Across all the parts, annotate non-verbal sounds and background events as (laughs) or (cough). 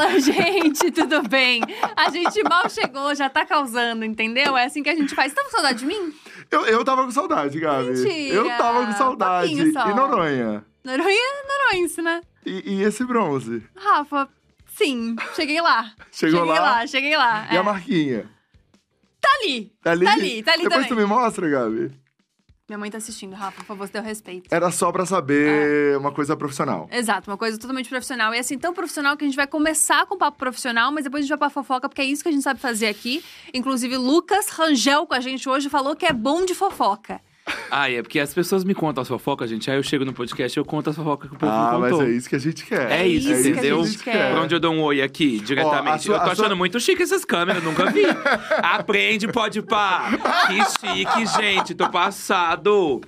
fala, (laughs) gente, tudo bem? A gente mal chegou, já tá causando, entendeu? É assim que a gente faz. Você tá com saudade de mim? Eu, eu tava com saudade, Gabi. Mentira, Eu tava com saudade. E Noronha? Noronha, Noronha, né? E, e esse bronze? Rafa, sim, cheguei lá. Chegou cheguei lá? lá, cheguei lá. E é. a marquinha? Tá ali. Tá ali? Tá ali, tá ali Depois também. tu me mostra, Gabi. Minha mãe tá assistindo, Rafa, por favor, se dê o respeito. Era só pra É. saber uma coisa profissional. Exato, uma coisa totalmente profissional. E assim, tão profissional que a gente vai começar com papo profissional, mas depois a gente vai pra fofoca, porque é isso que a gente sabe fazer aqui. Inclusive, Lucas Rangel com a gente hoje falou que é bom de fofoca. Ah, é porque as pessoas me contam as fofocas, gente. Aí eu chego no podcast e eu conto as fofocas que o povo Ah, me mas contou. é isso que a gente quer. É isso, que a entendeu? gente quer. Pra onde eu dou um oi aqui, diretamente. Ó, a sua- eu tô a achando sua- muito chique essas câmeras, nunca vi. (laughs) Aprende, pode pá. Que chique, gente. Tô passado.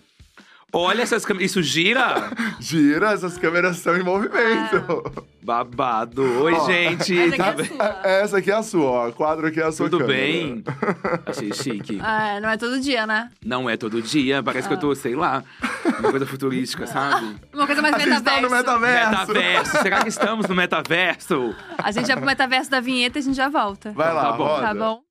Olha essas câmeras. Isso gira? (laughs) Gira, essas câmeras estão em movimento. Babado. Oi, Ó, gente. Essa aqui Tá é bem? sua. Essa aqui é a sua, ó. O quadro aqui é a sua Tudo câmera. bem? Achei chique. É, não é todo dia, né? Não é todo dia, parece que eu tô, sei lá, uma coisa futurística, sabe? (laughs) Uma coisa mais A gente tá no metaverso. metaverso. Metaverso. Será que estamos no metaverso? A gente vai pro metaverso da vinheta e a gente já volta. Vai lá, Tá bom. roda. Tá bom?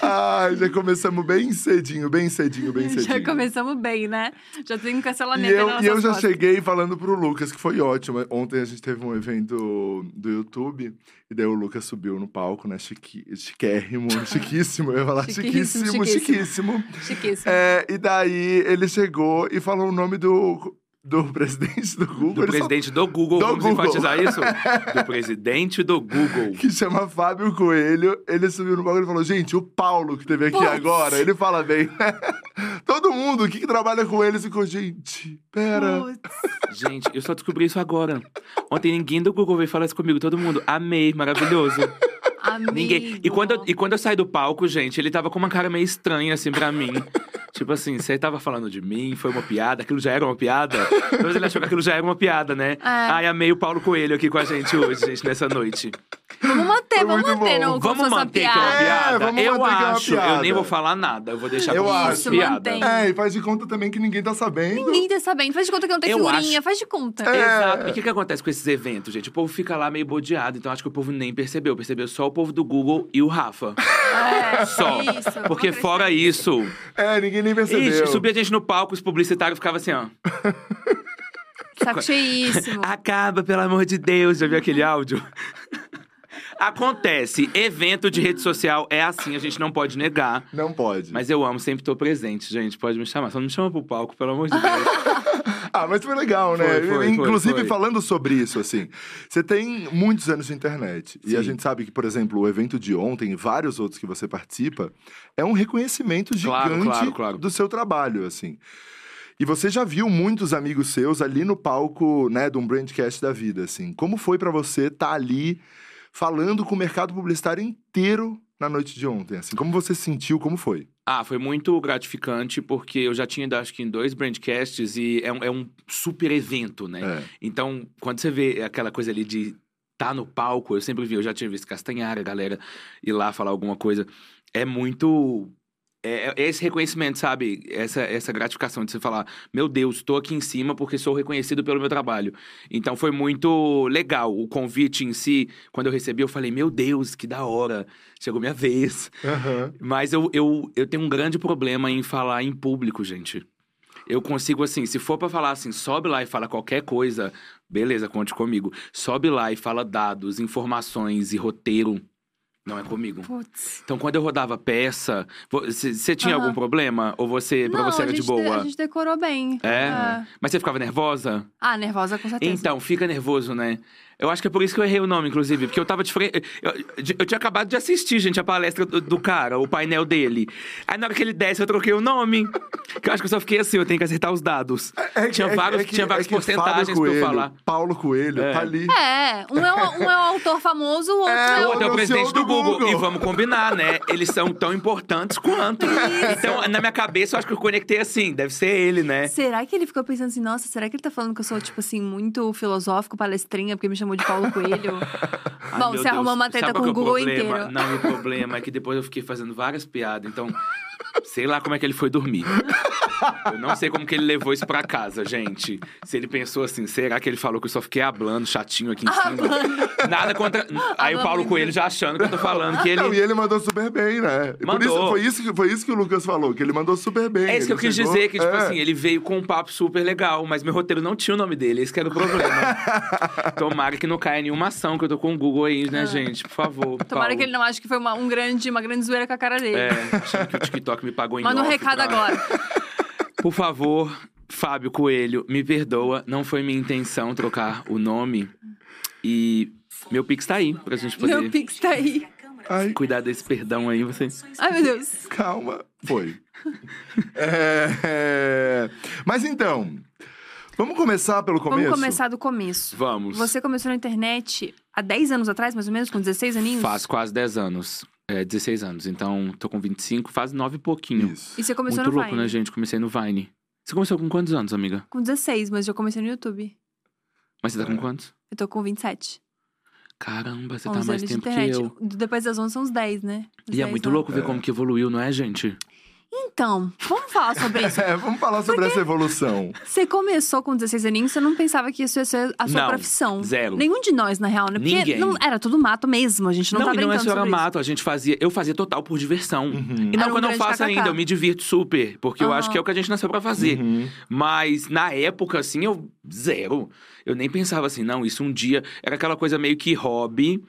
Ai, já começamos bem cedinho, bem cedinho, bem cedinho. Já começamos bem, né? Já tem um E cancelamento eu, nas e eu já costas. cheguei falando pro Lucas, que foi ótimo. Ontem a gente teve um evento do YouTube, e daí o Lucas subiu no palco, né? Chiqui, chiquérrimo, (laughs) chiquíssimo. Eu ia falar Chiquíssimo, chiquíssimo, chiquíssimo. Chiquíssimo. É, e daí ele chegou e falou o nome do, do presidente do Google. Do presidente do Google, Do vamos Google. enfatizar (laughs) isso? Do presidente do Google. que chama Fábio Coelho, ele subiu no bagulho e falou: Gente, o Paulo que teve aqui Putz. agora, ele fala bem. (laughs) Todo mundo que, que trabalha com ele ficou, gente, pera. Putz. Gente, eu só descobri isso agora. Ontem ninguém do Google veio falar isso comigo, todo mundo. Amei, maravilhoso. Amigo. Ninguém. E quando, eu, e quando eu saí do palco, gente, ele tava com uma cara meio estranha, assim, pra mim. (laughs) tipo assim, você tava falando de mim, foi uma piada, aquilo já era uma piada. Talvez ele achou que aquilo já era uma piada, né? Ai, amei o Paulo Coelho aqui com a gente hoje, gente, nessa noite. Vamos manter, vamos manter. Não, Vamos manter que é uma piada. É, piada? vamos eu manter que é uma acho. Eu piada. nem vou falar nada, eu vou deixar Eu como acho. Isso, piada. mantém. É, e faz de conta também que ninguém tá sabendo. Ninguém tá sabendo. Faz de conta que não tem Eu figurinha, acho- faz de conta. É. Exato. E o que, que acontece com esses eventos, gente? O povo fica lá meio bodeado, então acho que o povo nem percebeu. Percebeu só o povo do Google e o Rafa. (laughs) É, Só. Isso, vamos Porque fora isso, É, ninguém nem percebeu. Ixi, subia a gente no palco, os publicitários ficavam assim, ó. Saco cheíssimo. Acaba, pelo amor de Deus. Já viu aquele áudio? Acontece, evento de rede social é assim, a gente não pode negar. Não pode. Mas eu amo, sempre tô presente, gente. Pode me chamar. Só não me chama pro palco, pelo amor de Deus. (laughs) Ah, mas foi legal, né? Foi, foi, Inclusive, foi. falando sobre isso, assim, você tem muitos anos de internet. E a Sim. gente sabe que, por exemplo, o evento de ontem e vários outros que você participa é um reconhecimento Claro, gigante claro, claro. do seu trabalho, assim. E você já viu muitos amigos seus ali no palco, né, de um brandcast da vida, assim. Como foi pra você estar ali falando com o mercado publicitário inteiro na noite de ontem, assim? Como você se sentiu? Como foi? Ah, foi muito gratificante, porque eu já tinha ido, acho que, em dois brandcasts e é um, é um super evento, né? É. Então, quando você vê aquela coisa ali de tá no palco, eu sempre vi, eu já tinha visto Castanhara, a galera ir lá falar alguma coisa. É muito. É, é esse reconhecimento, sabe? Essa, essa gratificação de você falar, meu Deus, estou aqui em cima porque sou reconhecido pelo meu trabalho. Então foi muito legal o convite em si. Quando eu recebi, eu falei, meu Deus, que da hora, chegou minha vez. Aham. Mas eu, eu, eu tenho um grande problema em falar em público, gente. Eu consigo, assim, se for pra falar assim, sobe lá e fala qualquer coisa, beleza, conte comigo. Sobe lá e fala dados, informações e roteiro, não é comigo. Putz. Então, quando eu rodava peça, você tinha Aham. algum problema? Ou você, pra Não, você era de boa? A gente decorou bem. É? Mas você ficava nervosa? Ah, nervosa com certeza. Então, fica nervoso, né? Eu acho que é por isso que eu errei o nome, inclusive. Porque eu tava de frente. Eu, eu tinha acabado de assistir, gente, a palestra do, do cara, o painel dele. Aí na hora que ele desce, eu troquei o nome. Que eu acho que eu só fiquei assim, eu tenho que acertar os dados. É que- tinha é vários, é que- tinha várias é que porcentagens Fábio pra eu Coelho, falar. Paulo Coelho É. tá ali. É, um é, o- um é o autor famoso, o outro É, é, O o... outro é o presidente do Google. Google. E vamos combinar, né? Eles são tão importantes quanto. Então, na minha cabeça, eu acho que eu conectei assim. Deve ser ele, né? Será que ele ficou pensando assim, nossa, será que ele tá falando que eu sou, tipo assim, muito filosófico, palestrinha, porque me chamou chamou de Paulo Coelho. (laughs) Ai, Bom, você arrumou Deus. uma treta com qual o é Google problema? inteiro. Não, o problema é que depois eu fiquei fazendo várias piadas, então sei lá como é que ele foi dormir. Eu não sei como que ele levou isso pra casa, gente. Se ele pensou assim, será que ele falou que eu só fiquei hablando, chatinho aqui em cima? Nada contra. Aí o Paulo. Coelho já achando que eu tô falando que ele. Não, e ele mandou super bem, né? Por Mandou. isso, foi, isso que, foi isso que o Lucas falou, que ele mandou super bem. É isso que eu quis chegou- dizer, que, tipo é. assim, ele veio com um papo super legal, mas meu roteiro não tinha o nome dele, esse que era o problema. (laughs) Tomara que não caia nenhuma ação, que eu tô com o Google aí, né, gente? Por favor. Ah. (laughs) Tomara Paulo. que ele não ache que foi uma, um grande, uma grande zoeira com a cara dele. É, achando que o TikTok me pagou em Manda um recado pra- agora. (laughs) Por favor, Fábio Coelho, me perdoa. Não foi minha intenção trocar o nome. E meu Pix tá aí, pra gente poder Meu Pix tá aí. Ai, cuidar desse perdão aí. Você... Ai, meu Deus. calma. Foi. (laughs) É, é, Mas então, vamos começar pelo começo? Vamos começar do começo. Vamos. Você começou na internet há 10 anos atrás, mais ou menos, com 16 aninhos? Faz quase 10 anos. É, 16 anos. Então, tô com 25, faz 9 e pouquinho. Isso. E você começou Muito no louco, Vine? né, gente? Comecei no Vine. Você começou com quantos anos, amiga? Com 16, mas já comecei no YouTube. Mas você tá É. com quantos? Eu tô com 27. Caramba, você 11 tá mais tempo que eu. Depois das 11 são uns 10, né? Uns E é 10, muito né? louco ver como que evoluiu, não é, gente? Então, vamos falar sobre isso. (laughs) É, vamos falar sobre essa evolução. Você começou com 16 aninhos, você não pensava que isso ia ser a sua Não, profissão. zero. Nenhum de nós, na real, né? Porque Ninguém. não, era tudo mato mesmo, a gente não, tá e não brincando é só era mato, a gente fazia. Eu fazia total por diversão. Uhum. E não Era um que eu não faço kkk. ainda, eu me divirto super. Porque eu Aham. acho que é o que a gente nasceu pra fazer. Uhum. Mas na época, assim, eu zero. Eu nem pensava assim, não, isso um dia. Era aquela coisa meio que hobby,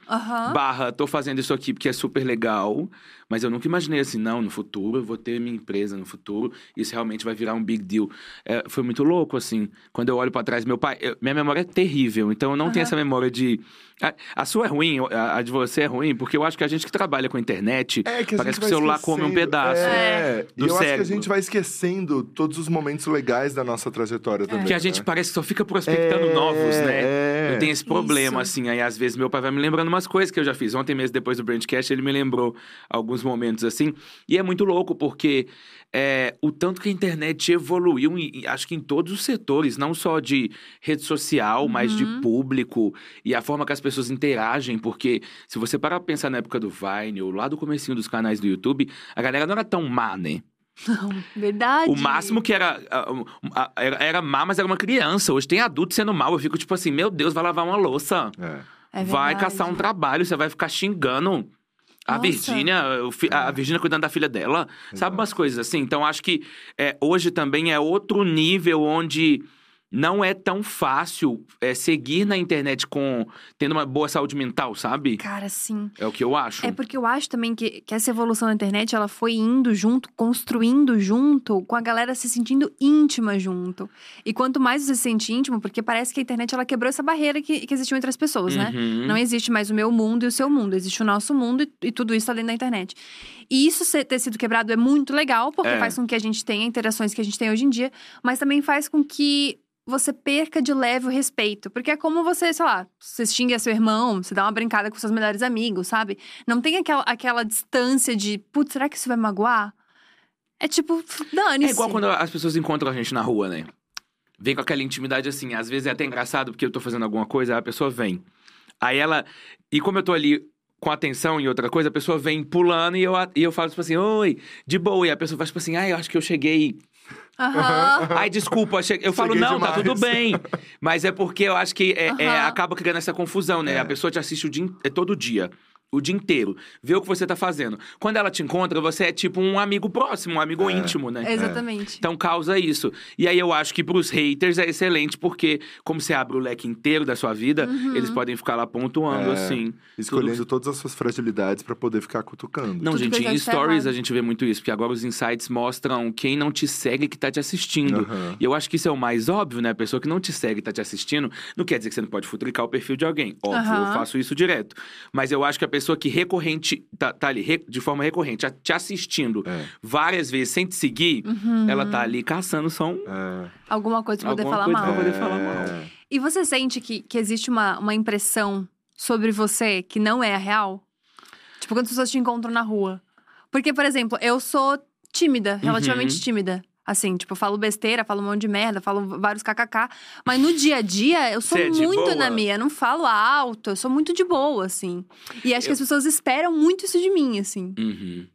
barra, tô fazendo isso aqui porque é super legal. Mas eu nunca imaginei assim, não, no futuro eu vou ter minha empresa, no futuro isso realmente vai virar um big deal. É, foi muito louco, assim. Quando eu olho pra trás, meu pai, eu- minha memória é terrível, então eu não tenho Aham. essa memória de. A, a sua é ruim, a, a de você é ruim, porque eu acho que a gente que trabalha com internet, É que a parece gente que o celular come um esquecendo. pedaço. É, do e eu acho que a cérebro. gente vai esquecendo todos os momentos legais da nossa trajetória também. Que a gente né? parece que só fica prospectando É, novos, né? é. Eu tenho esse problema, Isso. assim. Aí, às vezes, meu pai vai me lembrando umas coisas que eu já fiz. Ontem mesmo, depois do Brandcast, ele me lembrou alguns momentos, assim. E é muito louco, porque é, o tanto que a internet evoluiu, em- acho que em todos os setores, não só de rede social, mas de Uhum. público. E a forma que as pessoas interagem, porque se você parar pra pensar na época do Vine, ou lá do comecinho dos canais do YouTube, a galera não era tão má, né? Verdade. O máximo que era, era. Era má, mas era uma criança. Hoje tem adulto sendo mal. Eu fico tipo assim: meu Deus, vai lavar uma louça. É. É vai caçar um trabalho. Você vai ficar xingando. A. Virgínia, a Virgínia cuidando da filha dela. Sabe umas coisas assim? Então acho que é, hoje também é outro nível onde não é tão fácil é, seguir na internet com tendo uma boa saúde mental, sabe? Cara, sim. É o que eu acho. É porque eu acho também que, que essa evolução da internet, ela foi indo junto, construindo junto, com a galera se sentindo íntima junto. E quanto mais você se sente íntimo, porque parece que a internet, ela quebrou essa barreira que, que existia entre as pessoas, né? Uhum. Não existe mais o meu mundo e o seu mundo. Existe o nosso mundo e, e tudo isso tá dentro da internet. E isso ser- ter sido quebrado é muito legal, porque É. faz com que a gente tenha interações que a gente tem hoje em dia, mas também faz com que você perca de leve o respeito. Porque é como você, sei lá, você xinga seu irmão, você dá uma brincada com seus melhores amigos, sabe? Não tem aquela, aquela distância de, putz, será que isso vai magoar? É tipo, dane-se. É igual quando as pessoas encontram a gente na rua, né? Vem com aquela intimidade assim. Às vezes é até engraçado porque eu tô fazendo alguma coisa, a pessoa vem. Aí ela. E como eu tô ali com atenção em outra coisa, a pessoa vem pulando e eu, e eu falo tipo assim, oi, de boa. E a pessoa faz tipo assim, ai, eu acho que eu cheguei. Aham. Ai, desculpa, eu, cheguei. eu falo, não, tá demais." tudo bem. Mas é porque eu acho que é, é, Aham. acaba criando essa confusão, né? É. A pessoa te assiste o dia, é todo dia. O dia inteiro. Vê o que você tá fazendo. Quando ela te encontra, você é tipo um amigo próximo, um amigo É. íntimo, né? Exatamente. Então causa isso. E aí eu acho que pros haters é excelente, porque como você abre o leque inteiro da sua vida, Uhum. eles podem ficar lá pontuando, É. assim. Escolhendo todas as suas fragilidades pra poder ficar cutucando. Não, Tudo gente, em stories a gente vê muito isso, porque agora os insights mostram quem não te segue que tá te assistindo. Aham. E eu acho que isso é o mais óbvio, né? A pessoa que não te segue e tá te assistindo, não quer dizer que você não pode futricar o perfil de alguém. Óbvio, Aham. eu faço isso direto. Mas eu acho que a pessoa que recorrente, tá, tá ali re- de forma recorrente, a- te assistindo É. várias vezes sem te seguir, Uhum. ela tá ali caçando só um. É. Alguma coisa pra poder Alguma falar coisa mal. pra poder falar É. mal. E você sente que, que existe uma, uma impressão sobre você que não é a real? Tipo, quando as pessoas te encontram na rua. Porque, por exemplo, eu sou tímida, relativamente Uhum. tímida. Assim, tipo, falo besteira, falo um monte de merda, falo vários kkk. Mas no dia a dia, eu sou é muito na minha. Não falo alto, eu sou muito de boa, assim. E acho que Eu- as pessoas esperam muito isso de mim, assim. Uhum.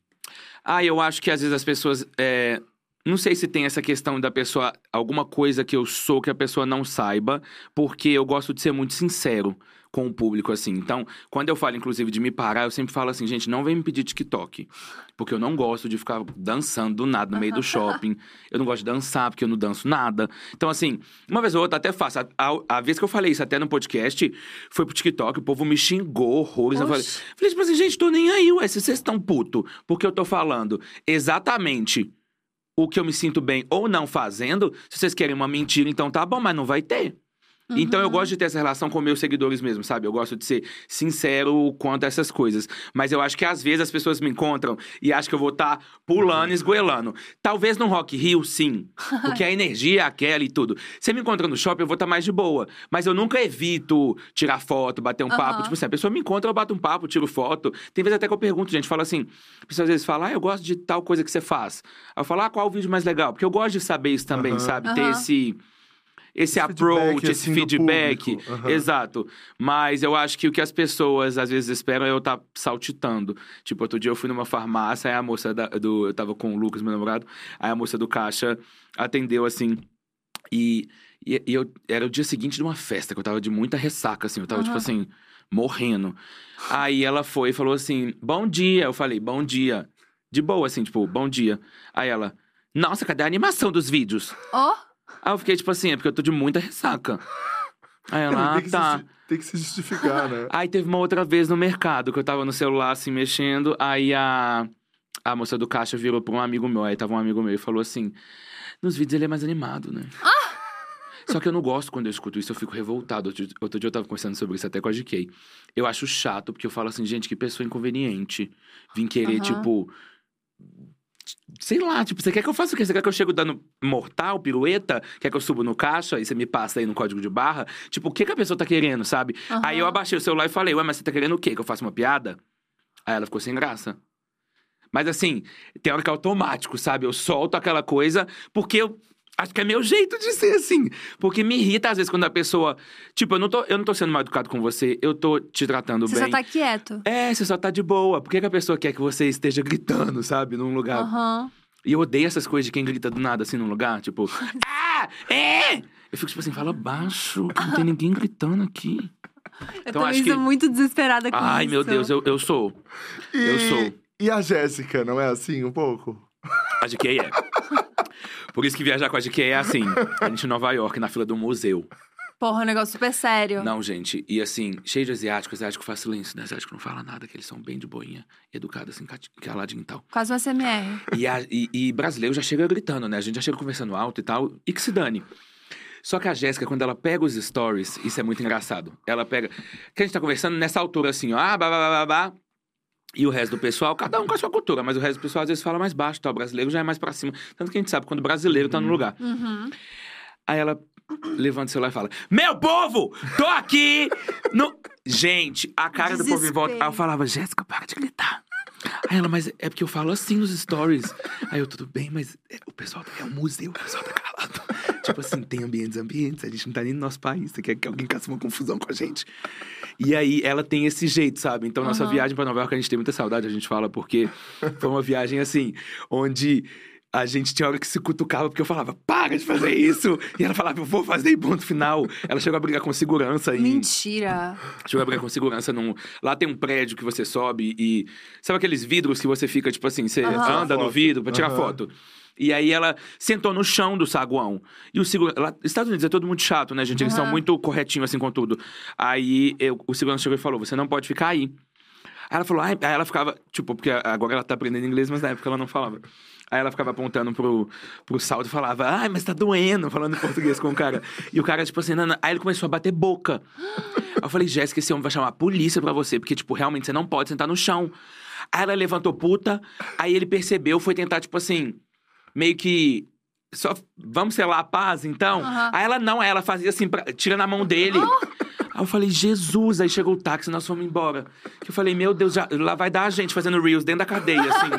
Ah, eu acho que às vezes as pessoas. é, Não sei se tem essa questão da pessoa. Alguma coisa que eu sou que a pessoa não saiba, porque eu gosto de ser muito sincero com o público, assim. Então, quando eu falo, inclusive, de me parar, eu sempre falo assim, gente, não vem me pedir TikTok. Porque eu não gosto de ficar dançando do nada no meio do shopping. Eu não gosto de dançar, porque eu não danço nada. Então, assim, uma vez ou outra até faço. A, a- a vez que eu falei isso até no podcast, foi pro TikTok, o povo me xingou horrores. Eu falei. Falei, tipo assim, gente, tô nem aí, ué, se vocês estão puto, porque eu tô falando exatamente o que eu me sinto bem ou não fazendo, se vocês querem uma mentira, então tá bom, mas não vai ter. Então eu Uhum. gosto de ter essa relação com meus seguidores mesmo, sabe? Eu gosto de ser sincero quanto a essas coisas. Mas eu acho que às vezes as pessoas me encontram e acham que eu vou estar pulando, esgoelando. Talvez no Rock Rio, sim. Porque a energia é aquela e tudo. Você me encontra no shopping, eu vou estar mais de boa. Mas eu nunca evito tirar foto, bater um papo. Aham. Tipo assim, a pessoa me encontra, eu bato um papo, tiro foto. Tem vezes até que eu pergunto, gente, fala assim, a pessoa às vezes fala, ah, eu gosto de tal coisa que você faz. Aí eu falo, ah, qual o vídeo mais legal? Porque eu gosto de saber isso também, Aham. sabe? Ter esse esse Esse approach, feedback, esse assim, feedback. Aham. Exato. Mas eu acho que o que as pessoas às vezes esperam é eu estar saltitando. Tipo, outro dia eu fui numa farmácia, aí a moça da- do. Eu tava com o Lucas, meu namorado, aí a moça do caixa atendeu assim. E, e, e eu era o dia seguinte de uma festa, que eu tava de muita ressaca, assim. Eu tava, tipo Aham. assim, morrendo. Aí ela foi e falou assim: bom dia. Eu falei, bom dia. De boa, assim, tipo, bom dia. Aí ela, nossa, cadê a animação dos vídeos? Ó, Aí eu fiquei tipo assim, é porque eu tô de muita ressaca. Aí ela, (laughs) tem, ah, que tá. se, tem que se justificar, né? (laughs) Aí teve uma outra vez no mercado, que eu tava no celular assim, mexendo, aí a, a moça do caixa virou pra um amigo meu, aí tava um amigo meu e falou assim, nos vídeos ele é mais animado, né? (laughs) Só que eu não gosto quando eu escuto isso, eu fico revoltado. Outro, dia eu tava conversando sobre isso até com a GK. Eu acho chato, porque eu falo assim, gente, que pessoa inconveniente. Vim querer, Aham. tipo. Sei lá, tipo, você quer que eu faça o quê? Você quer que eu chego dando mortal, pirueta? Quer que eu subo no caixa e você me passa aí no código de barra? Tipo, o que, que a pessoa tá querendo, sabe? Aham. Aí eu abaixei o celular e falei, ué, mas você tá querendo o quê? Que eu faça uma piada? Aí ela ficou sem graça. Mas assim, tem hora que é automático, sabe? Eu solto aquela coisa porque eu acho que é meu jeito de ser assim. Porque me irrita às vezes quando a pessoa. Tipo, eu não tô, eu não tô sendo mal educado com você, eu tô te tratando você bem. só tá quieto. É, você só tá de boa. Por que, que a pessoa quer que você esteja gritando, sabe? Num lugar. Aham. E eu odeio essas coisas de quem grita do nada, assim, num lugar. Tipo, (laughs) ah, é! Eu fico tipo assim, fala baixo, que não tem ninguém gritando aqui. Eu Então, também acho que- sou muito desesperada com Ai, isso. meu Deus, eu, eu sou. E, Eu sou. E a Jéssica, não é assim um pouco? A GK é. Por isso que viajar com a GK é assim. A gente em Nova York, na fila do museu. Porra, um negócio super sério. Não, gente. E assim, cheio de asiático. Asiático faz silêncio, né? Asiático não fala nada, que eles são bem de boinha. Educado, assim, caladinho e tal. Quase um SMR. E, a- e- e brasileiro já chega gritando, né? A gente já chega conversando alto e tal. E que se dane. Só que a Jéssica, quando ela pega os stories, isso é muito engraçado. Ela pega. Que a gente tá conversando nessa altura assim, ó. Ah, blá, blá, blá, blá, blá. E o resto do pessoal, cada um com a sua cultura, mas o resto do pessoal às vezes fala mais baixo, tá? O brasileiro já é mais pra cima. Tanto que a gente sabe quando o brasileiro tá no lugar. Uhum. Aí ela levanta o celular e fala: Meu povo, tô aqui! No... Gente, a cara do povo em volta. Aí eu falava: Jéssica, para de gritar. Aí ela, mas é porque eu falo assim nos stories. Aí eu, tudo bem, mas é, o pessoal é um museu, o pessoal tá calado. tipo assim, tem ambientes, ambientes, a gente não tá nem no nosso país. Você quer que alguém caça uma confusão com a gente. E aí ela tem esse jeito, sabe? Então, nossa Aham. viagem pra Nova York, a gente tem muita saudade, a gente fala, porque foi uma viagem assim, onde a gente tinha hora que se cutucava, porque eu falava, para de fazer isso! E ela falava, eu vou fazer e ponto final. Ela chegou a brigar com segurança em. Mentira. Chegou a brigar com segurança num. Lá tem um prédio que você sobe e. Sabe aqueles vidros que você fica, tipo assim, você anda no vidro pra tirar foto. E aí ela sentou no chão do saguão. E o segurança. Lá, Estados Unidos é todo muito chato, né, gente? Eles são muito corretinhos assim com tudo. Aí eu- o segurança chegou e falou: você não pode ficar aí. Aí ela falou, ai, aí ela ficava, tipo, porque agora ela tá aprendendo inglês, mas na época ela não falava. Aí ela ficava apontando pro, pro salto e falava, ai, mas tá doendo, falando em português com o cara. E o cara, tipo assim, não. aí ele começou a bater boca. Aí eu falei, Jéssica, esse homem vai chamar a polícia pra você, porque, tipo, realmente você não pode sentar no chão. Aí ela levantou puta, aí ele percebeu, foi tentar, tipo assim, meio que. Só vamos selar a paz, então? Aham. Aí ela não, aí ela fazia assim, pra, tira na mão dele. Aí eu falei, Jesus, aí chegou o táxi, nós fomos embora. Que eu falei, meu Deus, já, lá vai dar a gente fazendo Reels dentro da cadeia, assim.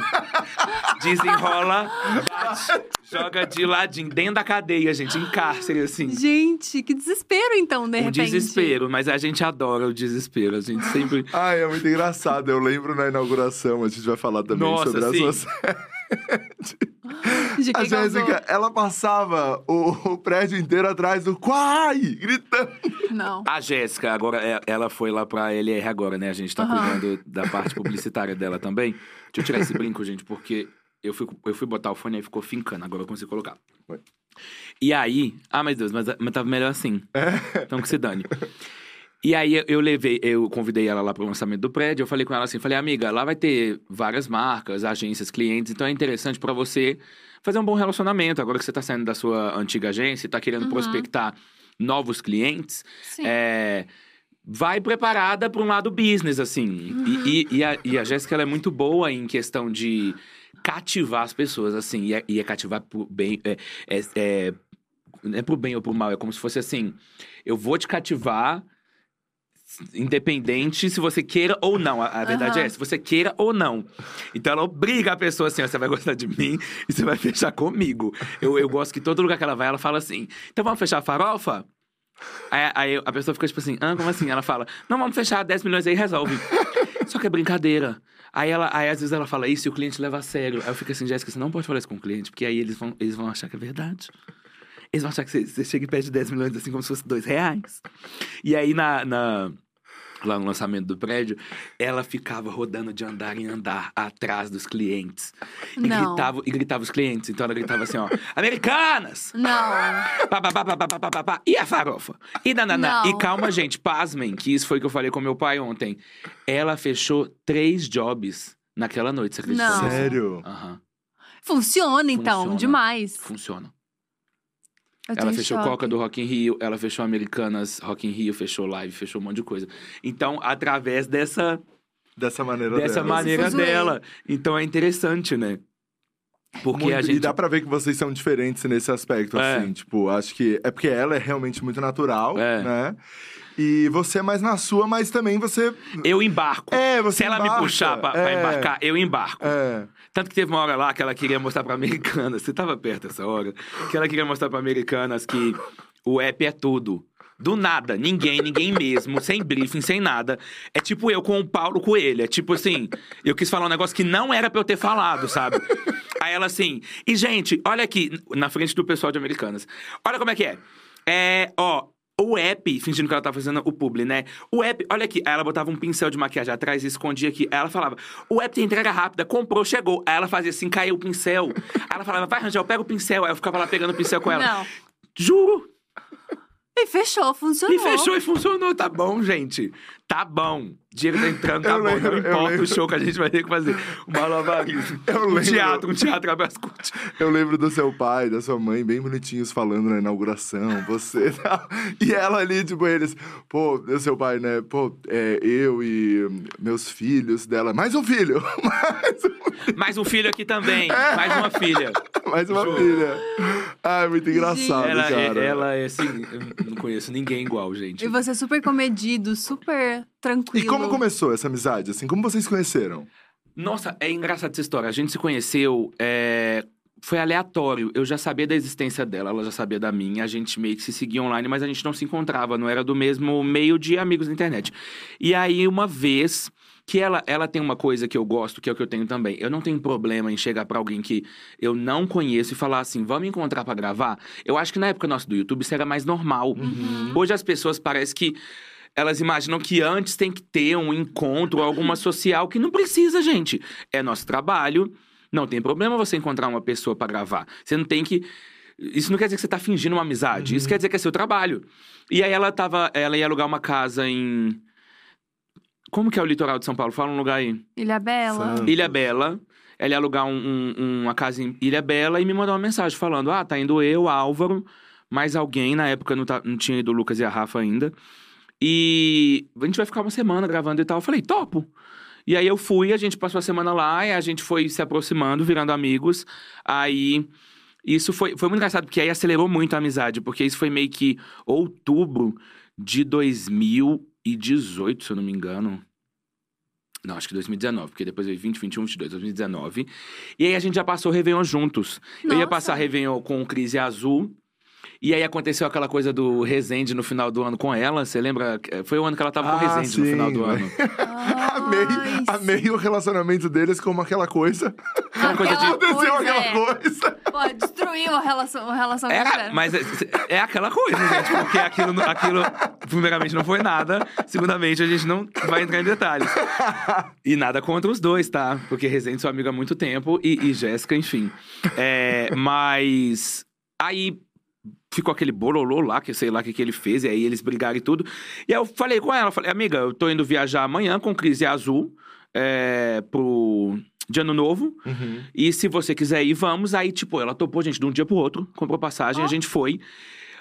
(laughs) Desenrola, bate, joga de ladinho, dentro da cadeia, gente, em cárcere, assim. Gente, que desespero então, de Um repente. desespero, mas a gente adora o desespero. A gente sempre. (laughs) Ai, é muito engraçado. Eu lembro na inauguração, a gente vai falar também Nossa, sobre sim. a sua De (gasps) A. Jéssica, ela passava o, o prédio inteiro atrás do Quai, gritando. Não. A Jéssica, agora, é- ela foi lá pra LR agora, né? A gente tá Aham. cuidando da parte publicitária dela também. Deixa eu tirar esse brinco, gente, porque eu fui, eu fui botar o fone e ficou fincando. Agora eu consigo colocar. Foi. E aí... Ah, meu Deus, mas, mas tava melhor assim. Então que se dane. E aí eu levei, eu convidei ela lá pro lançamento do prédio, eu falei com ela assim, falei, amiga, lá vai ter várias marcas, agências, clientes, então é interessante pra você fazer um bom relacionamento. Agora que você tá saindo da sua antiga agência e tá querendo Uhum. prospectar novos clientes, Sim. é, vai preparada para um lado business, assim. E, e- e a, e a Jéssica, ela é muito boa em questão de cativar as pessoas, assim. E é, e é cativar pro bem... É, é, é, não é pro bem ou pro mal, é como se fosse assim... Eu vou te cativar... Independente se você queira ou não. A, a verdade Aham. é, se você queira ou não. Então ela obriga a pessoa assim: ó, você vai gostar de mim e você vai (laughs) fechar comigo. Eu, eu gosto que todo lugar que ela vai, ela fala assim: então vamos fechar a farofa? Aí, aí a pessoa fica tipo assim, ah, como assim? Ela fala, não, vamos fechar 10 milhões aí resolve. (laughs) Só que é brincadeira. Aí, ela, aí às vezes ela fala isso e o cliente leva a sério. Aí eu fico assim, Jéssica, você não pode falar isso com o cliente, porque aí eles vão, eles vão achar que é verdade. Eles vão achar que você, você chega e pede 10 milhões assim como se fosse dois reais. E aí na, na- lá no lançamento do prédio, ela ficava rodando de andar em andar atrás dos clientes. E Não. gritava, e gritava os clientes. Então ela gritava assim, ó, Americanas! Não. Pá, pá, pá, pá, pá, pá, pá, pá. E a farofa? E nananá. Não. E calma, gente, pasmem, que isso foi o que eu falei com meu pai ontem. Ela fechou três jobs naquela noite, você acredita? Não. Sério? Aham, Funciona, então. Funciona. Demais. funciona. Eu ela fechou choque. Coca do Rock in Rio, ela fechou Americanas Rock in Rio, fechou Live, fechou um monte de coisa. Então, através dessa, Dessa maneira dessa dela. maneira dela. Então, é interessante, né? Porque Muito- a gente... E dá pra ver que vocês são diferentes nesse aspecto, É. assim. Tipo, acho que... É porque ela é realmente muito natural, É. né? E você é mais na sua, mas também você... Eu embarco. É, você Se ela me puxar pra, pra É. embarcar, eu embarco. É. Tanto que teve uma hora lá que ela queria mostrar pra americanas, você tava perto essa hora, que ela queria mostrar pra americanas que o app é tudo. Do nada, ninguém, ninguém mesmo, sem briefing, sem nada. É tipo eu com o Paulo Coelho. É tipo assim, eu quis falar um negócio que não era pra eu ter falado, sabe? Aí ela assim, e gente, olha aqui, na frente do pessoal de Americanas. Olha como é que é. É, ó, o app, fingindo que ela tava fazendo o publi, né? O app, olha aqui. Aí ela botava um pincel de maquiagem atrás e escondia aqui. Aí ela falava, o app tem entrega rápida, comprou, chegou. Aí ela fazia assim, caiu o pincel. Aí ela falava, vai, Rangel, pega o pincel. Aí eu ficava lá pegando o pincel com ela. Não. Juro. E fechou, funcionou. E fechou e funcionou. Tá bom, gente. Tá bom. Dinheiro tá entrando, tá Eu bom. lembro, não importa o show que a gente vai ter que fazer. O malabarismo. (laughs) Eu um lembro. teatro, um teatro abraço curte. Eu lembro do seu pai, da sua mãe, bem bonitinhos falando na inauguração, você e (laughs) tal. E ela ali, tipo, eles, pô, o seu pai, né? Pô, é, eu e meus filhos dela. Mais um filho! (laughs) Mais, um- Mais um filho aqui também. Mais uma filha. mais uma Juro. filha. Ai, muito engraçado, Ela, é, cara. ela é assim, eu não conheço ninguém igual, gente. E você super comedido, super tranquilo. E como começou essa amizade, assim? Como vocês se conheceram? Nossa, é engraçada essa história. A gente se conheceu, é, foi aleatório. Eu já sabia da existência dela, ela já sabia da minha. A gente meio que se seguia online, mas a gente não se encontrava, não era do mesmo meio de amigos na internet. E aí, uma vez que ela, ela tem uma coisa que eu gosto, que é o que eu tenho também. Eu não tenho problema em chegar pra alguém que eu não conheço e falar assim, vamos encontrar pra gravar. Eu acho que na época nossa do YouTube isso era mais normal. Uhum. Hoje as pessoas parece que elas imaginam que antes tem que ter um encontro, alguma social, que não precisa, gente. É nosso trabalho. Não tem problema você encontrar uma pessoa pra gravar. Você não tem que. Isso não quer dizer que você tá fingindo uma amizade. Isso quer dizer que é seu trabalho. E aí ela tava. Ela ia alugar uma casa em. Como que é o litoral de São Paulo? Fala um lugar aí. Ilha Bela. Santos. Ilha Bela. Ela ia alugar um- um- uma casa em Ilha Bela e me mandou uma mensagem falando: Ah, tá indo eu, Álvaro, mais alguém. Na época não, tá- não tinha ido o Lucas e a Rafa ainda. E a gente vai ficar uma semana gravando e tal. Eu falei: Topo. E aí eu fui, a gente passou a semana lá e a gente foi se aproximando, virando amigos. Aí. Isso foi, foi muito engraçado, porque aí acelerou muito a amizade, porque isso foi meio que outubro de 2018, se eu não me engano. Não, acho que 2019, porque depois veio 20, 21, 22, 2019. E aí a gente já passou o Réveillon juntos. Eu ia Nossa. passar Réveillon com o Crise Azul. E aí aconteceu aquela coisa do Resende no final do ano com ela. Você lembra? Foi o ano que ela tava com o Ah, Resende no sim. final do ano. (laughs) Amei, amei o relacionamento deles como aquela coisa. Aquela coisa de- Aconteceu coisa, aquela é. coisa. Pô, destruiu a relação, a relação que tiveram. mas é, é aquela coisa, gente, porque aquilo, aquilo, primeiramente, não foi nada. Segundamente, a gente não vai entrar em detalhes. E nada contra os dois, tá? Porque Resende sua amiga há muito tempo e, e Jéssica, enfim. É, mas aí ficou aquele bololô lá, que eu sei lá o que, que ele fez, e aí eles brigaram e tudo. E aí eu falei com ela, falei, amiga, eu tô indo viajar amanhã com Crise Azul é, pro de ano novo. Uhum. E se você quiser ir, vamos. Aí, tipo, ela topou, gente, de um dia pro outro, comprou passagem, Ó. a gente foi.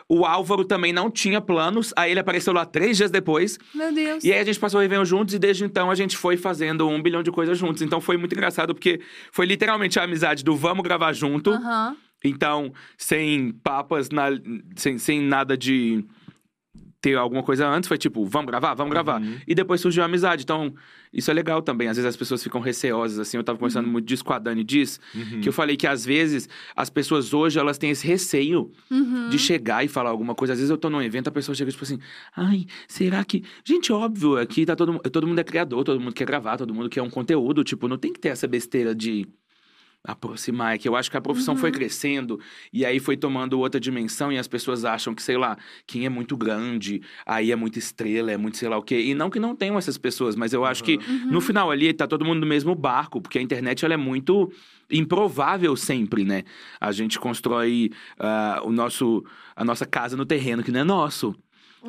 O Álvaro também não tinha planos, aí ele apareceu lá três dias depois. Meu Deus. E aí a gente passou o Réveillon juntos e desde então a gente foi fazendo um bilhão de coisas juntos. Então foi muito engraçado, porque foi literalmente a amizade do vamos gravar junto. Aham. Então, sem papas, na- sem, sem nada de ter alguma coisa antes, foi tipo, vamos gravar, vamos gravar. Uhum. E depois surgiu a amizade. Então, isso é legal também. Às vezes as pessoas ficam receosas, assim. Eu tava conversando muito disso com a Dani diz, Uhum. que eu falei que às vezes as pessoas hoje, elas têm esse receio Uhum. de chegar e falar alguma coisa. Às vezes eu tô num evento, a pessoa chega tipo assim, ai, será que. Gente, óbvio, aqui tá todo mundo. Todo mundo é criador, todo mundo quer gravar, todo mundo quer um conteúdo. Tipo, não tem que ter essa besteira de aproximar. É que eu acho que a profissão foi crescendo e aí foi tomando outra dimensão e as pessoas acham que, sei lá, quem é muito grande, aí é muita estrela, é muito sei lá o quê. E não que não tenham essas pessoas, mas eu acho que no final ali tá todo mundo no mesmo barco, porque a internet ela é muito improvável sempre, né? A gente constrói ah, o nosso, a nossa casa no terreno que não é nosso.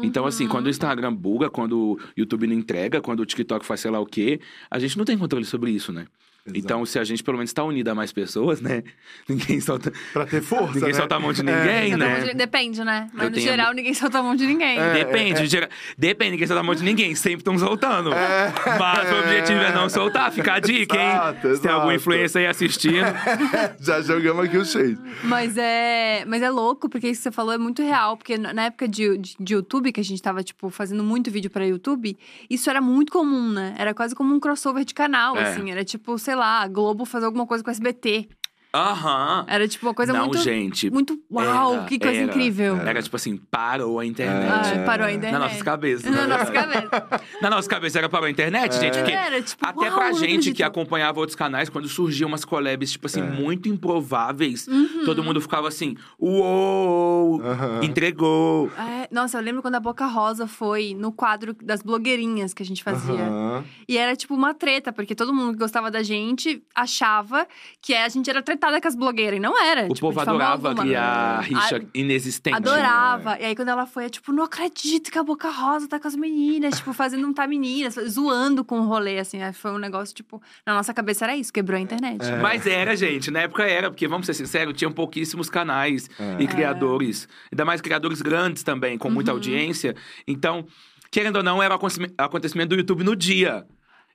Então, assim, quando o Instagram buga, quando o YouTube não entrega, quando o TikTok faz sei lá o quê, a gente não tem controle sobre isso, né? Exato. Então, se a gente pelo menos tá unido a mais pessoas, né? (laughs) Ninguém solta, Pra ter força, ninguém né? solta a mão de É. ninguém, mão né? de- Depende, né? Mas Eu no tenho- geral, ninguém solta a mão de ninguém. É. Depende, gera- depende, ninguém solta a mão de ninguém, sempre estão soltando. Mas o objetivo é não soltar, fica a dica, hein? Exato, Se tem algum exato. influencer aí assistindo. (laughs) Já jogamos aqui o shade. Mas é, mas é louco, porque isso que você falou é muito real. Porque na na época de, de, de YouTube, que a gente tava, tipo, fazendo muito vídeo pra YouTube, isso era muito comum, né? Era quase como um crossover de canal, É. assim. Era tipo, sei lá, a Globo fazer alguma coisa com o SBT. Aham. Era tipo uma coisa não, muito. gente. Muito. Uau, Era, que coisa era. incrível. Era tipo assim, parou a internet. Ah, parou a internet. Na nossas cabeças. Na né? nossa cabeça. Na nossa cabeça era parou a internet, gente, porque Era, tipo, até uau, pra gente que acompanhava outros canais, quando surgiam umas collabs, tipo assim, muito improváveis, Uhum. todo mundo ficava assim, uou, Aham. entregou. É, nossa, eu lembro quando a Boca Rosa foi no quadro das blogueirinhas que a gente fazia. Aham. E era tipo uma treta, porque todo mundo que gostava da gente achava que a gente era tretada com as blogueiras. E não era. O tipo, povo adorava alguma. criar rixa inexistente. Adorava. E aí, quando ela foi, é tipo, não acredito que a Boca Rosa tá com as meninas, tipo, fazendo um tá meninas, zoando com o rolê, assim. Aí Foi um negócio, tipo, na nossa cabeça era isso, quebrou a internet. É. Mas era, gente, na época era, porque vamos ser sinceros, tinham pouquíssimos canais É. e criadores. Ainda mais criadores grandes também, com muita Uhum. audiência. Então, querendo ou não, era o acontecimento do YouTube no dia.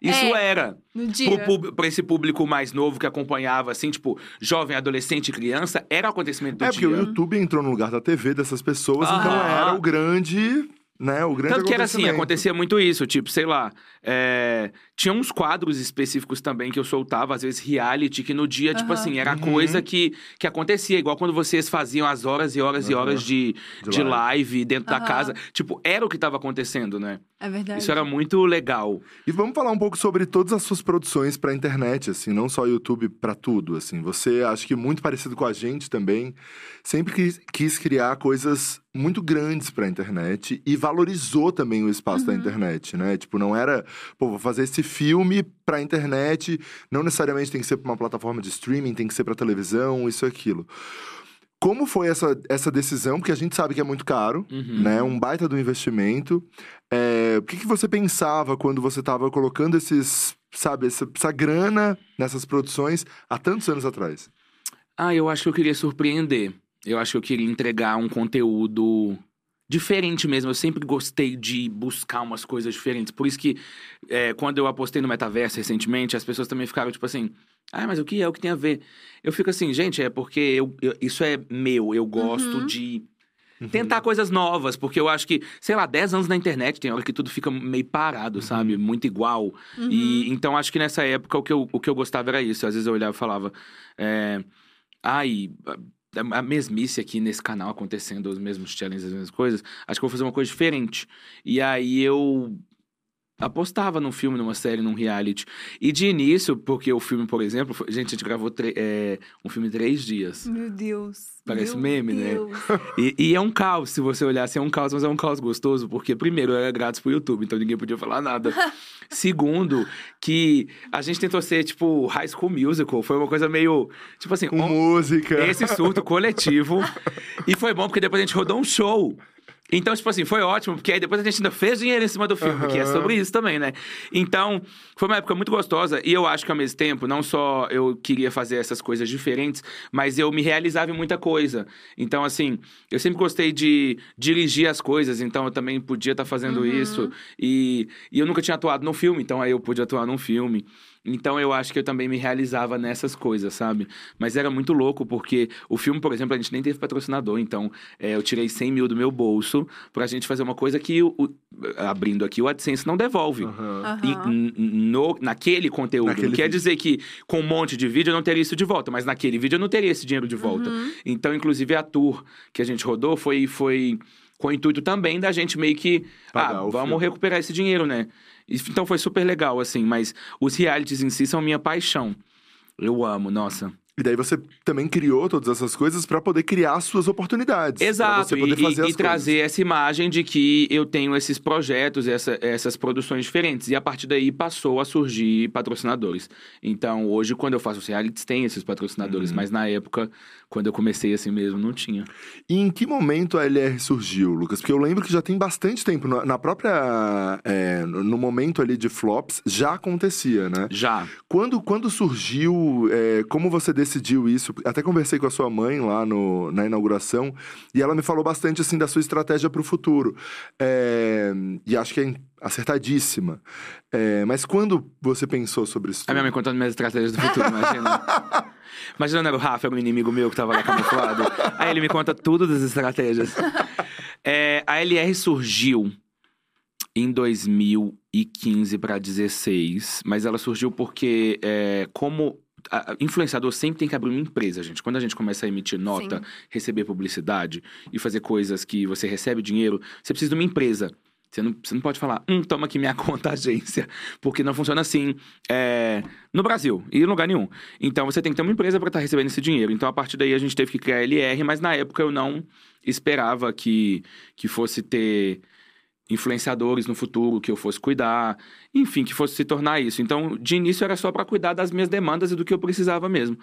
Isso É, era. Pra esse público mais novo que acompanhava, assim, tipo, jovem, adolescente e criança, era o acontecimento do É, porque dia. o YouTube entrou no lugar da TV dessas pessoas, então Aham. era o grande, né, o grande Tanto que era assim, acontecia muito isso, tipo, sei lá, é, tinha uns quadros específicos também que eu soltava, às vezes reality, que no dia, tipo Aham. assim, era Uhum. coisa que, que acontecia, igual quando vocês faziam as horas e horas e Aham. horas de, De de, live. live dentro da casa. Tipo, era o que tava acontecendo, né? É verdade. Isso era muito legal. E vamos falar um pouco sobre todas as suas produções pra internet, assim, não só YouTube pra tudo, assim. Você, acho que muito parecido com a gente também, sempre quis, quis criar coisas muito grandes pra internet e valorizou também o espaço da internet, né? Tipo, não era, pô, vou fazer esse filme pra internet, não necessariamente tem que ser pra uma plataforma de streaming, tem que ser pra televisão, isso e aquilo. Como foi essa, essa decisão? Porque a gente sabe que é muito caro, Uhum. né? Um baita do investimento. É, o que, que você pensava quando você estava colocando esses, sabe, essa, essa grana nessas produções há tantos anos atrás? Ah, eu acho que eu queria surpreender. Eu acho que eu queria entregar um conteúdo diferente mesmo. Eu sempre gostei de buscar umas coisas diferentes. Por isso que, é, quando eu apostei no metaverso recentemente, as pessoas também ficaram tipo assim: ah, mas o que é? O que tem a ver? Eu fico assim, gente, é porque eu, eu- isso é meu. Eu gosto Uhum. de tentar coisas novas, porque eu acho que, sei lá, 10 anos na internet tem hora que tudo fica meio parado, sabe? Muito igual. E então acho que nessa época o que eu, o que eu gostava era isso. Às vezes eu olhava e falava. É, Ai, a- mesmice aqui nesse canal acontecendo, os mesmos challenges, as mesmas coisas. Acho que eu vou fazer uma coisa diferente. E aí eu apostava num filme, numa série, num reality. E de início, porque o filme, por exemplo, foi- gente, a gente gravou tre- é, um filme em três dias. Meu Deus. Parece Meu meme, né? Deus. (laughs) E, e é um caos, se você olhar assim, é um caos, mas é um caos gostoso, porque primeiro era grátis pro YouTube, então ninguém podia falar nada. (laughs) Segundo, que a gente tentou ser, tipo, High School Musical, foi uma coisa meio, tipo assim, Com on- música. esse surto coletivo. (laughs) e foi bom, porque depois a gente rodou um show. Então, tipo assim, foi ótimo, porque aí depois a gente ainda fez dinheiro em cima do filme, que é sobre isso também, né? Então, foi uma época muito gostosa. E eu acho que ao mesmo tempo, não só eu queria fazer essas coisas diferentes, mas eu me realizava em muita coisa. Então, assim, eu sempre gostei de dirigir as coisas, então eu também podia estar fazendo Uhum. isso. E, e eu nunca tinha atuado num filme, então aí eu pude atuar num filme. Então eu acho que eu também me realizava nessas coisas, sabe? Mas era muito louco, porque o filme, por exemplo, a gente nem teve patrocinador, então é, eu tirei 100 mil do meu bolso pra gente fazer uma coisa que, o- o- abrindo aqui, o AdSense não devolve. Aham. E Aham. n- no, naquele conteúdo. Naquele não quer vídeo. dizer que com um monte de vídeo eu não teria isso de volta, mas naquele vídeo eu não teria esse dinheiro de volta. Uhum. Então, inclusive, a tour que a gente rodou foi, foi com o intuito também da gente meio que. Pagar ah, vamos filme. recuperar esse dinheiro, né? Então foi super legal, assim, mas os realities em si são minha paixão. Eu amo, nossa. E daí você também criou todas essas coisas pra poder criar suas oportunidades. Exato, você e, poder e- fazer e as trazer essa imagem de que eu tenho esses projetos, essa- essas produções diferentes. E a partir daí passou a surgir patrocinadores. Então, hoje, quando eu faço os realities, tem esses patrocinadores. Uhum. Mas na época, quando eu comecei assim mesmo, não tinha. E em que momento a LR surgiu, Lucas? Porque eu lembro que já tem bastante tempo. Na própria. é, no no momento ali de flops, já acontecia, né? Já. Quando, quando surgiu, é, como você decidiu isso? Até conversei com a sua mãe lá no, na inauguração e ela me falou bastante assim da sua estratégia para o futuro. É, e acho que é acertadíssima. É, mas quando você pensou sobre isso? A minha mãe contando minhas estratégias do futuro, imagina. (laughs) Imagina, era o Rafa, era um inimigo meu que tava lá camuflado. Aí ele me conta tudo das estratégias. É, a LR surgiu em 2015 para 16, mas ela surgiu porque, é, como a- influenciador sempre tem que abrir uma empresa, gente. Quando a gente começa a emitir nota, Sim. receber publicidade e fazer coisas que você recebe dinheiro, você precisa de uma empresa. Você não, você não pode falar, hum, toma aqui minha (laughs) conta agência. Porque não funciona assim é, no Brasil e em lugar nenhum. Então você tem que ter uma empresa para estar recebendo esse dinheiro. Então a partir daí a gente teve que criar a LR, mas na época eu não esperava que, que fosse ter influenciadores no futuro, que eu fosse cuidar, enfim, que fosse se tornar isso. Então, de início era só para cuidar das minhas demandas e do que eu precisava mesmo.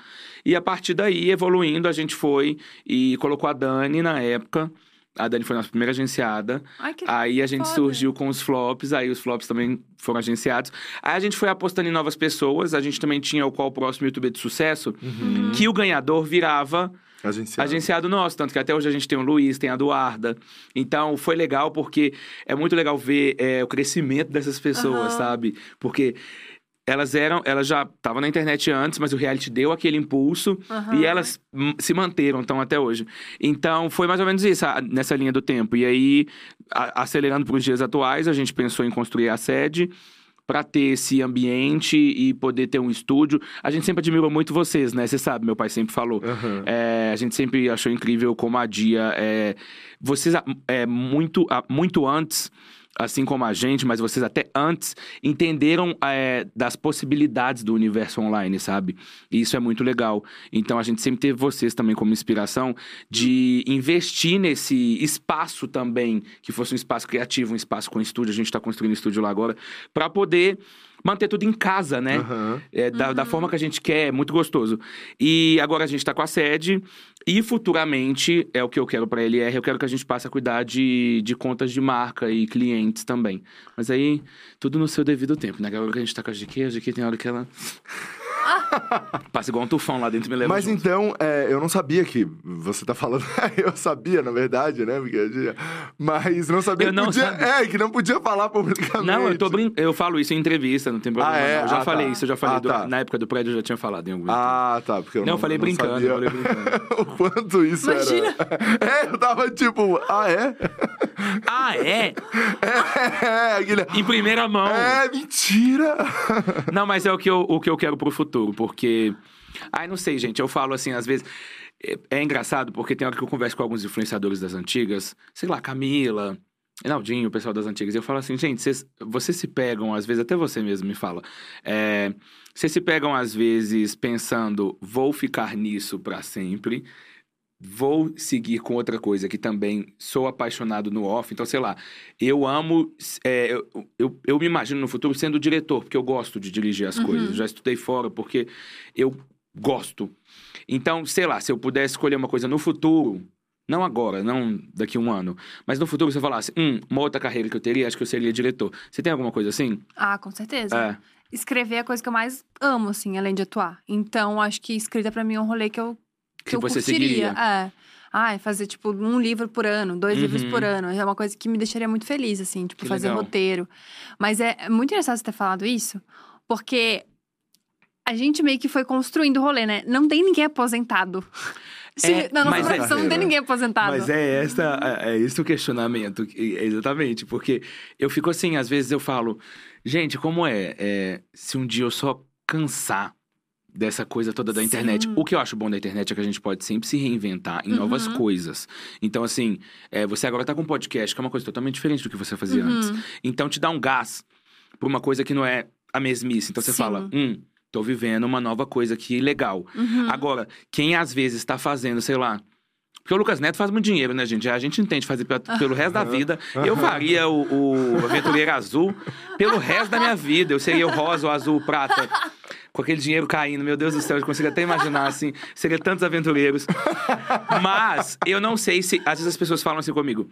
E a partir daí, evoluindo, a gente foi e colocou a Dani na época. A Dani foi nossa primeira agenciada. Ai, que Aí a gente foda. surgiu com os flops, aí os flops também foram agenciados. Aí a gente foi apostando em novas pessoas, a gente também tinha o qual próximo youtuber de sucesso, Uhum. que o ganhador virava Agenciado. agenciado nosso, tanto que até hoje a gente tem o Luiz, tem a Eduarda. Então foi legal porque é muito legal ver é, o crescimento dessas pessoas, Aham. sabe? Porque elas eram, elas já estavam na internet antes, mas o reality deu aquele impulso Aham. e elas se manteram então até hoje. Então foi mais ou menos isso, a- nessa linha do tempo. E aí, a- acelerando para os dias atuais, a gente pensou em construir a sede para ter esse ambiente e poder ter um estúdio. A gente sempre admirou muito vocês, né? Você sabe, meu pai sempre falou. Aham. É, a gente sempre achou incrível como a Dia. É, vocês, é, muito, muito antes, assim como a gente, mas vocês até antes, entenderam é, das possibilidades do universo online, sabe? E isso é muito legal. Então a gente sempre teve vocês também como inspiração de investir nesse espaço também, que fosse um espaço criativo, um espaço com estúdio. A gente está construindo estúdio lá agora, para poder manter tudo em casa, né? Aham. É, da, da Uhum. forma que a gente quer, é muito gostoso. E agora a gente tá com a sede. E futuramente, é o que eu quero pra LR, eu quero que a gente passe a cuidar de, de contas de marca e clientes também. Mas aí, tudo no seu devido tempo, né? Agora que a gente tá com a GQ, a GQ tem hora que ela. (laughs) Passa igual um tufão lá dentro e me leva Mas junto. então, é, eu não sabia que você tá falando. (laughs) eu sabia, na verdade, né? Porque eu tinha- Mas não sabia Eu que não podia. sabia. É, que não podia falar publicamente. Não, eu tô brin... eu falo isso em entrevista, não tem problema. Ah, é? não. Eu já Ah, falei tá. isso, eu já falei Ah, do- tá. na época do prédio, eu já tinha falado em algum Ah, tá. Porque eu Não, não, eu falei não brincando, sabia eu falei brincando. (laughs) o quanto isso Imagina. era. É, eu tava tipo, ah, é? Ah, é? É, aquele. Em primeira mão. É, mentira! Não, mas é o que, eu, o que eu quero pro futuro, porque. Ai, não sei, gente. Eu falo assim, às vezes. É, é engraçado, porque tem hora que eu converso com alguns influenciadores das antigas, sei lá, Camila, Naldinho, o pessoal das antigas, e eu falo assim, gente, vocês, vocês se pegam, às vezes, até você mesmo me fala. é, vocês se pegam, às vezes, pensando, vou ficar nisso pra sempre. Vou seguir com outra coisa que também sou apaixonado no off. Então, sei lá, eu amo. é, eu, eu, eu me imagino no futuro sendo diretor, porque eu gosto de dirigir as Uhum. coisas. Já estudei fora, porque eu gosto. Então, sei lá, se eu pudesse escolher uma coisa no futuro, não agora, não daqui a um ano, mas no futuro, se eu falasse, hum, uma outra carreira que eu teria, acho que eu seria diretor. Você tem alguma coisa assim? Ah, com certeza. É. Escrever é a coisa que eu mais amo, assim, além de atuar. Então, acho que escrita pra mim é um rolê que eu, que Que eu você curtiria. seguiria. É. Ah, fazer, tipo, um livro por ano, dois livros Uhum. por ano. É uma coisa que me deixaria muito feliz, assim, tipo, Que fazer legal. roteiro. Mas é é muito engraçado você ter falado isso, porque a gente meio que foi construindo o rolê, né? Não tem ninguém aposentado. (laughs) Se, É, na nossa é- profissão não tem ninguém aposentado. Mas é essa, é, é esse o questionamento, que- exatamente, porque eu fico assim, às vezes eu falo, gente, como é, é, se um dia eu só cansar dessa coisa toda da Sim. internet. O que eu acho bom da internet é que a gente pode sempre se reinventar em novas Uhum. coisas. Então, assim, é, você agora tá com um podcast, que é uma coisa totalmente diferente do que você fazia antes. Uhum. Então, te dá um gás pra uma coisa que não é a mesmice. Então, você Sim. fala, hum, tô vivendo uma nova coisa aqui legal. Uhum. Agora, quem às vezes tá fazendo, sei lá. Porque o Lucas Neto faz muito dinheiro, né, gente? A gente entende fazer pe- pelo resto da vida. Eu faria o, o Aventureiro Azul pelo resto da minha vida. Eu seria o rosa, o azul, o prata. Com aquele dinheiro caindo, meu Deus do céu, eu consigo até imaginar assim. Seria tantos aventureiros. Mas eu não sei se. Às vezes as pessoas falam assim comigo.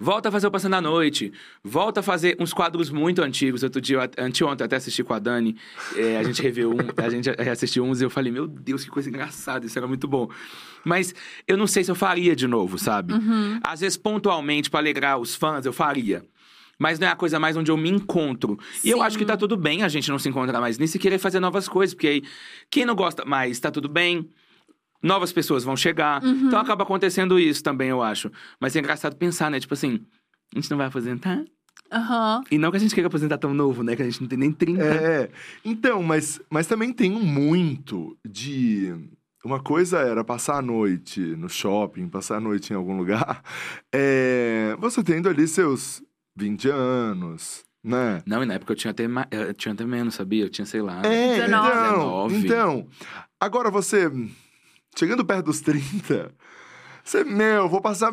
Volta a fazer o Passando a Noite. Volta a fazer uns quadros muito antigos. Outro dia, eu- anteontem, eu até assisti com a Dani. é, a gente reveu um, a gente assistiu uns e eu falei, meu Deus, que coisa engraçada, isso era muito bom. Mas eu não sei se eu faria de novo, sabe? Uhum. Às vezes, pontualmente, pra alegrar os fãs, eu faria. Mas não é a coisa mais onde eu me encontro. E eu Sim. acho que tá tudo bem a gente não se encontrar mais nisso e querer fazer novas coisas. Porque aí, quem não gosta mais, tá tudo bem. Novas pessoas vão chegar. Uhum. Então acaba acontecendo isso também, eu acho. Mas é engraçado pensar, né? Tipo assim, a gente não vai aposentar? Aham. E não que a gente queira aposentar tão novo, né? Que a gente não tem nem 30. É. Então, mas, mas também tem um muito de. Uma coisa era passar a noite no shopping, passar a noite em algum lugar. (laughs) É, você tendo ali seus 20 anos, né? Não, e na época eu tinha até, ma- eu tinha até menos, sabia? Eu tinha, sei lá. É, 19. então, 19. então. Agora você, chegando perto dos 30, você, meu, vou passar.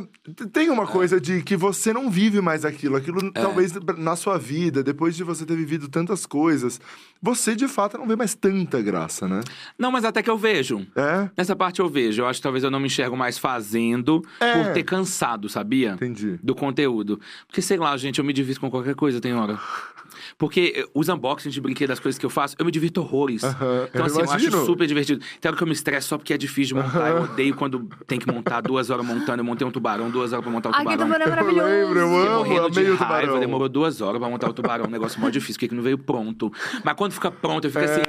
Tem uma coisa de que você não vive mais aquilo. Aquilo, É. talvez, na sua vida, depois de você ter vivido tantas coisas, você de fato não vê mais tanta graça, né? Não, mas até que eu vejo. É? Nessa parte eu vejo. Eu acho que talvez eu não me enxergo mais fazendo É. por ter cansado, sabia? Entendi. Do conteúdo. Porque, sei lá, gente, eu me divirto com qualquer coisa, tem hora. Porque eh, os unboxings de brinquedos, das coisas que eu faço, eu me divirto horrores. Aham, Então, eu assim, eu imagino. acho super divertido. Tem hora que eu me estresso só porque é difícil de montar. Eu odeio quando tem que montar duas horas montando. Eu montei um tubarão, duas horas pra montar o Ai, que tubarão. tubarão Eu maravilhoso. lembro, eu Fiquei amo, morrendo de raiva, tubarão. demorou duas horas pra montar o tubarão. Um negócio mó difícil, porque que não veio pronto. Mas quando fica pronto, eu fico assim,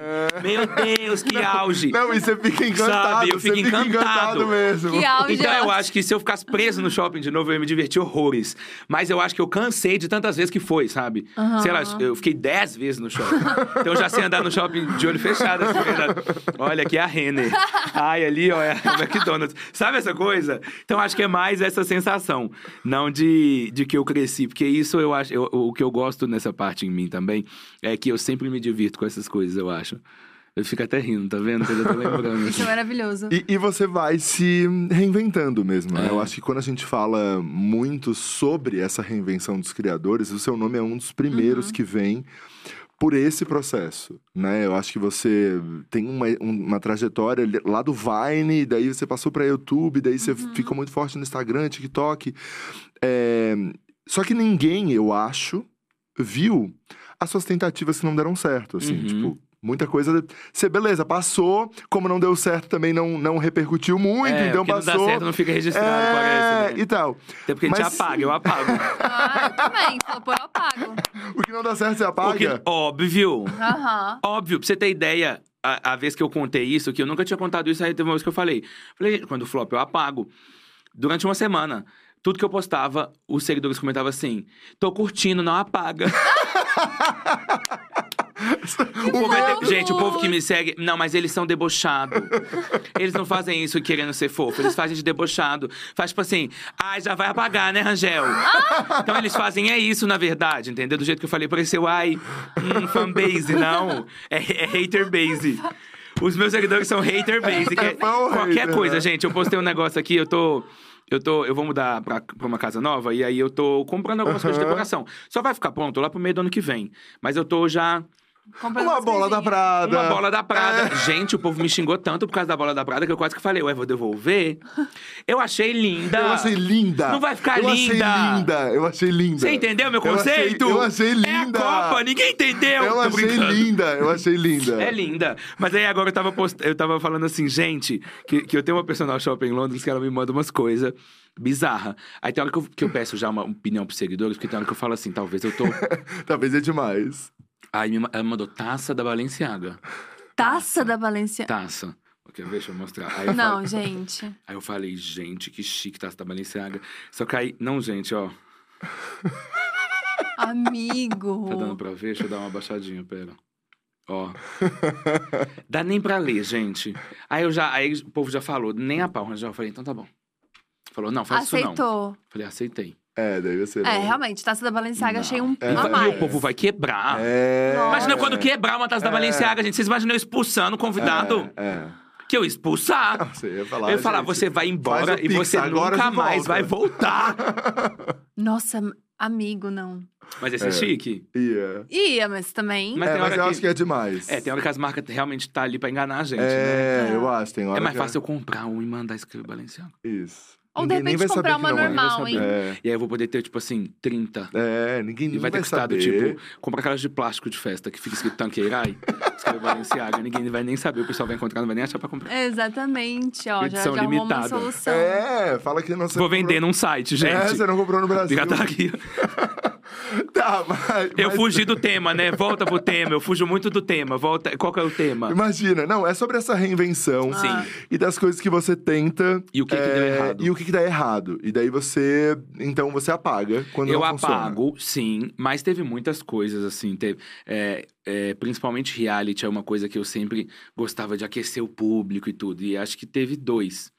meu Deus, que (laughs) auge! É. Não, e você fica encantado. Sabe, eu fico fica encantado. mesmo. Que auge. Então eu acho que se eu ficasse preso no shopping de novo, eu ia me divertir horrores. Mas eu acho que eu cansei de tantas vezes que foi, sabe? Sei lá, eu fiquei dez vezes no shopping. então eu já sei andar no shopping de olho fechado. Assim, verdade. Olha, aqui é a Renner. Ai, ali, ó, é a McDonald's. Sabe essa coisa? Então acho que é mais essa sensação. Não de, de que eu cresci. Porque isso eu acho. eu- o que eu gosto nessa parte em mim também é que eu sempre me divirto com essas coisas, eu acho. Eu fico até rindo, tá vendo? Eu tô lembrando. (laughs) Isso é maravilhoso. E, e você vai se reinventando mesmo, né? É. Eu acho que quando a gente fala muito sobre essa reinvenção dos criadores, o seu nome é um dos primeiros que vem por esse processo, né? Eu acho que você tem uma, um- uma trajetória lá do Vine, daí você passou para YouTube, daí você ficou muito forte no Instagram, TikTok. É, Só que ninguém, eu acho, viu as suas tentativas que não deram certo, assim, Uhum. tipo, Muita coisa. Você, beleza, passou. Como não deu certo, também não, não repercutiu muito, É, então o que passou. não dá certo não fica registrado, é, parece, né? e tal. Até porque a gente Mas- apaga, eu apago. Ah, eu também. Se for pôr, eu apago. O que não dá certo, você apaga. Porque, óbvio, Aham. óbvio, pra você ter ideia, a, a vez que eu contei isso, que eu nunca tinha contado isso, aí teve uma vez que eu falei. Falei, quando flop, eu apago. Durante uma semana, tudo que eu postava, os seguidores comentavam assim: tô curtindo, não apaga. (laughs) O povo é de-! Gente, o povo que me segue. Não, mas eles são debochados. Eles não fazem isso querendo ser fofo. Eles fazem de debochado. Faz tipo assim, ai, já vai apagar, né, Rangel? Então eles fazem é isso, na verdade, entendeu? Do jeito que eu falei, pareceu, ai, hum, fanbase, não. É, é hater base. Os meus seguidores são hater base. É É qualquer hater, coisa, né? gente. Eu postei um negócio aqui, eu tô. Eu, tô, eu vou mudar pra, pra uma casa nova e aí eu tô comprando algumas coisas de decoração. Só vai ficar pronto lá pro meio do ano que vem. Mas eu tô já Uma bola da. Prada. uma bola da Prada. É. Gente, o povo me xingou tanto por causa da bola da Prada que eu quase que falei, ué, vou devolver. Eu achei linda. Eu achei linda. Não vai ficar eu linda. achei linda. Eu achei linda. Você entendeu meu Eu achei- conceito? Eu achei, linda. É a Copa, ninguém entendeu. Eu Tô achei brincando. linda. Eu achei linda. É linda. Mas aí agora eu tava, post... eu tava falando assim, gente, que, que eu tenho uma personal shopper em Londres que ela me manda umas coisas bizarras. Aí tem hora que eu, que eu peço já uma opinião pros seguidores, porque tem hora que eu falo assim, talvez eu tô. (laughs) Talvez é demais. Aí me ela mandou taça da Balenciaga. Taça da Valência. Taça. Quer ver? Deixa eu mostrar. Aí eu Não, gente. (laughs) Aí eu falei, gente, que chique taça da Balenciaga. Só que aí, não, gente, ó. (laughs) Amigo. Tá dando pra ver? Deixa eu dar uma baixadinha, pera. Ó. (laughs) Dá nem pra ler, gente. Aí eu já, aí o povo já falou, nem a pau, já eu falei, então tá bom. Falou, não, faz isso não. Aceitou. Falei, aceitei. É, daí você. É, não. realmente, taça da Balenciaga Não. achei um É. a E mais. E o povo vai quebrar. É. Imagina quando quebrar uma taça da É. Balenciaga, gente. Vocês imaginam eu expulsando o convidado? É. é. Que eu expulsar. (laughs) Você ia falar. eu ia falar, gente, você vai embora e você agora nunca mais vai voltar. (laughs) Nossa, amigo, não. Mas esse é, É. chique. Ia. Ia, mas também. Mas é, tem mas eu que- acho que é demais. É, tem hora que as marcas realmente tá ali pra enganar a gente, né? É, né? eu acho. Tem hora É mais que fácil eu comprar um e mandar escrever Balenciaga. Isso. Ou de Ninguém nem repente vai comprar que uma não é. normal, Vai hein? É. E aí eu vou poder ter, tipo assim, 30. É, ninguém E nem vai ter custado, saber. tipo, comprar aquelas de plástico de festa que fica escrito Tanqueirai, escreve Balenciaga, ninguém vai nem saber, o pessoal vai encontrar, não vai nem achar pra comprar. Exatamente, ó. Já, Edição já uma limitada. solução. É, fala que não Vou comprou- vender num site, gente. É, você não comprou no Brasil. Pirataria. (laughs) Tá, mas, Eu mas- fugi do tema, né? Volta pro tema. Eu fujo muito do tema. Volta. Qual que é o tema? Imagina, não, é sobre essa reinvenção Sim. e das coisas que você tenta. E o que que é, deu errado. E o que, que dá errado. E daí você. Então você apaga quando eu não funciona. apago, sim, mas teve muitas coisas, assim. Teve, é, é, principalmente reality é uma coisa que eu sempre gostava de aquecer o público e tudo. E acho que teve dois.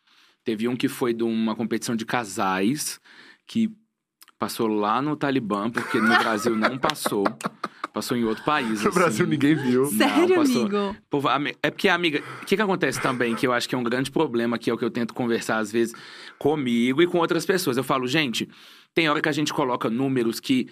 Teve um que foi de uma competição de casais, que passou lá no Talibã, porque no Brasil não passou. (laughs) Passou em outro país. No Brasil assim. ninguém viu. Sério, Não, passou- amigo? Povo, É porque, amiga, o que, que acontece também, que eu acho que é um grande problema, que é o que eu tento conversar às vezes comigo e com outras pessoas. Eu falo, gente, tem hora que a gente coloca números que.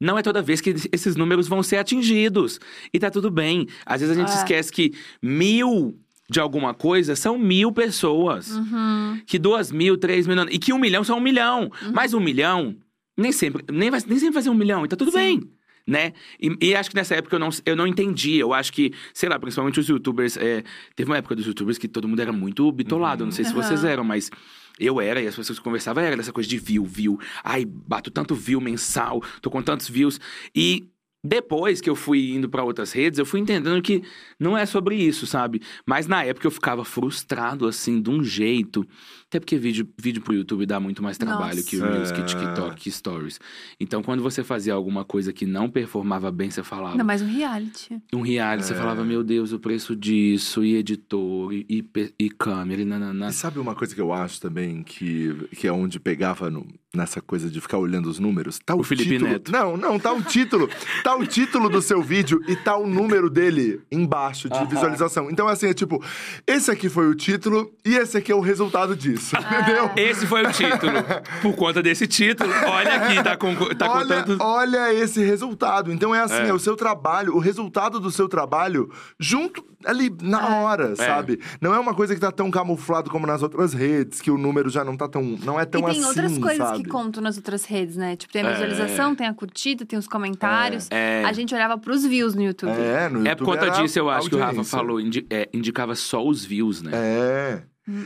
Não é toda vez que esses números vão ser atingidos. E tá tudo bem. Às vezes a gente É. esquece que mil de alguma coisa são mil pessoas. Uhum. Que duas mil, três mil. E que um milhão são um milhão. Mas um milhão, nem sempre, nem, vai, nem sempre vai ser um milhão. E tá tudo Sim. bem. Né? E, e acho que nessa época eu não, eu não entendi. Eu acho que, sei lá, principalmente os youtubers. é, teve uma época dos youtubers que todo mundo era muito bitolado. Eu Não sei se Aham. vocês eram, mas eu era, e as pessoas que conversavam era dessa coisa de view, view. Ai, bato tanto view mensal, tô com tantos views. E depois que eu fui indo pra outras redes, eu fui entendendo que não é sobre isso, sabe? Mas na época eu ficava frustrado, assim, de um jeito. Até porque vídeo, vídeo pro YouTube dá muito mais trabalho Nossa. que o Reels, que É. TikTok, que Stories. Então, quando você fazia alguma coisa que não performava bem, você falava. Ainda mais um reality. Um reality, você É. falava, meu Deus, o preço disso, e editor, e, e, e câmera, e nananã. E sabe uma coisa que eu acho também que, que é onde pegava no- nessa coisa de ficar olhando os números? Tá o, O Felipe título. Neto. Não, não, tá o título. tá o título do seu vídeo e tá o número dele embaixo de Aham. visualização. Então, assim, é tipo, esse aqui foi o título e esse aqui é o resultado disso. Ah. Entendeu? Esse foi o título. Por conta desse título, olha aqui, tá, com, tá olha, contando. olha esse resultado. Então é assim, é. É. o seu trabalho, o resultado do seu trabalho junto ali na É. hora, sabe? Não é uma coisa que tá tão camuflado como nas outras redes, que o número já não tá tão, não é tão e tem assim, outras coisas sabe? Que contam nas outras redes, né? Tipo, tem a É. visualização, tem a curtida, tem os comentários. É, A gente olhava pros views no YouTube. É, no é por YouTube conta disso, eu acho que o Rafa falou, indi- é, indicava só os views, né? É.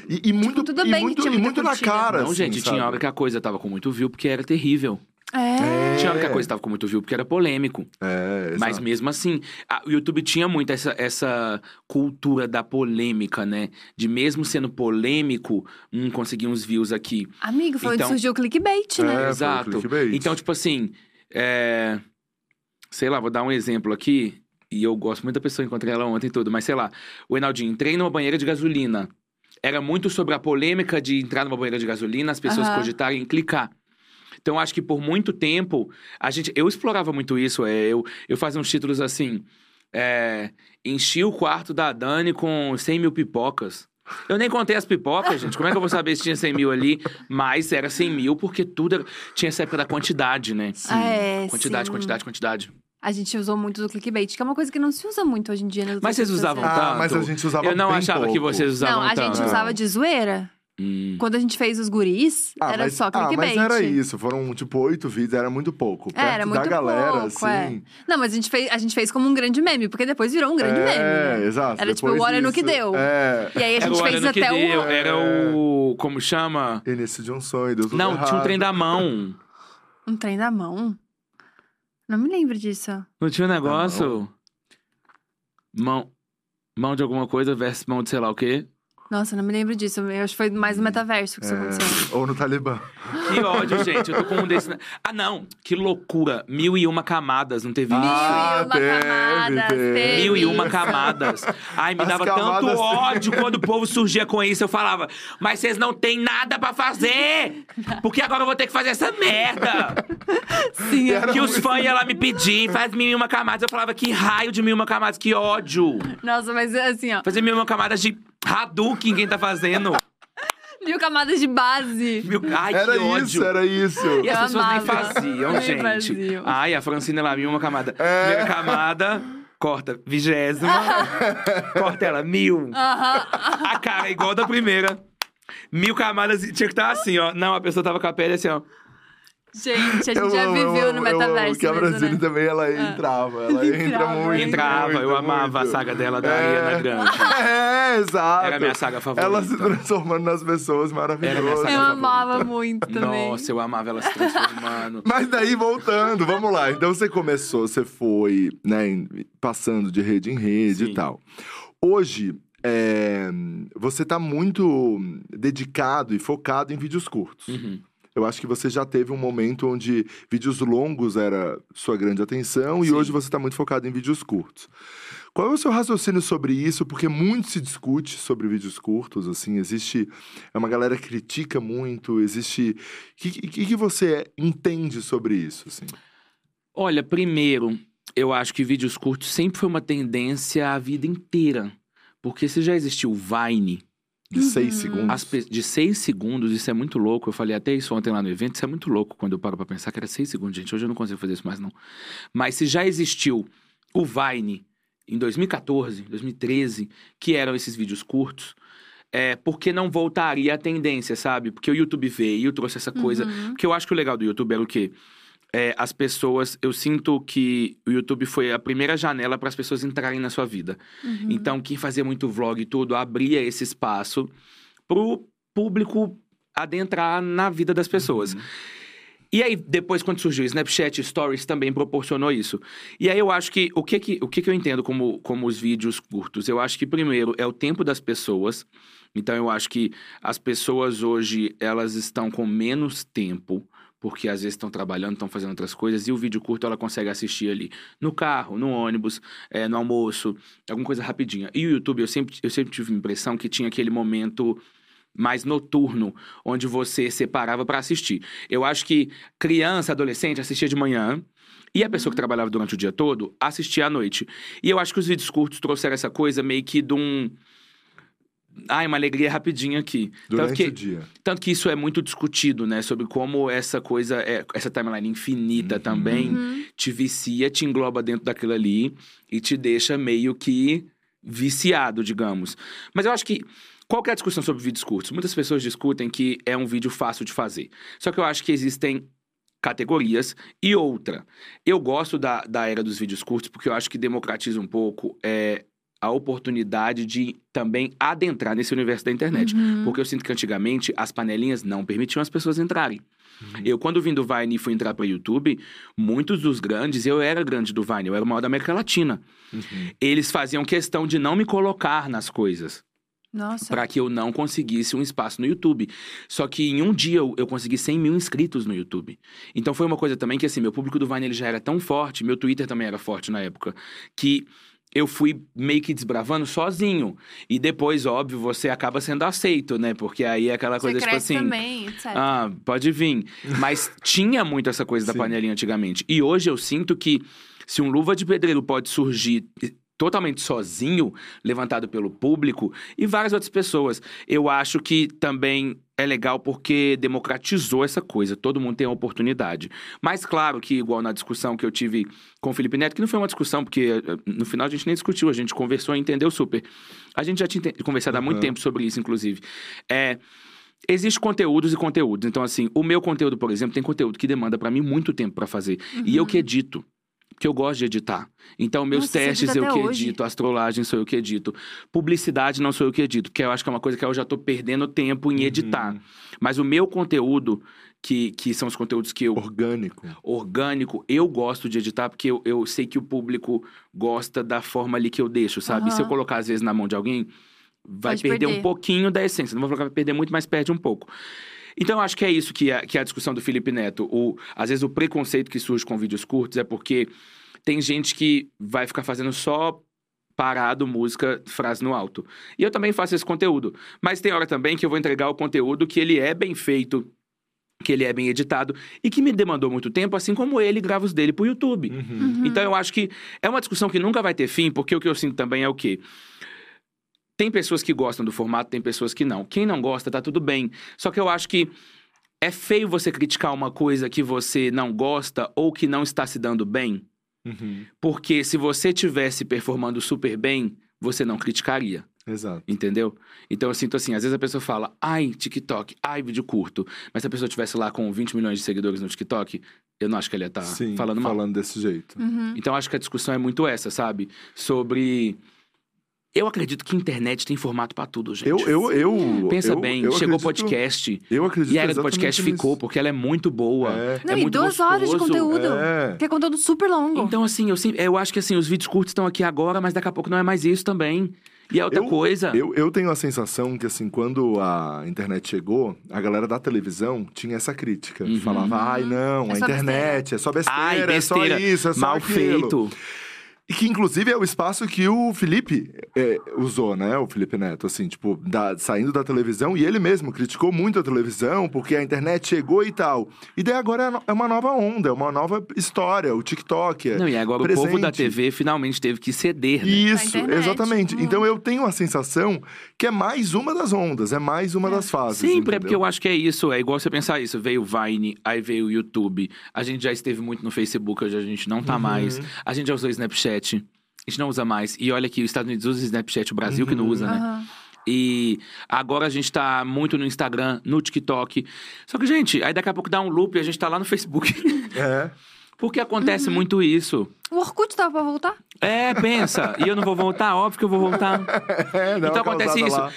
E, e muito, tudo e bem que muito, tinha e muito na cara, Não, assim, gente, sabe? tinha hora que a coisa tava com muito view porque era terrível. É. Tinha hora que a coisa tava com muito view porque era polêmico. É, Mas exato. mesmo assim, a- o YouTube tinha muito essa, essa cultura da polêmica, né? De mesmo sendo polêmico, um conseguir uns views aqui. Amigo, foi Então- onde surgiu o clickbait, né? É, foi o Exato. clickbait. Então, tipo assim, é... sei lá, vou dar um exemplo aqui. E eu gosto muito da pessoa, encontrei ela ontem e tudo, mas sei lá, o Enaldinho, entrei numa banheira de gasolina. Era muito sobre a polêmica de entrar numa banheira de gasolina, as pessoas Aham. cogitarem em clicar. Então, acho que por muito tempo, a gente. Eu explorava muito isso. É, eu, eu fazia uns títulos assim. É, enchi o quarto da Dani com 100 mil pipocas. Eu nem contei as pipocas, gente. Como é que eu vou saber se tinha 100 mil ali? Mas era 100 mil porque tudo era... tinha essa época da quantidade, né? É, Quantidade, sim. quantidade, quantidade. A gente usou muito do clickbait, que é uma coisa que não se usa muito hoje em dia. Nas Mas vocês usavam sociais. Ah, mas a gente usava Eu não bem achava pouco. que vocês usavam Não, a gente tanto. usava de zoeira. Hum. Quando a gente fez os guris, Ah, era mas, só ah, clickbait. mas era isso. Foram, tipo, oito vídeos. Era muito pouco. Perto É, era muito da galera, pouco, assim... é. Não, mas a gente, fez, a gente fez como um grande meme, porque depois virou um grande é, meme, né? exato. Era tipo, Depois olha no que deu. É. E aí a Era gente o fez até deu, o... era o... Como chama? Início de um sonho, Deus tudo Não, tinha um errado. trem da mão. Um trem da mão? Não me lembro disso. Não tinha um negócio? Mão... Mão de alguma coisa versus mão de sei lá o quê. Nossa, não me lembro disso. Eu acho que foi mais no metaverso que isso É, aconteceu. ou no Talibã. Que ódio, gente. Eu tô com um desse... na- Ah, não. Que loucura. Mil e uma camadas, não teve isso? Ah, Mil e uma teve, camadas, teve. teve. Mil e uma camadas. Ai, me As dava tanto ódio quando o povo surgia com isso. Eu falava, mas vocês não têm nada pra fazer! Porque agora eu vou ter que fazer essa merda! Sim, Era que os muito- fãs iam lá me pedir, faz mil e uma camadas. Eu falava, que raio de mil e uma camadas, que ódio! Nossa, mas assim, ó. Fazer mil e uma camadas de Hadouken, quem tá fazendo? Mil camadas de base. Mil... Ai, Era que ódio! isso, era isso. E as Eu pessoas nem faziam, Nem gente. faziam. Ai, a Francina lá, mil e uma camada. É. Primeira camada, corta, vigésima. (laughs) corta ela, mil. Aham. A cara é igual da primeira. Mil camadas, e tinha que estar assim, ó. Não, a pessoa tava com a pele assim, ó. Gente, a gente Eu já amo, eu viveu amo, no metaverso. que a Brasília né? também, ela entrava. Ela entra Entrava. muito, Entrava, muito, eu amava muito. a saga dela da É. Ariana Grande. (laughs) É, exato. Era a minha saga favorita. Ela se transformando nas pessoas maravilhosas. Eu favorita. amava muito também. Nossa, eu amava ela se transformando. (laughs) Mas daí, voltando, vamos lá. Então, você começou, você foi, né, passando de rede em rede Sim. e tal. Hoje, é, você tá muito dedicado e focado em vídeos curtos. Uhum. Eu acho que você já teve um momento onde vídeos longos era sua grande atenção e Sim. hoje você está muito focado em vídeos curtos. Qual é o seu raciocínio sobre isso? Porque muito se discute sobre vídeos curtos, assim, existe... É uma galera que critica muito, existe... O que, que, que você entende sobre isso, assim? Olha, primeiro, eu acho que vídeos curtos sempre foi uma tendência a vida inteira. Porque se já existiu o Vine, De seis Uhum. segundos? as pe- de seis segundos, isso é muito louco. Eu falei até isso ontem lá no evento, isso é muito louco quando eu paro pra pensar que era seis segundos, gente. Hoje eu não consigo fazer isso mais, não. Mas se já existiu o Vine em 2014, 2013, que eram esses vídeos curtos, é, por que não voltaria a tendência, sabe? Porque o YouTube veio, trouxe essa coisa. Uhum. Porque eu acho que o legal do YouTube era o quê? É, as pessoas, eu sinto que o YouTube foi a primeira janela para as pessoas entrarem na sua vida. Uhum. Então, quem fazia muito vlog e tudo, abria esse espaço pro público adentrar na vida das pessoas. Uhum. E aí, depois, quando surgiu o Snapchat Stories, também proporcionou isso. E aí, eu acho que o que, que, o que, que eu entendo como, como os vídeos curtos? Eu acho que, primeiro, é o tempo das pessoas. Então, eu acho que as pessoas hoje, elas estão com menos tempo. Porque às vezes estão trabalhando, estão fazendo outras coisas, e o vídeo curto ela consegue assistir ali no carro, no ônibus, é, no almoço, alguma coisa rapidinha. E o YouTube, eu sempre, eu sempre tive a impressão que tinha aquele momento mais noturno, onde você separava para assistir. Eu acho que criança, adolescente assistia de manhã. E a pessoa que trabalhava durante o dia todo assistia à noite. E eu acho que os vídeos curtos trouxeram essa coisa meio que de um. Ai, uma alegria rapidinha aqui. Durante Tanto que, o dia. tanto que isso é muito discutido, né? Sobre como essa coisa, é, essa timeline infinita Uhum. também Uhum. te vicia, te engloba dentro daquilo ali e te deixa meio que viciado, digamos. Mas eu acho que Qual que é a discussão sobre vídeos curtos? Muitas pessoas discutem que é um vídeo fácil de fazer. Só que eu acho que existem categorias. E outra, eu gosto da, da era dos vídeos curtos porque eu acho que democratiza um pouco é, a oportunidade de também adentrar nesse universo da internet. Uhum. Porque eu sinto que antigamente as panelinhas não permitiam as pessoas entrarem. Eu, quando vim do Vine e fui entrar para YouTube, muitos dos grandes, eu era grande do Vine, eu era o maior da América Latina. Uhum. Eles faziam questão de não me colocar nas coisas Nossa. para que eu não conseguisse um espaço no YouTube. Só que em um dia eu, eu consegui 100 mil inscritos no YouTube. Então foi uma coisa também que assim, meu público do Vine ele já era tão forte, meu Twitter também era forte na época, que eu fui meio que desbravando sozinho. E depois, óbvio, você acaba sendo aceito, né? Porque aí é aquela Você coisa tipo cresce assim. também, etc. Ah, pode vir. (laughs) Mas tinha muito essa coisa da Sim. panelinha antigamente. E hoje eu sinto que se um luva de pedreiro pode surgir totalmente sozinho, levantado pelo público e várias outras pessoas, eu acho que também é legal porque democratizou essa coisa, todo mundo tem a oportunidade. Mas claro que, igual na discussão que eu tive com o Felipe Neto, que não foi uma discussão, porque eh, no final a gente nem discutiu, a gente conversou e entendeu super. A gente já tinha conversado há muito Uhum. tempo sobre isso, inclusive. É, Existem conteúdos e conteúdos. Então, assim, o meu conteúdo, por exemplo, tem conteúdo que demanda pra mim muito tempo pra fazer. E eu que edito. Porque eu gosto de editar. Então, meus Nossa, testes eu que hoje? edito, astrolagem sou eu que edito. Publicidade não sou eu que edito, que eu acho que é uma coisa que eu já tô perdendo tempo em editar. Uhum. Mas o meu conteúdo, que, que são os conteúdos que eu Orgânico. orgânico, eu gosto de editar porque eu, eu sei que o público gosta da forma ali que eu deixo, sabe? E Se eu colocar, às vezes, na mão de alguém, vai Pode perder, um perder. pouquinho da essência. Não vou falar que vai perder muito, mas perde um pouco. Então, eu acho que é isso que é, que é a discussão do Felipe Neto. O, às vezes, o preconceito que surge com vídeos curtos é porque tem gente que vai ficar fazendo só parado, música, frase no alto. E eu também faço esse conteúdo. Mas tem hora também que eu vou entregar o conteúdo que ele é bem feito, que ele é bem editado e que me demandou muito tempo, assim como ele grava os dele pro YouTube. Uhum. Uhum. Então eu acho que é uma discussão que nunca vai ter fim, porque o que eu sinto também é o quê? Tem pessoas que gostam do formato, tem pessoas que não. Quem não gosta, tá tudo bem. Só que eu acho que é feio você criticar uma coisa que você não gosta ou que não está se dando bem, Uhum. porque se você tivesse performando super bem, você não criticaria. Exato. Entendeu? Então eu sinto assim, às vezes a pessoa fala, ai, TikTok, ai, vídeo curto. Mas se a pessoa tivesse lá com 20 milhões de seguidores no TikTok, eu não acho que ela ia estar Sim, falando mal. falando desse jeito. Uhum. Então acho que a discussão é muito essa, sabe? Sobre. Eu acredito que internet tem formato pra tudo, gente. Eu, eu, eu. Pensa eu- bem, eu chegou acredito- podcast. Eu acredito E a era do podcast nisso. ficou, porque ela é muito boa. É. Não, é e muito duas horas de gostoso. conteúdo. É. Que é conteúdo super longo. Então, assim, eu, sempre, eu acho que assim, os vídeos curtos estão aqui agora, mas daqui a pouco não é mais isso também. E é outra Eu- coisa. Eu, eu tenho a sensação que, assim, quando a internet chegou, a galera da televisão tinha essa crítica. Uhum. Falava, ai, não, É a internet é só besteira, Ai, é só besteira. isso, é só Mal aquilo. feito. E que, inclusive, é o espaço que o Felipe é, usou, né? O Felipe Neto, assim, tipo, da- saindo da televisão. E ele mesmo criticou muito a televisão, porque a internet chegou e tal. E daí agora é é uma nova onda, é uma nova história, o TikTok. É... Não, e agora o povo da presente. TV finalmente teve que ceder, né? Isso, exatamente. hum. Então eu tenho a sensação que é mais uma das ondas, é mais uma das fases. Sempre, é entendeu? porque eu acho que é isso. É igual você pensar isso. Veio o Vine, aí veio o YouTube. A gente já esteve muito no Facebook, hoje a gente não tá Uhum. mais. A gente já usou Snapchat. A gente não usa mais. E olha que os Estados Unidos usa Snapchat, o Brasil que não Uhum. usa, né? Aham. E agora a gente tá muito no Instagram, no TikTok. Só que, gente, aí daqui a pouco dá um loop e a gente tá lá no Facebook. (laughs) É. Porque acontece muito isso. O Orkut tava pra voltar? É, pensa. E eu não vou voltar? Óbvio que eu vou voltar. (laughs) É, dá Então acontece isso. lá.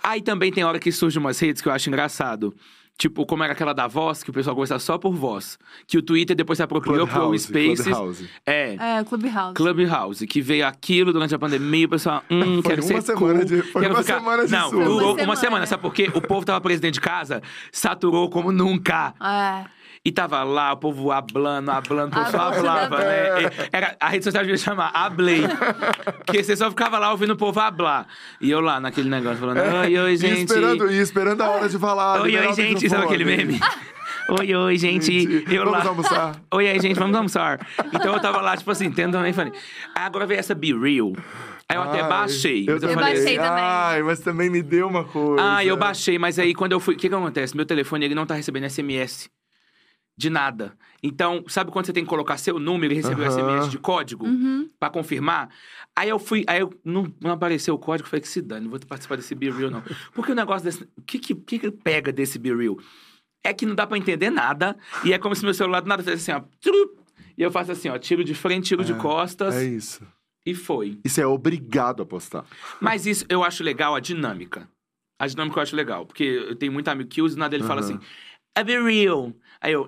Aí também tem hora que surgem umas redes que eu acho engraçado. Tipo, como era aquela da voz, que o pessoal conversa só por voz. Que o Twitter depois se apropriou pro Clubhouse, Spaces. Clubhouse. É. É, Clubhouse. Clubhouse, que veio aquilo durante a pandemia, o pessoal, hum, Foi quero uma ser semana cool, de- foi quero uma ficar... semana de Não, durou Uma uma semana. semana. sabe por quê? O povo tava preso dentro de casa, saturou como nunca. É. E tava lá, o povo hablando, hablando, o povo só hablava, né? E Era, a rede social devia chamar Hablei. Porque você só ficava lá ouvindo o povo hablar. E eu lá naquele negócio, falando, oi, oi, E gente. esperando, e esperando a hora de falar. Oi, oi, gente. Sabe aquele meme? (laughs) Oi, oi, gente. Eu Vamos lá. almoçar? (laughs) Oi, aí, gente, vamos almoçar. Então eu tava lá, tipo assim, tentando, aí falei. Agora veio essa Be Real. Aí eu até Ai, baixei. Eu mas eu também. falei, baixei também. Ai, mas também me deu uma coisa. ah, eu baixei, mas aí quando eu fui. O que que acontece? Meu telefone ele não tá recebendo SMS. De nada. Então, sabe quando você tem que colocar seu número e receber o Aham. SMS de código Uhum. pra confirmar? Aí eu fui, aí eu não, não apareceu o código, falei que se dane, não vou participar desse Be Real, não. (laughs) Porque o negócio desse. O que, que, que que pega desse Be Real? É que não dá pra entender nada, e é como se meu celular do nada fizesse assim, ó. E eu faço assim, ó, tiro de frente, tiro de É, costas, É isso. e foi. Você é obrigado a postar. Mas isso eu acho legal, a dinâmica. A dinâmica eu acho legal. Porque eu tenho muito amigo que usa e nada ele fala Aham. assim, é be real. Aí eu.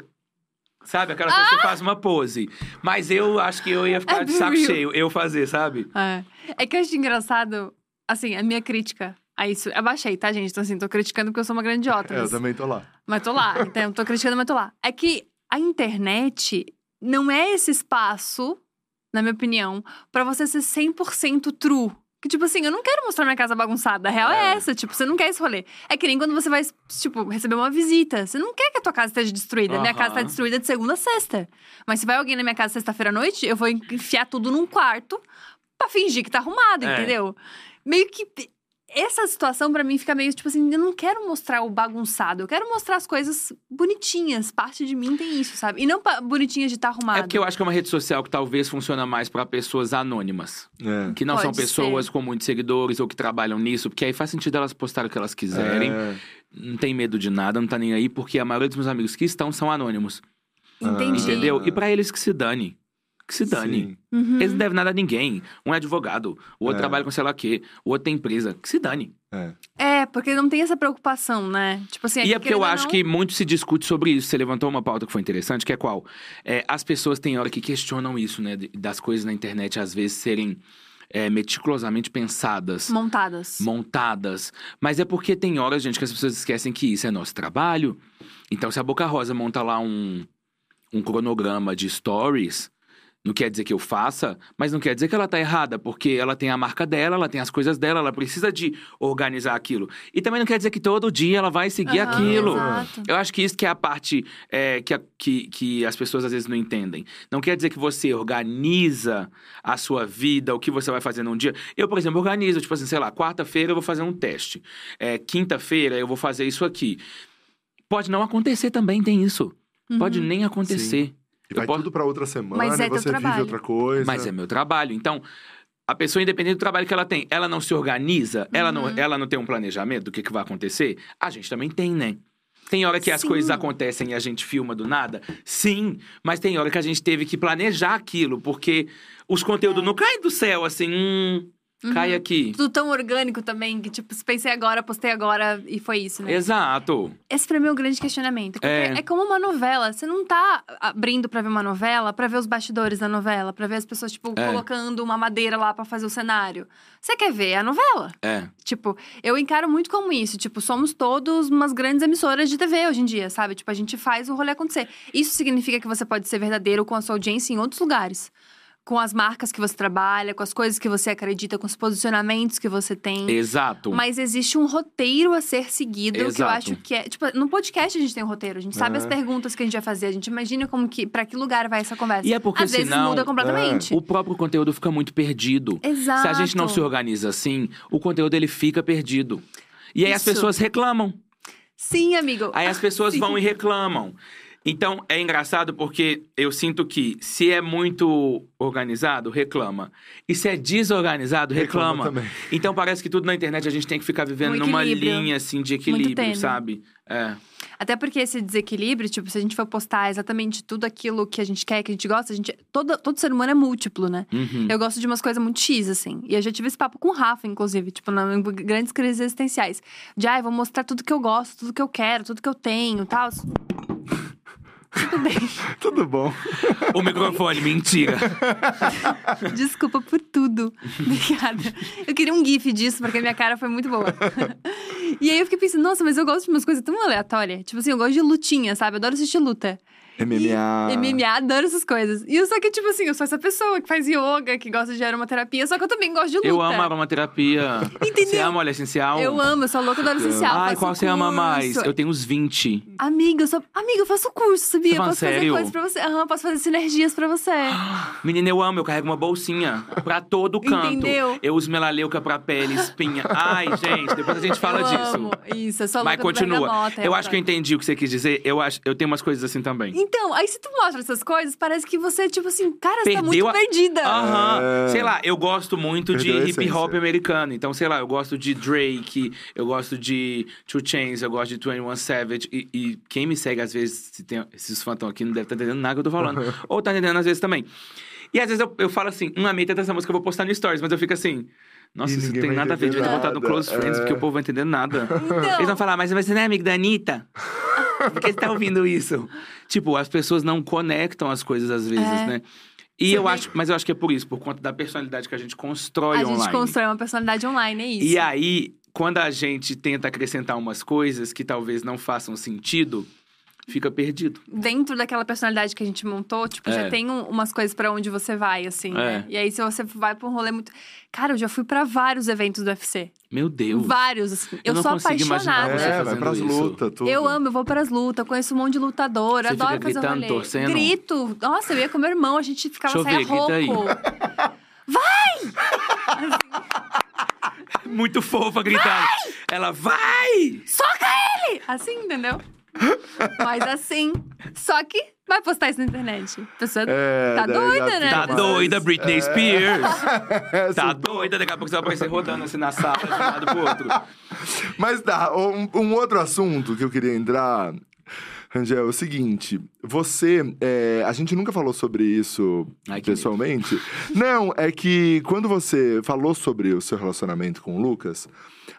Sabe, aquela coisa que Ah! você faz uma pose. Mas eu acho que eu ia ficar É de saco real. cheio, eu fazer, sabe? É. É que eu acho engraçado, assim, a minha crítica a isso. Eu baixei, tá, gente? Então, assim, tô criticando porque eu sou uma grande idiota. É, eu mas, também tô lá. mas tô lá. Então, tô criticando, mas tô lá. É que a internet não é esse espaço, na minha opinião, pra você ser 100% true. Que, tipo assim, eu não quero mostrar minha casa bagunçada. A real é. É. essa. Tipo, você não quer esse rolê. É que nem quando você vai, tipo, receber uma visita. Você não quer que a tua casa esteja destruída. Minha casa tá destruída de segunda a sexta. Mas se vai alguém na minha casa sexta-feira à noite, eu vou enfiar tudo num quarto pra fingir que tá arrumado, É. entendeu? Meio que. Essa situação pra mim fica meio tipo assim, eu não quero mostrar o bagunçado, eu quero mostrar as coisas bonitinhas. Parte de mim tem isso, sabe? E não bonitinhas de estar arrumado. É porque eu acho que é uma rede social que talvez funciona mais pra pessoas anônimas. É. Que não são Pode pessoas ser. com muitos seguidores ou que trabalham nisso. Porque aí faz sentido elas postarem o que elas quiserem. É. Não tem medo de nada, não tá nem aí. Porque a maioria dos meus amigos que estão são anônimos. Entendi. Entendeu? E pra eles que se dane. Que se dane. Uhum. Eles não devem nada a ninguém. Um é advogado, o outro É. trabalha com sei lá o quê, o outro tem empresa. Que se dane. É. É, porque não tem essa preocupação, né? Tipo assim, e é porque eu acho não- que muito se discute sobre isso. Você levantou uma pauta que foi interessante, que é qual? É, as pessoas têm hora que questionam isso, né? Das coisas na internet às vezes serem é, meticulosamente pensadas. Montadas. montadas. Mas é porque tem horas, gente, que as pessoas esquecem que isso é nosso trabalho. Então, se a Boca Rosa monta lá um, um cronograma de stories, não quer dizer que eu faça, mas não quer dizer que ela tá errada, porque ela tem a marca dela, ela tem as coisas dela, ela precisa de organizar aquilo. E também não quer dizer que todo dia ela vai seguir Aham, aquilo. Exato. Eu acho que isso que é a parte é, que, a- que, que as pessoas às vezes não entendem. Não quer dizer que você organiza a sua vida, o que você vai fazer num dia. Eu, por exemplo, organizo, tipo assim, sei lá, quarta-feira eu vou fazer um teste. É, Quinta-feira eu vou fazer isso aqui. Pode não acontecer também, tem isso. Pode Uhum. nem acontecer. E Eu vai posso- tudo pra outra semana, Mas é e você vive outra coisa. Mas é meu trabalho. Então, a pessoa, independente do trabalho que ela tem, ela não se organiza, ela, não, Uhum. ela não tem um planejamento do que, que vai acontecer, a gente também tem, né? Tem hora que as Sim. coisas acontecem e a gente filma do nada? Sim, mas tem hora que a gente teve que planejar aquilo, porque os conteúdos não caem do céu assim, hum, cai Uhum. aqui. Tudo tão orgânico também, que tipo, se pensei agora, postei agora e foi isso, né? Exato. Esse pra mim é o grande questionamento. É. é. como uma novela. Você não tá abrindo pra ver uma novela, pra ver os bastidores da novela, pra ver as pessoas, tipo, É. colocando uma madeira lá pra fazer o cenário. Você quer ver a novela. É. Tipo, eu encaro muito como isso. Tipo, somos todos umas grandes emissoras de TV hoje em dia, sabe? Tipo, a gente faz o rolê acontecer. Isso significa que você pode ser verdadeiro com a sua audiência em outros lugares. Com as marcas que você trabalha, com as coisas que você acredita, com os posicionamentos que você tem. Exato. Mas existe um roteiro a ser seguido que eu Exato. acho que é. Tipo, no podcast a gente tem um roteiro, a gente sabe É. as perguntas que a gente vai fazer, a gente imagina como que. pra que lugar vai essa conversa. E é porque Às vezes senão- muda completamente. O próprio conteúdo fica muito perdido. Exato. Se a gente não se organiza assim, o conteúdo ele fica perdido. E aí as Isso. pessoas reclamam. Sim, amigo. Aí as (laughs) pessoas Sim. vão e reclamam. Então, é engraçado porque eu sinto que se é muito organizado, reclama. E se é desorganizado, Reclama reclama. Então parece que tudo na internet a gente tem que ficar vivendo Um numa linha assim de equilíbrio, sabe? É. Até porque esse desequilíbrio, tipo, se a gente for postar exatamente tudo aquilo que a gente quer, que a gente gosta, a gente. Todo, todo ser humano é múltiplo, né? Uhum. Eu gosto de umas coisas muito X, assim. E eu já tive esse papo com o Rafa, inclusive, tipo, na, em grandes crises existenciais. De, ai, vou mostrar tudo que eu gosto, tudo que eu quero, tudo que eu tenho e tal. Tudo bem. (laughs) Tudo bom. O microfone, mentira. (laughs) Desculpa por tudo. Obrigada. Eu queria um GIF disso, porque a minha cara foi muito boa. (laughs) e aí eu fiquei pensando, nossa, mas eu gosto de umas coisas tão aleatórias. Tipo assim, eu gosto de lutinha, sabe? Eu adoro assistir luta. MMA. E MMA, adoro essas coisas. E eu só que, tipo assim, eu sou essa pessoa que faz yoga, que gosta de aromaterapia, só que eu também gosto de luta. Eu amo aromaterapia. Entendeu? Você ama óleo essencial? Eu amo, eu sou louca do óleo essencial. Ai, qual você ama mais? Eu tenho uns 20. Amiga, eu sou. Amiga, eu faço curso, sabia? Você Eu fala posso sério? fazer coisas pra você. Aham, posso fazer sinergias pra você. (gasps) Menina, eu amo, eu carrego uma bolsinha pra todo canto. Entendeu? Eu uso melaleuca pra pele, espinha. Ai, gente, depois a gente (laughs) fala eu disso. Amo. Isso, eu sou Mas louca do continua. bergamota, Eu acho que eu entendi o que você quis dizer. Eu, acho, eu tenho umas coisas assim também. Então, aí se tu mostra essas coisas, parece que você, tipo assim, cara, você tá muito a- perdida. Aham. É. Sei lá, eu gosto muito de Perdeu a hip hop americano. Então, sei lá, eu gosto de Drake, eu gosto de Two Chainz, eu gosto de 21 Savage. E, e quem me segue, às vezes, se tem, esses fãs estão aqui, não deve estar entendendo nada que eu tô falando. (laughs) Ou tá entendendo às vezes também. E às vezes eu, eu falo assim, hum, amei tanto essa música, eu vou postar no Stories. Mas eu fico assim, nossa, E isso não tem nada a ver, devia ter botado no. Close Friends, É. porque o povo vai entender nada. Então, Eles vão falar, mas você não é amigo da Anitta? (laughs) Por que você tá ouvindo isso? Tipo, as pessoas não conectam as coisas às vezes, É. né? E Você eu vê- acho, mas eu acho que é por isso, por conta da personalidade que a gente constrói a gente online. constrói uma personalidade online, é isso. E aí, quando a gente tenta acrescentar umas coisas que talvez não façam sentido, fica perdido. Dentro daquela personalidade que a gente montou, tipo, já É. tem um- umas coisas pra onde você vai, assim, né? É. E aí, se você vai pra um rolê muito. Cara, eu já fui pra vários eventos do UFC. Meu Deus. Vários, assim. Eu, Eu não sou apaixonada. você É, vai pras lutas, tudo. Eu amo, eu vou pras lutas, conheço um monte de lutador, Você adoro fica fazer gritando, rolê. torcendo? Grito. Nossa, eu ia com meu irmão, a gente ficava Deixa saia ver, grita aí. rouco. (laughs) Muito fofa gritando. Ela vai! Soca ele! Assim, entendeu? Mas assim. Só que vai postar isso na internet. A pessoa É, tá doida, né? Tá doida, Britney Spears. É, (laughs) Tá doida, daqui a pouco você vai aparecer rodando assim na sala, de um lado pro outro. (laughs) Mas tá, um, um outro assunto que eu queria entrar, Rangel, é o seguinte. Você, é, a gente nunca falou sobre isso Ai, pessoalmente. Não, é que quando você falou sobre o seu relacionamento com o Lucas,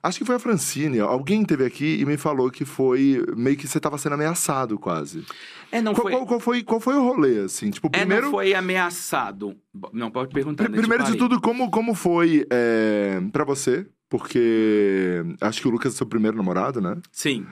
acho que foi a Francine, alguém teve aqui e me falou que foi meio que você tava sendo ameaçado quase. É, não Qual, foi. qual- qual foi, qual foi o rolê, assim? Tipo, É, primeiro... não foi ameaçado. Não, pode perguntar. Pri- né? Primeiro de tudo, como, como foi é, para você? Porque acho que o Lucas é seu primeiro namorado, né? Sim.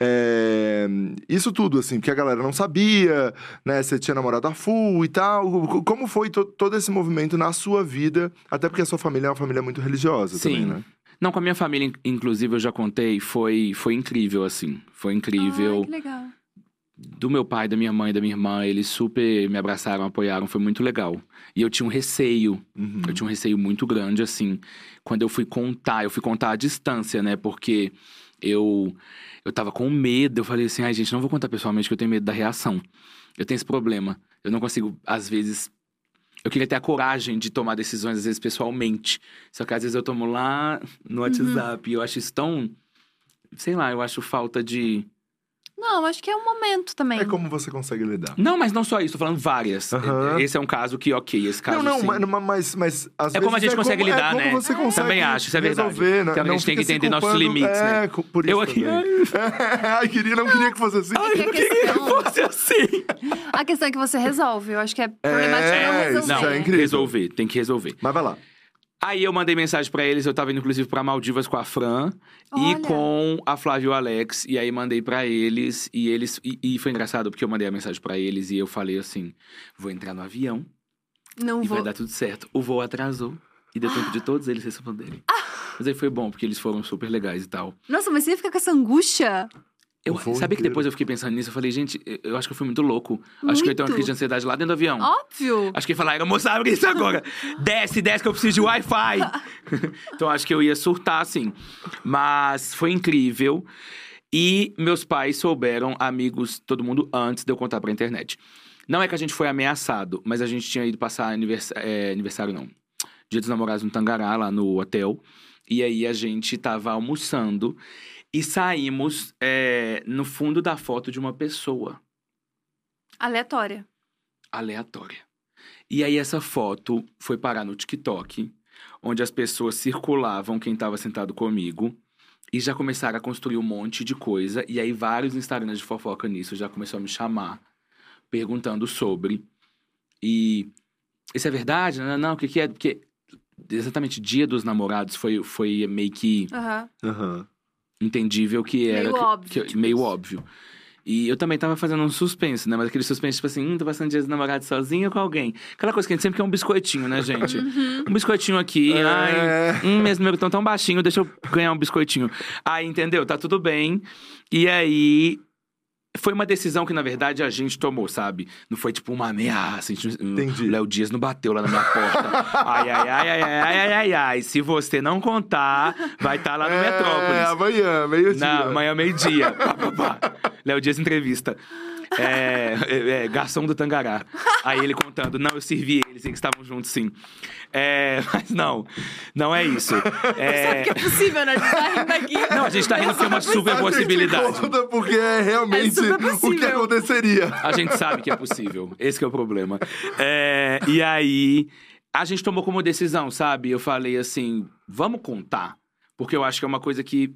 É, isso tudo, assim, porque a galera não sabia, né? Você tinha namorado a full e tal. Como foi to- todo esse movimento na sua vida? Até porque a sua família é uma família muito religiosa Sim. também, né? Não, com a minha família, in- inclusive, eu já contei, foi, foi incrível, assim. Foi incrível. Ai, que legal. do meu pai, da minha mãe, da minha irmã, eles super me abraçaram, apoiaram, foi muito legal. E eu tinha um receio, Uhum. eu tinha um receio muito grande, assim, quando eu fui contar, eu fui contar à distância, né? Porque eu, eu tava com medo, eu falei assim, ai gente, não vou contar pessoalmente que eu tenho medo da reação. Eu tenho esse problema, eu não consigo, às vezes... Eu queria ter a coragem de tomar decisões, às vezes, pessoalmente. Só que às vezes eu tomo lá no WhatsApp e eu acho isso tão... Sei lá, eu acho falta de... Não, acho que é um momento também. É como você consegue lidar. Não, mas não só isso, tô falando várias. Aham. Esse é um caso que, ok, esse caso não, não, sim. mas, mas, mas às É como a gente consegue como- lidar, é como né? Você consegue Também acho, isso é verdade. resolver, né? Então a Não gente tem que entender nossos limites, é, né? por isso Eu aqui, (laughs) ai, queria, não queria que fosse assim. É que a questão, Fosse assim. a questão é que você resolve. Eu acho que é problemático É, não resolver. isso é Não, incrível. resolver, tem que resolver. Mas vai lá. Aí eu mandei mensagem pra eles, eu tava indo inclusive pra Maldivas com a Fran e Olha. com a Flávia e o Alex. E aí mandei pra eles e eles. E, e foi engraçado porque eu mandei a mensagem pra eles e eu falei assim: vou entrar no avião Não e vou. vai dar tudo certo. O voo atrasou. E deu tempo de todos eles responderem. Mas aí foi bom, porque eles foram super legais e tal. Nossa, mas você ia ficar com essa angústia? Eu, O voo sabe que inteiro. depois eu fiquei pensando nisso? Eu falei, gente, eu- eu acho que eu fui muito louco. Acho que eu tenho uma Muito. crise de ansiedade lá dentro do avião. Óbvio. Acho que falaram, moça, abre isso agora. (laughs) desce, desce que eu preciso de Wi-Fi. (laughs) então acho que eu ia surtar, assim. Mas foi incrível. E meus pais souberam, amigos, todo mundo, antes de eu contar pra internet. Não é que a gente foi ameaçado, mas a gente tinha ido passar anivers- é, aniversário, não. Dia dos namorados no Tangará, lá no hotel. E aí a gente tava almoçando e saímos é, no fundo da foto de uma pessoa Aleatória. aleatória. E aí essa foto foi parar no TikTok, onde as pessoas circulavam quem estava sentado comigo e já começaram a construir um monte de coisa. E aí vários Instagrams de fofoca nisso já começaram a me chamar, perguntando sobre. E isso é verdade? Não, não, o que, que é? Porque exatamente Dia dos Namorados foi, foi meio que Aham. Aham. Entendível que era. Meio que- óbvio, que- tipo meio isso. óbvio. E eu também tava fazendo um suspense, né? Mas aquele suspense, tipo assim, hum, tô passando dias namorado sozinho com alguém. Aquela coisa que a gente sempre quer um biscoitinho, né, gente? (laughs) Uhum. Um biscoitinho aqui, É. ai, hum, meus números estão tão baixinho, deixa eu ganhar um biscoitinho. Aí, entendeu? Tá tudo bem. E aí, foi uma decisão que, na verdade, a gente tomou, sabe? Não foi tipo uma ameaça. Entendi. O Léo Dias não bateu lá na minha porta. (laughs) ai, ai, ai, ai, ai, ai, ai, ai. Se você não contar, vai estar lá no É, Metrópolis. amanhã, meio-dia. Não, amanhã meio-dia. Pá, pá. Léo Dias entrevista. É, é, é, garçom do Tangará. Aí ele contando, não, eu servi eles, eles estavam juntos sim. É, mas não, não é isso. É, Sabe que é possível, né? A gente tá rindo aqui. não, a gente tá rindo porque é uma super possibilidade. conta porque é realmente É o que aconteceria. A gente sabe que é possível. Esse que é o problema. É, e aí, a gente tomou como decisão, sabe? Eu falei assim, vamos contar. Porque eu acho que é uma coisa que...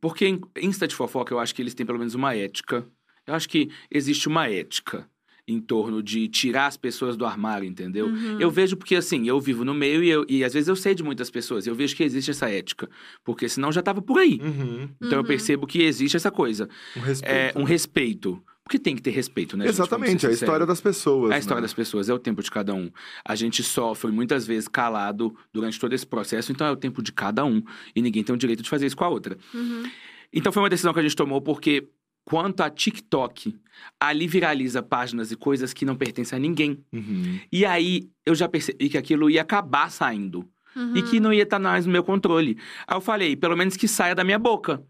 Porque em Insta de fofoca, eu acho que eles têm pelo menos uma ética. Eu acho que existe uma ética em torno de tirar as pessoas do armário, entendeu? Uhum. Eu vejo porque, assim, eu vivo no meio e, eu- e às vezes eu sei de muitas pessoas. Eu vejo que existe essa ética. Porque senão já tava por aí. Uhum. Então eu Uhum. percebo que existe essa coisa. Um respeito. É, um respeito. Porque tem que ter respeito, né? gente? Exatamente, ser a sinceros. história das pessoas. É a história né? das pessoas, é o tempo de cada um. A gente foi muitas vezes calado durante todo esse processo, então é o tempo de cada um. E ninguém tem o direito de fazer isso com a outra. Uhum. Então foi uma decisão que a gente tomou porque, quanto a TikTok, ali viraliza páginas e coisas que não pertencem a ninguém. Uhum. E aí eu já percebi que aquilo ia acabar saindo Uhum. e que não ia estar mais no meu controle. Aí eu falei, pelo menos que saia da minha boca.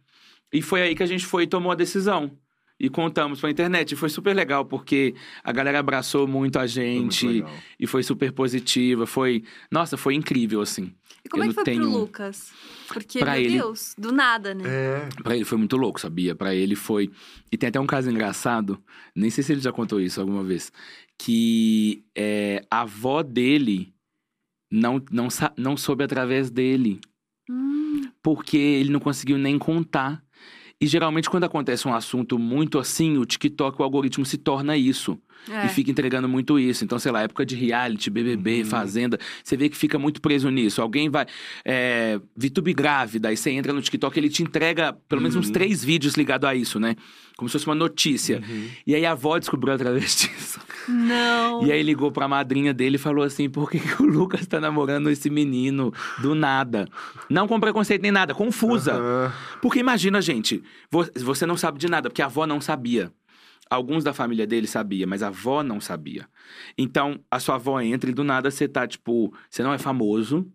E foi aí que a gente foi e tomou a decisão. E contamos pra internet. E foi super legal, porque a galera abraçou muito a Foi muito gente. e foi super positiva. Foi. Nossa, foi incrível, assim. E como eu é que foi tenho- pro Lucas? Porque, Pra meu ele- Deus, do nada, né? É. Pra ele foi muito louco, sabia? Pra ele foi. E tem até um caso engraçado, nem sei se ele já contou isso alguma vez, que é, a avó dele não, não, não soube através dele. Hum, porque ele não conseguiu nem contar. E geralmente, quando acontece um assunto muito assim, o TikTok, o algoritmo se torna isso. É. E fica entregando muito isso. Então, sei lá, época de reality, BBB, Uhum. Fazenda, você vê que fica muito preso nisso. Alguém vai. É, VTube grávida, aí você entra no TikTok, ele te entrega pelo menos uns Uhum. três vídeos ligados a isso, né? Como se fosse uma notícia. Uhum. E aí a avó descobriu através (laughs) disso. Não. E aí ligou pra madrinha dele e falou assim: por que, que o Lucas tá namorando esse menino do nada? Não com preconceito nem nada, confusa. Porque imagina, gente, vo- você não sabe de nada, porque a avó não sabia. Alguns da família dele sabia, mas a avó não sabia. Então, a sua avó entra e do nada você tá, tipo, você não é famoso.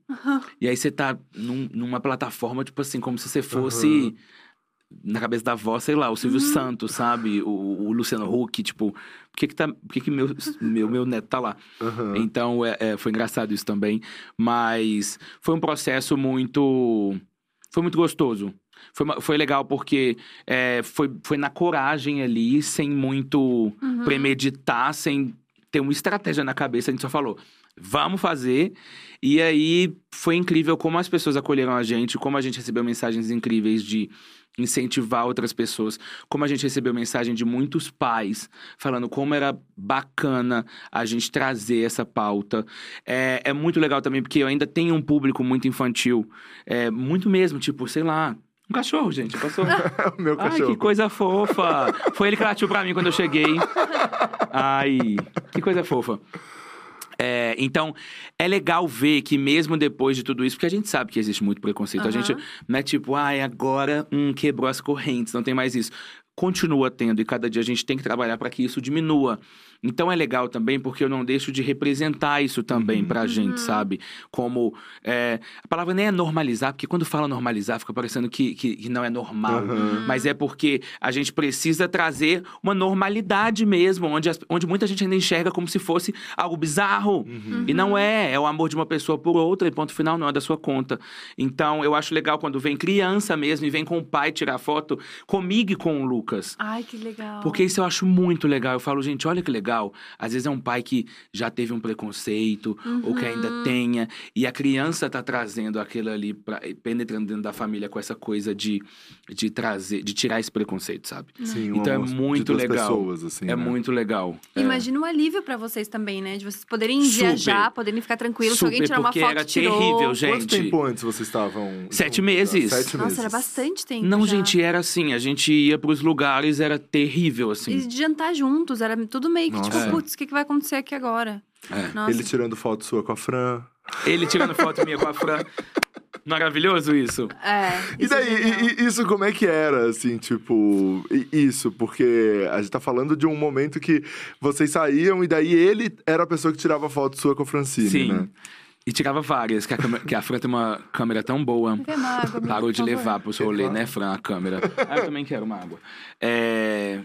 E aí você tá num- numa plataforma, tipo assim, como se você fosse. Aham. Na cabeça da avó, sei lá, o Silvio Uhum. Santos, sabe? O, o Luciano Huck, tipo, por que que, tá, por que, que meu, meu, meu neto tá lá? Então, é, é, foi engraçado isso também. Mas foi um processo muito. Foi muito gostoso. Foi, foi legal porque é, foi, foi na coragem ali, sem muito Uhum. premeditar, sem ter uma estratégia na cabeça. A gente só falou, vamos fazer. E aí foi incrível como as pessoas acolheram a gente, como a gente recebeu mensagens incríveis de incentivar outras pessoas, como a gente recebeu mensagem de muitos pais falando como era bacana a gente trazer essa pauta. É, é muito legal também, porque eu ainda tenho um público muito infantil, é, muito mesmo, tipo, sei lá. Um cachorro, gente, passou. (laughs) o meu Ai, cachorro. que coisa fofa. Foi ele que latiu pra mim quando eu cheguei. Ai, que coisa fofa. É, então, é legal ver que mesmo depois de tudo isso, porque a gente sabe que existe muito preconceito. A Aham. gente não é tipo, ai, agora hum, quebrou as correntes, não tem mais isso. Continua tendo e cada dia a gente tem que trabalhar para que isso diminua. Então é legal também porque eu não deixo de representar isso também Uhum. pra Uhum. gente, sabe? Como. é, a palavra nem é normalizar, porque quando fala normalizar fica parecendo que, que, que não é normal. Aham. Mas é porque a gente precisa trazer uma normalidade mesmo, onde, as- onde muita gente ainda enxerga como se fosse algo bizarro. Uhum. E não é, é o amor de uma pessoa por outra, e ponto final, não é da sua conta. Então, eu acho legal quando vem criança mesmo e vem com o pai tirar foto comigo e com o Lucas. Ai, que legal. Porque isso eu acho muito legal. Eu falo, gente, olha que legal. Às vezes é um pai que já teve um preconceito, ou que ainda Uhum. tenha, e a criança tá trazendo aquilo ali, pra, penetrando dentro da família com essa coisa de, de trazer, de tirar esse preconceito, sabe? Sim, um Então é muito legal. pessoas, assim, é né? muito legal. É. Imagina um alívio pra vocês também, né? De vocês poderem Super. viajar, poderem ficar tranquilos. Se alguém Super, tirar uma porque foto, era tirou. terrível, gente. Quanto tempo antes vocês estavam? Sete meses. Sete meses. Nossa, era bastante tempo Não, já. gente, era assim. A gente ia pros lugares, era terrível, assim. E de jantar juntos, era tudo meio que Nossa. tipo, É. putz, o que, que vai acontecer aqui agora? É. Ele tirando foto sua com a Fran. Ele tirando foto minha com a Fran. Maravilhoso isso. É. E isso é daí, e- e isso como é que era, assim, tipo, isso? Porque a gente tá falando de um momento que vocês saíam e daí ele era a pessoa que tirava foto sua com a Francine, Sim. né? E tirava várias, que a, câmera- que a Fran tem uma câmera tão boa. Uma água, Parou de favor. levar pro rolê, Claro. né, Fran, a câmera. Ah, eu também quero uma água. É...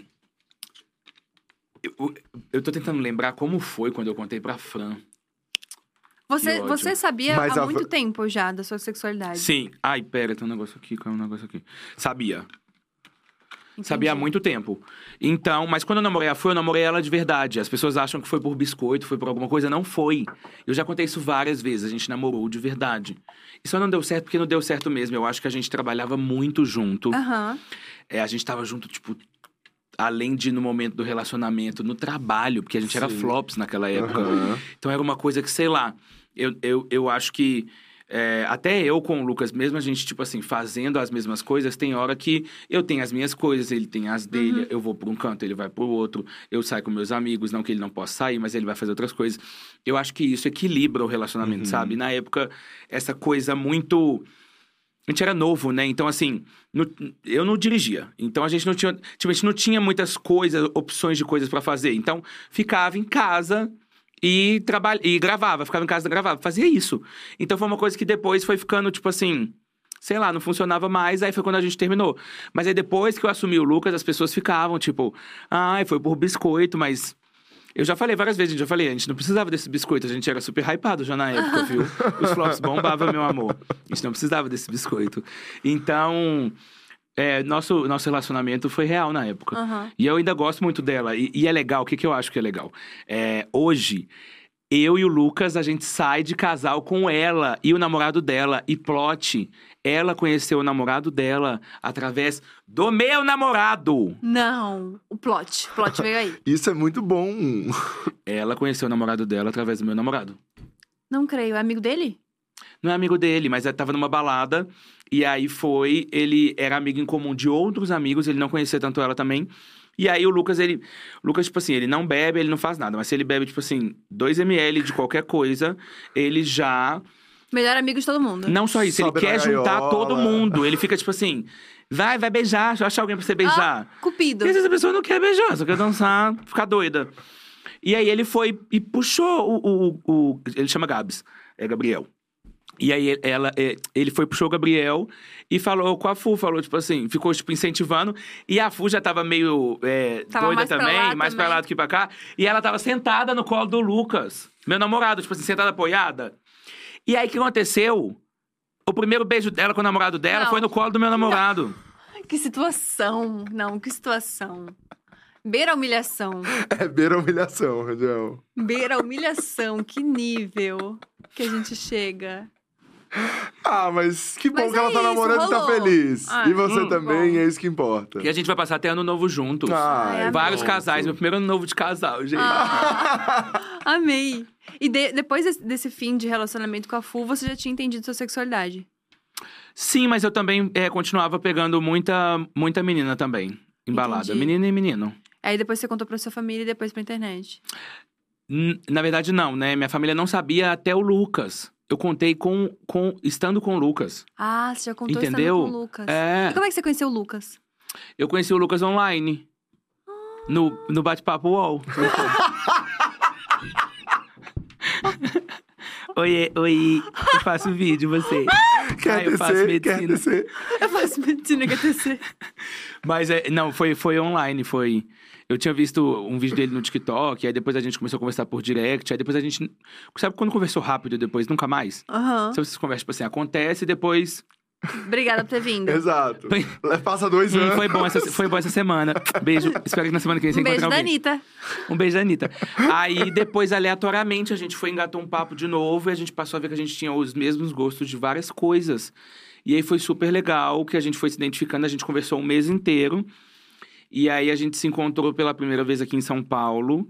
Eu, eu tô tentando lembrar como foi quando eu contei pra Fran. Você, você sabia Mas há a- muito tempo já da sua sexualidade. Sim. Ai, pera, tem um negócio aqui, caiu um negócio aqui. Sabia. Entendi. Sabia há muito tempo. Então, mas quando eu namorei a Fran, eu namorei ela de verdade. As pessoas acham que foi por biscoito, foi por alguma coisa. Não foi. Eu já contei isso várias vezes. A gente namorou de verdade. E só não deu certo porque não deu certo mesmo. Eu acho que a gente trabalhava muito junto. Aham. É, a gente tava junto, tipo, além de no momento do relacionamento, no trabalho, porque a gente era Sim. flops naquela época. Aham. Então era uma coisa que, sei lá, eu, eu, eu acho que. é, até eu com o Lucas, mesmo a gente, tipo assim, fazendo as mesmas coisas, tem hora que eu tenho as minhas coisas, ele tem as dele, Uhum. eu vou por um canto, ele vai pro outro, eu saio com meus amigos, não que ele não possa sair, mas ele vai fazer outras coisas. Eu acho que isso equilibra o relacionamento, Uhum. sabe? Na época, essa coisa muito. A gente era novo, né? Então, assim, no- eu não dirigia. Então, a gente não tinha. Tipo, a gente não tinha muitas coisas, opções de coisas pra fazer. Então, ficava em casa e, trabalha, e gravava. Ficava em casa e gravava. Fazia isso. Então, foi uma coisa que depois foi ficando, tipo assim. Sei lá, não funcionava mais, aí foi quando a gente terminou. Mas aí depois que eu assumi o Lucas, as pessoas ficavam, tipo, ai, foi por biscoito, mas. Eu já falei várias vezes, eu já falei, a gente não precisava desse biscoito, a gente era super hypado já na época, viu? (laughs) Os flops bombavam, meu amor. A gente não precisava desse biscoito. Então, é, nosso, nosso relacionamento foi real na época. Aham. E eu ainda gosto muito dela. E, e é legal, o que, que eu acho que é legal? É, hoje, eu e o Lucas, a gente sai de casal com ela e o namorado dela. E plot, ela conheceu o namorado dela através do meu namorado. Não, o plot. O plot (laughs) veio aí. Isso é muito bom. Ela conheceu o namorado dela através do meu namorado. Não creio. É amigo dele? Não é amigo dele, mas ele tava numa balada. E aí foi, ele era amigo em comum de outros amigos, ele não conhecia tanto ela também. E aí o Lucas, ele. O Lucas, tipo assim, ele não bebe, ele não faz nada. Mas se ele bebe, tipo assim, 2ml de qualquer coisa, ele já. Melhor amigo de todo mundo. Não só isso, Sobe ele quer juntar todo mundo. Ele fica, tipo assim, vai, vai beijar, acha alguém pra você beijar. Cupido. E às vezes a pessoa não quer beijar, só quer dançar, ficar doida. E aí ele foi e puxou o. o, o- ele chama Gabs, é Gabriel. E aí ele- ela, é, ele foi, puxou o Gabriel e falou com a Fu, falou, tipo assim, ficou, tipo, incentivando. E a Fu já tava meio é, Tava doida mais pra também, lá mais pra também. lá do que pra cá. E ela tava sentada no colo do Lucas, meu namorado, tipo assim, sentada apoiada. E aí o que aconteceu? O primeiro beijo dela com o namorado dela Não. foi no colo do meu namorado. Ai, Que situação. Não, que situação. Beira a humilhação. É beira a humilhação, Rangel. Beira a humilhação. Que nível que a gente chega. Ah, mas que bom Mas que ela é tá isso, namorando e tá rolou. feliz. Ah, e você hum, também, bom. é isso que importa. Que a gente vai passar até ano novo juntos. Ai, Ai, Vários casais, meu primeiro ano novo de casal, gente. Ah, (laughs) amei. E de- depois desse, desse fim de relacionamento com a Fu, você já tinha entendido sua sexualidade? Sim, mas eu também é, continuava pegando muita, muita menina também. Embalada. Entendi. Menina e menino. Aí depois você contou pra sua família e depois pra internet. N- Na verdade, não, né? Minha família não sabia até o Lucas. Eu contei com, com estando com o Lucas. Ah, você já contou Entendeu? estando com o Lucas. É. E como é que você conheceu o Lucas? Eu conheci o Lucas online. No, no bate-papo UOL. (laughs) oi, oi, eu faço vídeo, você. Quer Ah, eu faço descer? Quer medicina. descer? Eu faço medicina QTC. Mas é, não, foi, foi online, foi. Eu tinha visto um vídeo dele no TikTok, aí depois a gente começou a conversar por direct, aí depois a gente. Sabe quando conversou rápido e depois nunca mais? Aham. Sabe vocês conversam, tipo assim, acontece e depois. Obrigada por ter vindo. (laughs) Exato. Bem- Passa dois Hum, anos. foi, bom essa, foi bom essa semana. Beijo. (laughs) Espero que na semana que vem você Um beijo encontre da alguém. Anitta. Um beijo da Anitta. Aí depois, aleatoriamente, a gente foi engatou um papo de novo e a gente passou a ver que a gente tinha os mesmos gostos de várias coisas. E aí foi super legal que a gente foi se identificando, a gente conversou um mês inteiro. E aí a gente se encontrou pela primeira vez aqui em São Paulo.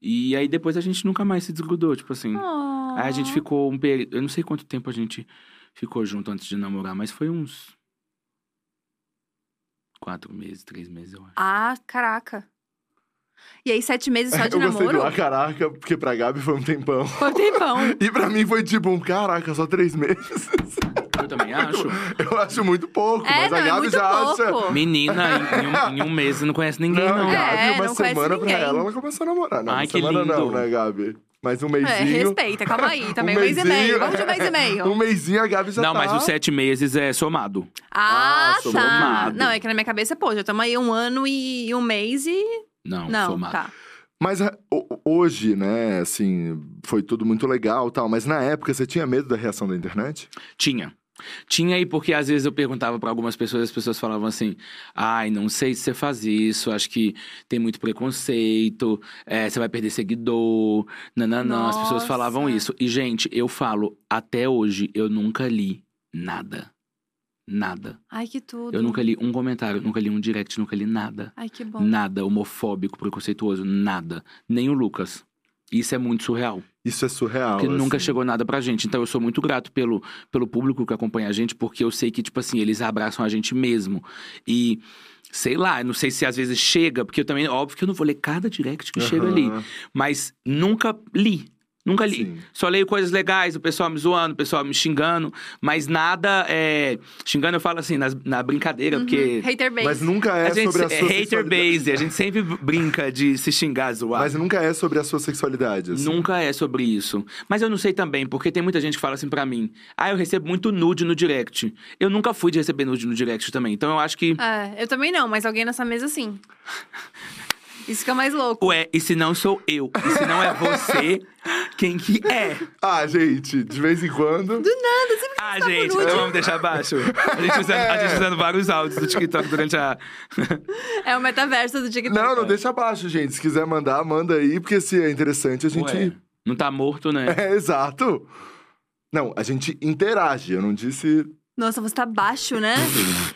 E aí depois a gente nunca mais se desgrudou, tipo assim. Oh. Aí a gente ficou um período. Eu não sei quanto tempo a gente ficou junto antes de namorar, mas foi uns. Quatro meses, três meses, eu acho. Ah, caraca. E aí, sete meses só (laughs) de eu gostei do namoro? ah, caraca, porque pra Gabi foi um tempão. Foi um tempão. (laughs) E pra mim foi tipo um caraca, só três meses. (laughs) Eu também acho. (laughs) Eu acho muito pouco, É, mas não, a é Gabi muito já pouco. acha. Menina, em, em um, em um mês não conhece ninguém, Não, não. a Gabi, É, uma não semana pra ninguém. ela, ela começou a namorar. Não, Ai, uma que semana não, lindo. né, Gabi? Mas um É, mêsinho. respeita, calma aí. (laughs) Também um um mês e meio. Vamos de um mês e meio. (laughs) Um mêsinho a Gabi já não, tá... mas os sete meses é somado. Ah, Ah, sou tá. Não, é que na minha cabeça, pô, já estamos aí um ano e um mês e. Não, Não, somado. tá. Mas hoje, né, assim, foi tudo muito legal e tal, mas na época você tinha medo da reação da internet? Tinha. Tinha aí porque às vezes eu perguntava pra algumas pessoas, as pessoas falavam assim: "Ai, não sei se você faz isso, acho que tem muito preconceito, é, você vai perder seguidor". Não, não, não, as pessoas falavam isso. E gente, eu falo, até hoje eu nunca li nada. Nada. Ai, que tudo. Eu nunca li um comentário, nunca li um direct, nunca li nada. Ai, que bom. Nada homofóbico, preconceituoso, nada. Nem o Lucas. Isso é muito surreal. Isso é surreal. Porque nunca assim. chegou nada pra gente. Então eu sou muito grato pelo, pelo público que acompanha a gente, porque eu sei que, tipo assim, eles abraçam a gente mesmo. E. Sei lá, não sei se às vezes chega, porque eu também, óbvio que eu não vou ler cada direct que chega ali. Mas nunca li. Nunca li. sim. Só leio coisas legais, o pessoal me zoando, o pessoal me xingando, mas nada é. Xingando eu falo assim, nas- na brincadeira, Uhum. porque. Hater base. Mas nunca é a gente sobre a é sua hater sexualidade. base, a gente sempre brinca de se xingar, zoar. Mas nunca é sobre a sua sexualidade, assim. Nunca é sobre isso. Mas eu não sei também, porque tem muita gente que fala assim pra mim: ah, eu recebo muito nude no direct. Eu nunca fui de receber nude no direct também. Então eu acho que. É, eu também não, mas alguém nessa mesa sim. (laughs) Isso que é mais louco. Ué, e se não sou eu? E se não é você, (laughs) quem que é? Ah, gente, de vez em quando. Ah, tá gente, por nude. vamos deixar abaixo. A gente, usando, a gente usando vários áudios do TikTok durante a. (laughs) É o metaverso do TikTok. Não, não deixa abaixo, gente. Se quiser mandar, manda aí, porque se é interessante, a gente. Ué, não tá morto, né? (laughs) É, exato. Não, a gente interage. Eu não disse. Nossa, você tá baixo, né?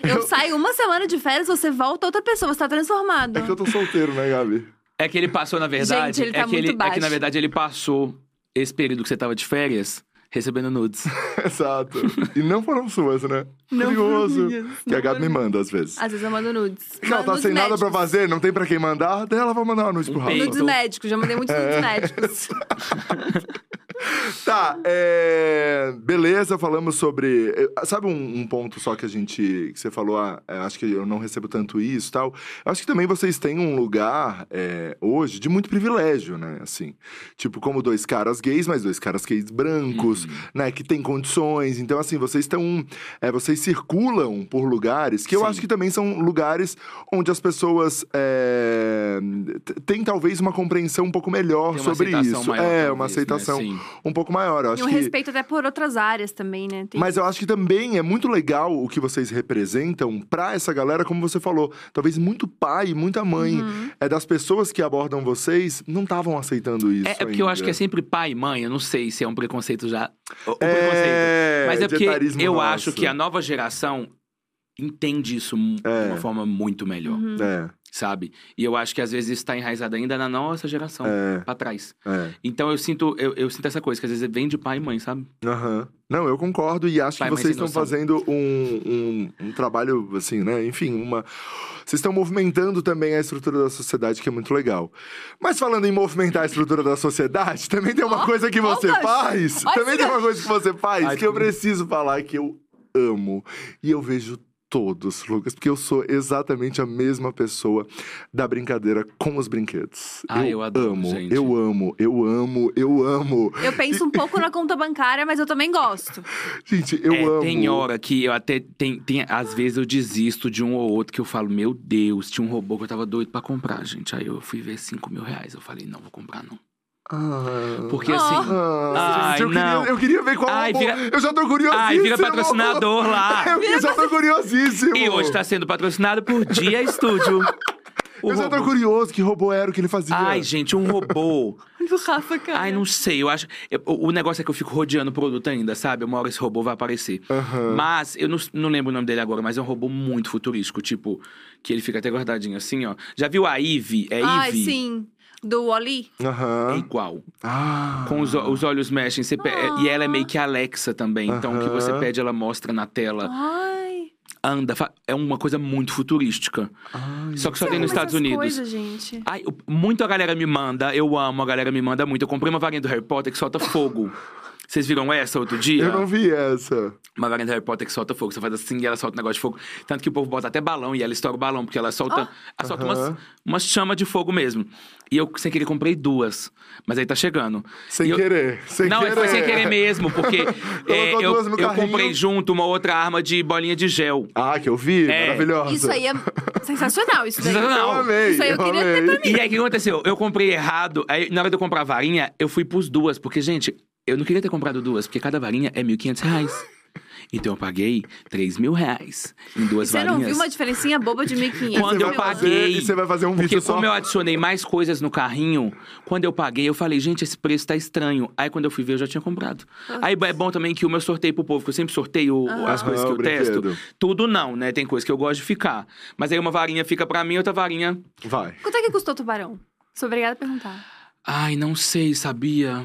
Eu saio uma semana de férias, você volta outra pessoa, você tá transformado. É que eu tô solteiro, né, Gabi? É que ele passou, na verdade. Gente, ele tá é, que muito ele, é que, baixo. na verdade, ele passou esse período que você tava de férias recebendo nudes. (laughs) Exato. E não foram suas, né? Não Curioso. minhas, Que a não Gabi me manda às vezes. Às vezes eu mando nudes. Não, tá nudes sem nada pra médicos. fazer, não tem pra quem mandar, daí ela vai mandar uma nude pro Um Rafa. beijo. Nudes médicos, já mandei muitos nudes médicos. (laughs) (laughs) Tá, é... beleza, falamos sobre. Sabe um, um ponto só que a gente. que você falou, ah, eh, acho que eu não recebo tanto isso e tal. Eu acho que também vocês têm um lugar eh, hoje de muito privilégio, né? Assim. Tipo, como dois caras gays, mas dois caras gays brancos, né? Que têm condições. Então, assim, vocês estão. eh, vocês circulam por lugares que eu Sim. acho que também são lugares onde as pessoas t- têm talvez uma compreensão um pouco melhor Tem sobre isso. é, uma né? aceitação Sim. Um pouco maior. Eu E acho um que... respeito até por outras áreas também, né? Tem- Mas eu acho que também é muito legal o que vocês representam pra essa galera, como você falou. Talvez muito pai, muita mãe Uhum. é das pessoas que abordam vocês não estavam aceitando isso. É, é porque eu acho que é ainda. sempre pai e mãe, eu não sei se é um preconceito já. O É, preconceito. Mas é porque eu nosso. acho que a nova geração entende isso É. de uma forma muito melhor, Uhum. É, sabe? E eu acho que às vezes isso tá enraizado ainda na nossa geração, é, pra trás. é. Então eu sinto, eu, eu sinto essa coisa, que às vezes vem de pai e mãe, sabe? Aham. Não, eu concordo e acho Pai, que vocês estão noção. fazendo um, um, um trabalho, assim, né? Enfim, uma. Vocês estão movimentando também a estrutura da sociedade, que é muito legal. Mas falando em movimentar a estrutura da sociedade, (laughs) também tem uma Ó, coisa que você gancho. faz. Esse também tem uma coisa que você faz Ai, que eu preciso falar que eu amo. E eu vejo todos, Lucas, porque eu sou exatamente a mesma pessoa da brincadeira com os brinquedos. Ah, eu adoro, amo, gente. eu amo, eu amo, eu amo. Eu penso um pouco na conta bancária, mas eu também gosto. (laughs) Gente, eu é, amo. tem hora que eu até. Tem, tem, às vezes eu desisto de um ou outro que eu falo, meu Deus, tinha um robô que eu tava doido pra comprar, gente. Aí eu fui ver 5 mil reais. Eu falei, não vou comprar, não. Ah. Porque Oh. assim. Ah, Ai, eu, não. queria, eu queria ver qual Ai, robô. vira- Eu já tô curiosíssimo. Ai, vira patrocinador lá. (laughs) Eu já tô curiosíssimo. E hoje tá sendo patrocinado por Dia Estúdio. O Eu já tô robô- curioso que robô era o que ele fazia. Ai, gente, um robô. (laughs) Do Rafa, cara. Ai, não sei, eu acho. eu- O o negócio é que eu fico rodeando o produto ainda, sabe? Uma hora esse robô vai aparecer. Aham. Mas, eu não, não lembro o nome dele agora, mas é um robô muito futurístico, tipo, que ele fica até guardadinho assim, ó. Já viu a Eve? É Ai, Eve? sim. Do Wally. É Aham. igual. Ah. Com os, os olhos mexem. você pe- E ela é meio que Alexa também. Então, o que você Aham. pede, ela mostra na tela. Ai. Anda. fa- É uma coisa muito futurística. Ai. Só que só tem nos Estados Unidos. Coisas, gente. Ai, o- muito a galera me manda, eu amo, a galera me manda muito. Eu comprei uma varinha do Harry Potter que solta fogo. (laughs) Vocês viram essa outro dia? Eu não vi essa. Uma varinha do Harry Potter que solta fogo. Você faz assim e ela solta um negócio de fogo. Tanto que o povo bota até balão e ela estoura o balão, porque ela solta, ela solta umas, Aham. umas chamas de fogo mesmo. E eu, sem querer, comprei duas. Mas aí tá chegando. Sem eu- querer. Sem não, querer. foi sem querer mesmo, porque (laughs) é, eu, duas no eu comprei junto uma outra arma de bolinha de gel. Ah, que eu vi. É. Maravilhosa. Isso aí é sensacional, isso daí. Sensacional. Eu amei. Isso aí eu eu queria ter amei. pra E aí, o que aconteceu? Eu comprei errado. Aí, na hora de eu comprar a varinha, eu fui pros duas. Porque, gente, eu não queria ter comprado duas, porque cada varinha é 1.500 reais. Então eu paguei 3 mil reais em duas Você varinhas. não viu uma diferencinha boba de 1.500? Quando Você eu paguei. e você vai fazer um Porque vídeo só. como eu adicionei mais coisas no carrinho, quando eu paguei, eu falei, gente, esse preço tá estranho. Aí quando eu fui ver, eu já tinha comprado. Aí é bom também que o meu sorteio pro povo, que eu sempre sorteio as Aham, coisas que o eu testo. brinquedo. Tudo não, né? Tem coisa que eu gosto de ficar. Mas aí uma varinha fica pra mim, outra varinha. Vai. Quanto é que custou o tubarão? Sou obrigada a perguntar. Ai, não sei, sabia?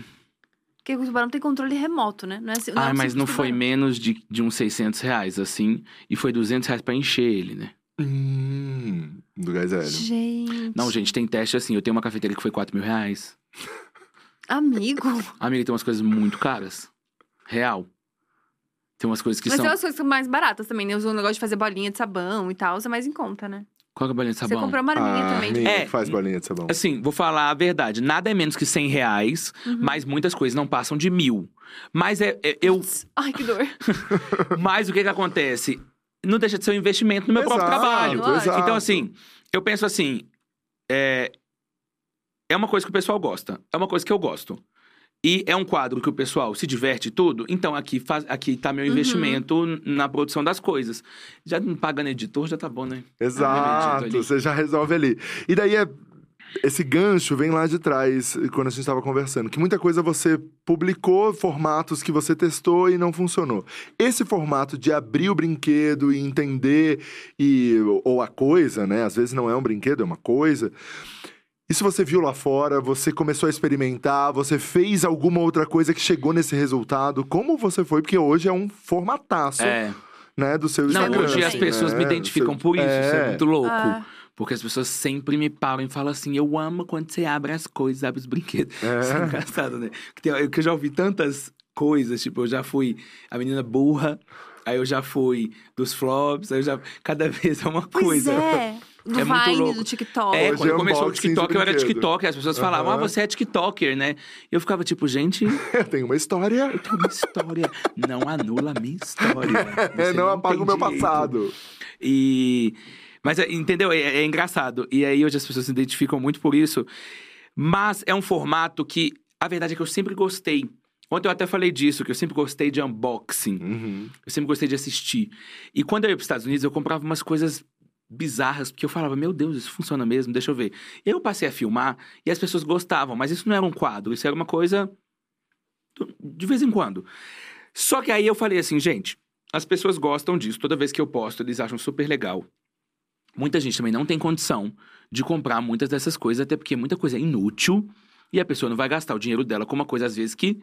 Porque o tubarão tem controle remoto, né? Não é, assim- não é Ai, um mas não foi menos de, de uns 600 reais, assim. E foi 200 reais pra encher ele, né? Hum, do gás hélio. Gente. Não, gente, tem teste assim. Eu tenho uma cafeteria que foi 4 mil reais. Amigo. Amiga, tem umas coisas muito caras. Real. Tem umas coisas que mas são. tem umas coisas que são mais baratas também, né? O negócio de fazer bolinha de sabão e tal, é mais em conta, né? Qual que é a bolinha de Você sabão? comprou uma arminha Ah, também. Arminha É. que faz bolinha de sabão. Assim, vou falar a verdade. Nada é menos que 100 reais, Uhum. mas muitas coisas não passam de mil. Mas é, é- eu. Ai, que dor. (laughs) Mas o que que acontece? Não deixa de ser um investimento no meu próprio Exato, trabalho. Lógico. Então, assim, eu penso assim. É, é uma coisa que o pessoal gosta. É uma coisa que eu gosto. E é um quadro que o pessoal se diverte tudo. Então, aqui, faz, aqui tá meu Uhum. investimento na produção das coisas. Já não pagando editor, já tá bom, né? Exato, ali. você já resolve ali. E daí é. Esse gancho vem lá de trás, quando a gente estava conversando, que muita coisa você publicou, formatos que você testou e não funcionou. Esse formato de abrir o brinquedo e entender, e, ou a coisa, né? Às vezes não é um brinquedo, é uma coisa. Isso você viu lá fora, você começou a experimentar, você fez alguma outra coisa que chegou nesse resultado? Como você foi? Porque hoje é um formataço, É. né, do seu Não, Instagram. hoje as pessoas me né? identificam Seu- por isso. Isso é É. muito louco. Ah. Porque as pessoas sempre me param e falam assim: eu amo quando você abre as coisas, abre os brinquedos. É. Isso é engraçado, né? Que, tem- que eu já ouvi tantas coisas, tipo, eu já fui a menina burra, aí eu já fui dos flops, aí eu já. Cada (laughs) vez é uma Pois coisa. é. Do É muito Vine, louco. do TikTok. É, Hoje quando é começou o TikTok, eu era. TikToker. As pessoas falavam, ah, Aham. você é TikToker, né? E eu ficava tipo, gente, (laughs) Tem uma história. tem uma história. não anula a minha história. (laughs) É, Você não apaga o meu direito. passado. E. Mas, é, entendeu? É, é engraçado. E aí hoje as pessoas se identificam muito por isso. Mas é um formato que, a verdade é que eu sempre gostei. Ontem eu até falei disso, que eu sempre gostei de unboxing. Uhum. Eu sempre gostei de assistir. E quando eu ia para os Estados Unidos, eu comprava umas coisas bizarras, porque eu falava, meu Deus, isso funciona mesmo, deixa eu ver. Eu passei a filmar e as pessoas gostavam, mas isso não era um quadro, isso era uma coisa de vez em quando. Só que aí eu falei assim, gente, as pessoas gostam disso, toda vez que eu posto, eles acham super legal. Muita gente também não tem condição de comprar muitas dessas coisas, até porque muita coisa é inútil e a pessoa não vai gastar o dinheiro dela com uma coisa, às vezes, que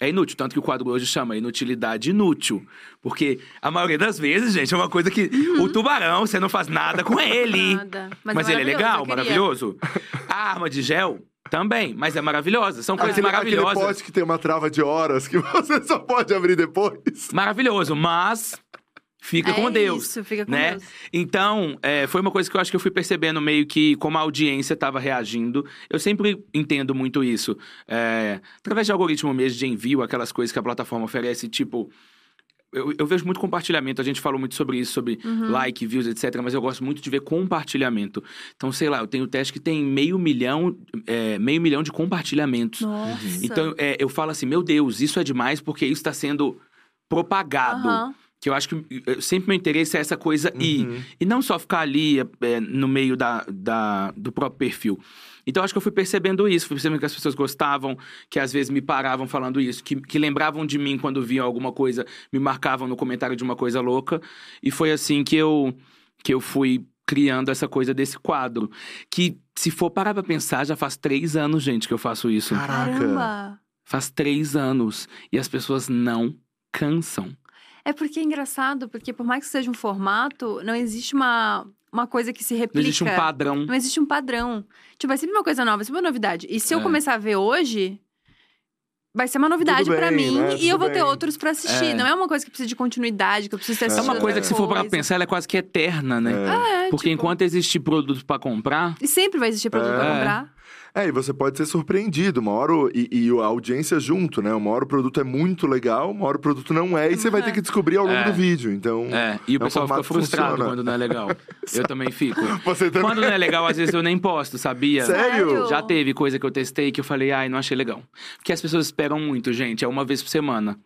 é inútil. Tanto que o quadro hoje chama inutilidade inútil. Porque a maioria das vezes, gente, é uma coisa que o tubarão, você não faz nada com ele. Nada. Mas, ele é maravilhoso, legal, eu queria. maravilhoso. A arma de gel também, mas é maravilhosa. São coisas Aquele, aquele maravilhosas. pote que tem uma trava de horas que (laughs) você só pode abrir depois. Maravilhoso, mas fica É com Deus. Isso, fica com né? Deus. Então, é, foi uma coisa que eu acho que eu fui percebendo meio que como a audiência estava reagindo. Eu sempre entendo muito isso. É, através de algoritmo mesmo de envio, aquelas coisas que a plataforma oferece, tipo. Eu, eu vejo muito compartilhamento, a gente falou muito sobre isso, sobre Uhum. like, views, etc. Mas eu gosto muito de ver compartilhamento. Então, sei lá, eu tenho teste que tem meio milhão, é, meio milhão de compartilhamentos. Nossa. Então, é, eu falo assim, meu Deus, isso é demais porque isso está sendo propagado. Aham. Que eu acho que eh, sempre meu interesse é essa coisa ir. Uhum. E não só ficar ali eh, no meio da, da- do próprio perfil. Então, acho que eu fui percebendo isso. Fui percebendo que as pessoas gostavam, que às vezes me paravam falando isso, que, que lembravam de mim quando viam alguma coisa, me marcavam no comentário de uma coisa louca. E foi assim que eu, que eu fui criando essa coisa desse quadro. Que, se for parar pra pensar, já faz três anos, gente, que eu faço isso. Caraca. Caramba. Faz três anos. E as pessoas não cansam. É porque é engraçado, porque por mais que seja um formato, não existe uma, uma coisa que se replica. Não existe um padrão. Não existe um padrão. Tipo, é sempre uma coisa nova, é sempre uma novidade. E se eu É. começar a ver hoje, vai ser uma novidade pra bem, mim né? e eu Tudo vou ter bem. outros pra assistir. É. Não é uma coisa que precisa de continuidade, que eu preciso ter É É uma coisa que, se for pra coisa. pensar, ela é quase que eterna, né? É, Porque tipo, enquanto existe produto pra comprar, E sempre vai existir produto pra É. comprar. É, e você pode ser surpreendido. Uma hora, o- e, e a audiência junto, né? Uma hora o produto é muito legal, uma hora o produto não é, e você vai ter que descobrir ao longo É. do vídeo. Então. é, e o É um pessoal fica formato que frustrado funciona. quando não é legal. Eu (laughs) também fico. Você também. Quando não é legal, às vezes eu nem posto, sabia? Sério? Já teve coisa que eu testei que eu falei, ai, não achei legal. Porque as pessoas esperam muito, gente. É uma vez por semana.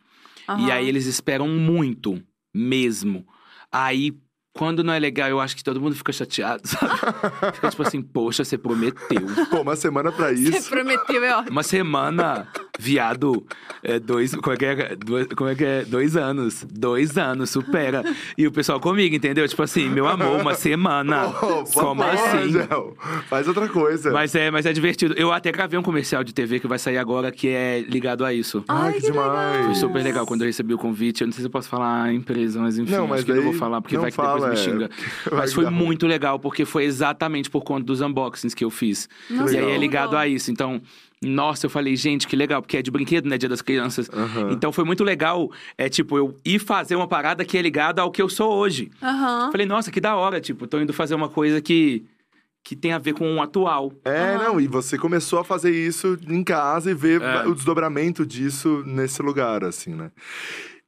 E Aham. aí eles esperam muito, mesmo. Aí, quando não é legal, eu acho que todo mundo fica chateado, sabe? (laughs) Fica tipo assim, poxa, você prometeu. Pô, uma semana pra Você isso. prometeu, é ótimo. Uma semana, viado, é dois, como é que é, dois, como é que é? Dois anos, dois anos, supera. E o pessoal comigo, entendeu? Tipo assim, meu amor, uma semana. (laughs) Pô, por Como favor, assim? Angel, Faz outra coisa. Mas é, mas é divertido. Eu até gravei um comercial de TV que vai sair agora que é ligado a isso. Ai, que demais. Foi super legal quando eu recebi o convite. Eu não sei se eu posso falar a empresa, mas enfim, Não, mas acho que eu não vou falar, porque vai que fala, depois me é, xinga. (laughs) Mas foi muito legal, porque foi exatamente por conta dos unboxings que eu fiz. Nossa, E aí é ligado a isso. Então, nossa, eu falei, gente, que legal, porque é de brinquedo, né? Dia das crianças. Então foi muito legal, é tipo, eu ir fazer uma parada que é ligada ao que eu sou hoje. Falei, nossa, que da hora, tipo, tô indo fazer uma coisa que, que tem a ver com o atual. É, não, e você começou a fazer isso em casa e ver É. o desdobramento disso nesse lugar, assim, né?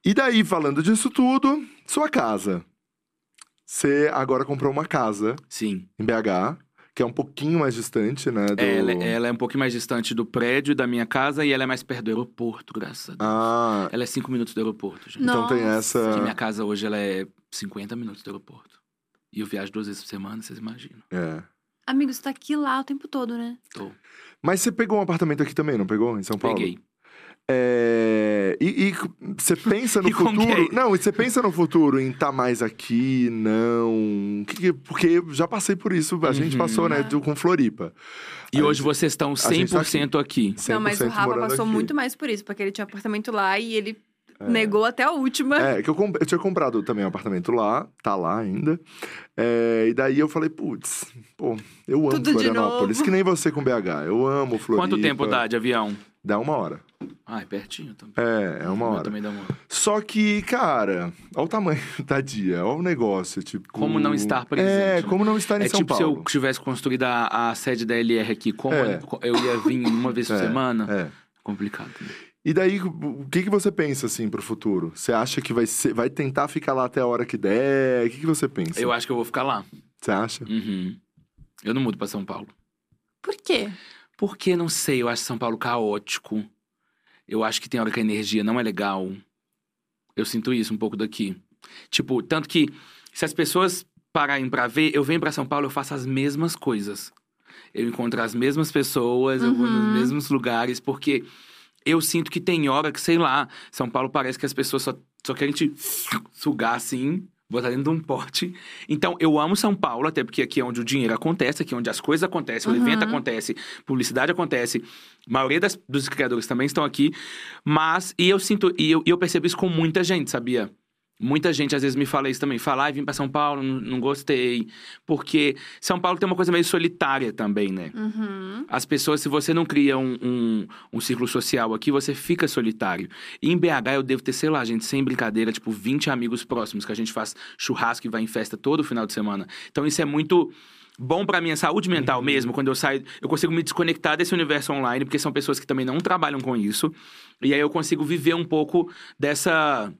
E daí, falando disso tudo, sua casa. Você agora comprou uma casa Sim. em BH, que é um pouquinho mais distante, né? Do... Ela, ela é um pouquinho mais distante do prédio da minha casa e ela é mais perto do aeroporto, graças a Deus. Ah, Ela é cinco minutos do aeroporto, gente. então tem essa. Porque minha casa hoje ela é 50 minutos do aeroporto. E eu viajo duas vezes por semana, vocês imaginam. É. Amigo, você tá aqui lá o tempo todo, né? Tô. Mas você pegou um apartamento aqui também, não pegou? Em São Paulo? Peguei. É, E, você pensa no (laughs) E futuro. é? Não, e você pensa no futuro em estar mais aqui, não. Que que- Porque eu já passei por isso, a gente Uhum. passou, né, do- com Floripa. E A hoje gente- vocês estão gente tá 100% aqui. Não, mas o 100% Rafa passou aqui. muito mais por isso, porque ele tinha apartamento lá e ele negou até a última. É, que eu, comp- eu tinha comprado também um apartamento lá, tá lá ainda. É, e daí eu falei, putz, pô, eu amo Tudo Florianópolis, que nem você com BH. Eu amo Floripa. Quanto tempo dá de avião? Dá uma hora. Ah, é pertinho também. É, é uma hora. também dá uma hora. Só que, cara, olha o tamanho (laughs) da dia, olha o negócio, tipo... Como não estar presente, É, né? como não estar em É São tipo se eu Paulo. tivesse construído a, a sede da LR aqui, como É. eu ia vir uma vez por (laughs) É, semana, É. complicado. né? E daí, o que, que você pensa, assim, pro futuro? Você acha que vai, ser, vai tentar ficar lá até a hora que der? O que, que você pensa? Eu acho que eu vou ficar lá. Você acha? Uhum. Eu não mudo pra São Paulo. Por quê? Porque, não sei, eu acho São Paulo caótico. Eu acho que tem hora que a energia não é legal. Eu sinto isso um pouco daqui. Tipo, tanto que se as pessoas pararem pra ver, eu venho pra São Paulo, eu faço as mesmas coisas. Eu encontro as mesmas pessoas, eu vou Uhum. nos mesmos lugares, porque eu sinto que tem hora que, sei lá, São Paulo parece que as pessoas só, só querem te sugar assim, botar dentro de um pote. Então, eu amo São Paulo, até porque aqui é onde o dinheiro acontece, aqui é onde as coisas acontecem, o Uhum. evento acontece, publicidade acontece. A maioria das- dos criadores também estão aqui. Mas, e eu sinto, e eu, e eu percebo isso com muita gente, sabia? Muita gente às vezes me fala isso também. Fala, ah, vim pra São Paulo, não, não gostei. Porque São Paulo tem uma coisa meio solitária também, né? Uhum. As pessoas, se você não cria um, um, um círculo social aqui, você fica solitário. E em BH eu devo ter, sei lá, gente, sem brincadeira, tipo, 20 amigos próximos, que a gente faz churrasco e vai em festa todo final de semana. Então isso é muito bom pra minha saúde mental mesmo. Quando eu saio, eu consigo me desconectar desse universo online, porque são pessoas que também não trabalham com isso. E aí eu consigo viver um pouco dessa.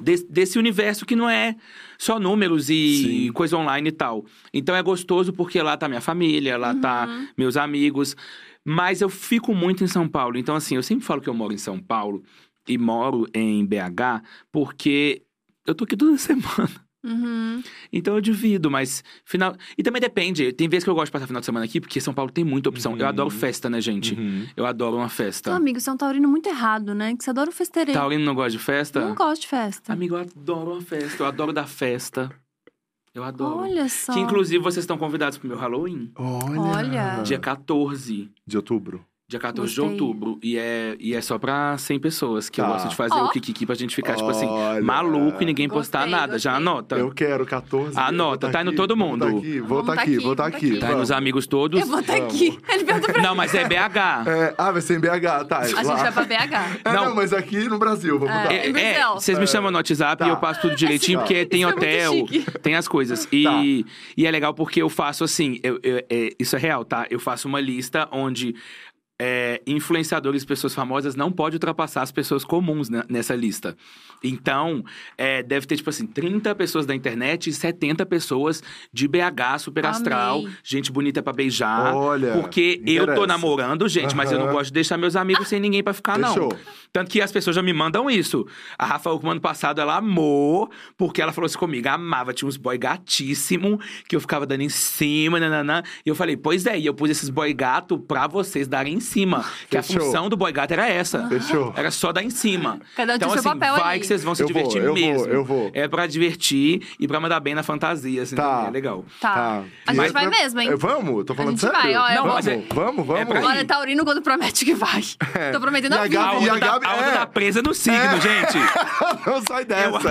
Desse, desse universo que não é só números e Sim. coisa online e tal. Então é gostoso porque lá tá minha família, lá tá Uhum. meus amigos. Mas eu fico muito em São Paulo. Então, assim, eu sempre falo que eu moro em São Paulo e moro em BH porque eu tô aqui toda (laughs) semana. Uhum. Então eu divido, mas final. E também depende. Tem vezes que eu gosto de passar final de semana aqui, porque São Paulo tem muita opção. Eu Uhum. adoro festa, né, gente? Uhum. Eu adoro uma festa. Então, amigo, você é um taurino muito errado, né? Que você adora o festeirê. Taurino não gosta de festa? Não gosto de festa. Amigo, eu adoro uma festa. Eu adoro dar festa. Eu adoro. Olha só. Que inclusive vocês estão convidados pro meu Halloween. Olha. Olha. Dia 14 De outubro. Dia 14 de Gostei. outubro. E é, e é só pra 100 pessoas. Que eu Tá. gosto de fazer Ó. o Kikiki pra gente ficar, tipo assim, Olha. maluco e ninguém postar Gostei, nada. Já gostei. anota. Eu quero 14. Anota, eu tá indo todo vou mundo. tá aqui, vou tá tá aqui, vou tá tá aqui. Tá indo os amigos todos. Eu vou estar Vamos. aqui. Ele perguntou pra Não, mas é BH. (laughs) É, ah, vai ser em BH, tá. A gente lá. vai pra BH. (laughs) É, não. Não. mas aqui no Brasil, vamos É. É, é, Brazil. vocês me chamam no WhatsApp Tá. e eu passo tudo direitinho, Tá. porque tem é hotel, tem as coisas. Tá. E, e é legal porque eu faço assim, eu- eu- é, isso é real, tá? Eu faço uma lista onde é, influenciadores, pessoas famosas, não pode ultrapassar as pessoas comuns né, nessa lista. Então, é, deve ter, tipo assim, 30 pessoas da internet e 70 pessoas de BH, super Amei. astral, gente bonita pra beijar. Olha, Porque eu tô namorando, gente, mas eu não gosto de deixar meus amigos sem ninguém pra ficar, não. Fechou. Tanto que as pessoas já me mandam isso. A Rafa, o ano passado, ela amou, porque ela falou assim comigo, amava, tinha uns boy gatíssimo, que eu ficava dando em cima, nananã. E eu falei, pois é, e eu pus esses boy gato pra vocês darem em cima. Que a Fechou. função do boy gato era essa. Fechou. Era só dar em cima. Cada um então, tinha seu assim, papel vai ali. que vocês vão se Eu vou, divertir eu vou, mesmo. eu vou. É pra divertir e pra mandar bem na fantasia, assim, Tá. é legal. Tá. Tá. A gente é vai pra- mesmo, hein? É, vamos, tô falando gente sério. vai, ó, é Não, mas é- vamos, vamos. é pra Olha, ir. Taurino quando promete que vai. Tô prometendo E a a vida. Gabi- A Gabi- tá, a onda é. tá presa no signo, É. gente. (laughs) Ela não sai dessa.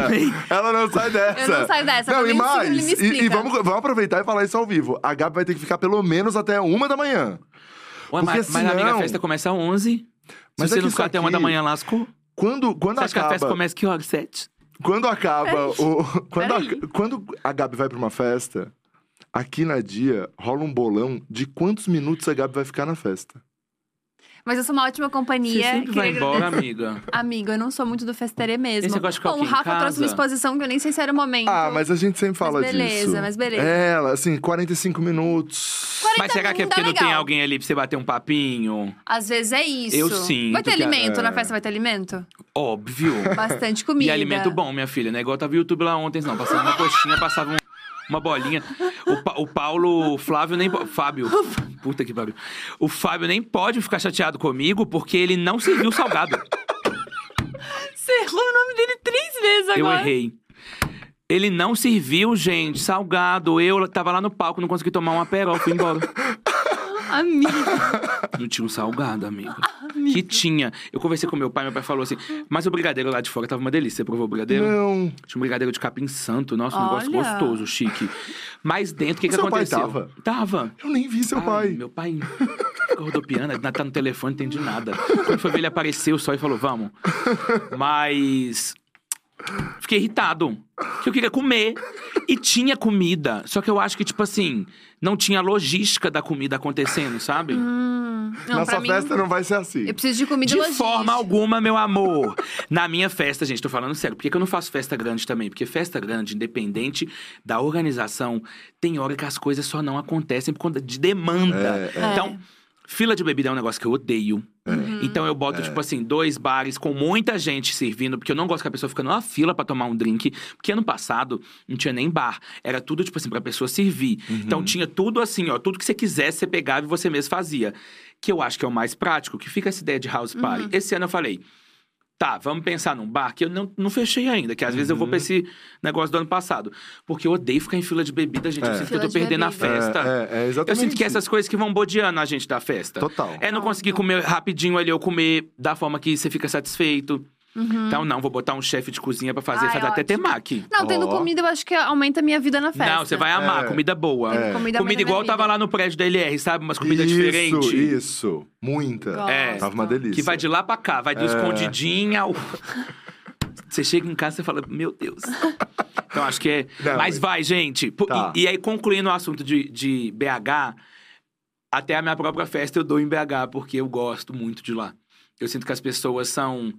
Ela não sai dessa. Eu não saio dessa, Não, e mais, e, e vamos, vamos aproveitar e falar isso ao vivo. A Gabi vai ter que ficar pelo menos até uma da manhã. Ué, Porque mas, mas amiga, senão- a festa começa às 11. Mas Se é você que não ficar até uma da manhã, lascou. Quando, quando Você acha que a festa acaba, começa que horas? Sete? quando acaba o, quando, a, quando a Gabi vai pra uma festa, aqui na dia rola um bolão de quantos minutos a Gabi vai ficar na festa. Mas eu sou uma ótima Você companhia. sempre vai embora, amiga. Amigo, eu não sou muito do festeirê mesmo. Esse negócio de Bom, o Rafa trouxe uma exposição que eu nem sei se era o momento. Ah, mas a gente sempre fala beleza, disso. mas beleza. É, ela, assim, 45 minutos. 40 Mas será que é minutos porque não tem legal. alguém ali pra você bater um papinho? Às vezes é isso. Eu sinto Vai ter a- alimento? é. Na festa vai ter alimento? Óbvio. Bastante comida. E alimento bom, minha filha. Não é igual tava o YouTube lá ontem, não. Passava uma coxinha, passava um- uma bolinha. O, Pa- o Paulo, o Flávio nem. Fábio. Puta que pariu. O Fábio nem pode ficar chateado comigo porque ele não serviu salgado. Você errou o nome dele três vezes Eu agora. errei. Ele não serviu, gente, salgado. Eu tava lá no palco, não consegui tomar uma perol, fui embora. Amigo. Não tinha um salgado, amigo. Que tinha. Eu conversei com meu pai, meu pai falou assim: Mas o brigadeiro lá de fora tava uma delícia. Você provou o brigadeiro? Não. Tinha um brigadeiro de capim santo. Nossa, um negócio Olha. gostoso, chique. Mas dentro, o que, que Seu pai aconteceu? tava? Tava. Eu nem vi seu Ai, pai. Meu pai rodopiando, tá no telefone, não entendi nada. Quando foi ver, ele apareceu só e falou: Vamos. Mas. Fiquei irritado. Que eu queria comer. E tinha comida. Só que eu acho que, tipo assim, não tinha logística da comida acontecendo, sabe? Hum, não, sua mim, festa não vai ser assim. eu preciso de comida De logística. forma alguma, meu amor. Na minha festa, gente, tô falando sério. Por que, que eu não faço festa grande também? Porque festa grande, independente da organização, tem hora que as coisas só não acontecem por conta de demanda. É, é. Então, fila de bebida é um negócio que eu odeio. Uhum. Então eu boto, tipo assim, dois bares com muita gente servindo, porque eu não gosto que a pessoa fique numa fila pra tomar um drink. Porque ano passado não tinha nem bar. Era tudo, tipo assim, pra pessoa servir. Então tinha tudo assim, ó, tudo que você quisesse, você pegava e você mesmo fazia. Que eu acho que é o mais prático, que fica essa ideia de house party. Uhum. Esse ano eu falei. Tá, vamos pensar num bar que eu não, não fechei ainda, que às vezes eu vou pra esse negócio do ano passado. Porque eu odeio ficar em fila de bebida, gente. Eu É. sinto que eu tô de perdendo a bebida. festa. É, é, é Eu exatamente sinto que isso. essas coisas que vão bodeando a gente da festa. Total. É não conseguir comer rapidinho ali, ou comer da forma que você fica satisfeito. Então, não, vou botar um chefe de cozinha pra fazer, Ai, fazer até ótimo. temaki. Não, tendo Ó. comida, eu acho que aumenta a minha vida na festa. Não, você vai amar, É. comida boa. É. Comida, aumenta a igual minha tava vida. lá no prédio da LR, sabe? Umas comidas isso, diferentes. Isso, muita. Gosto. É. Tava uma delícia. Que vai de lá pra cá, vai do É. escondidinho ao. Você chega em casa e fala, meu Deus. Então acho que é. Não, mas mas- vai, gente. Pô, Tá. E, e aí, concluindo o assunto de, de BH, até a minha própria festa eu dou em BH, porque eu gosto muito de lá. Eu sinto que as pessoas são.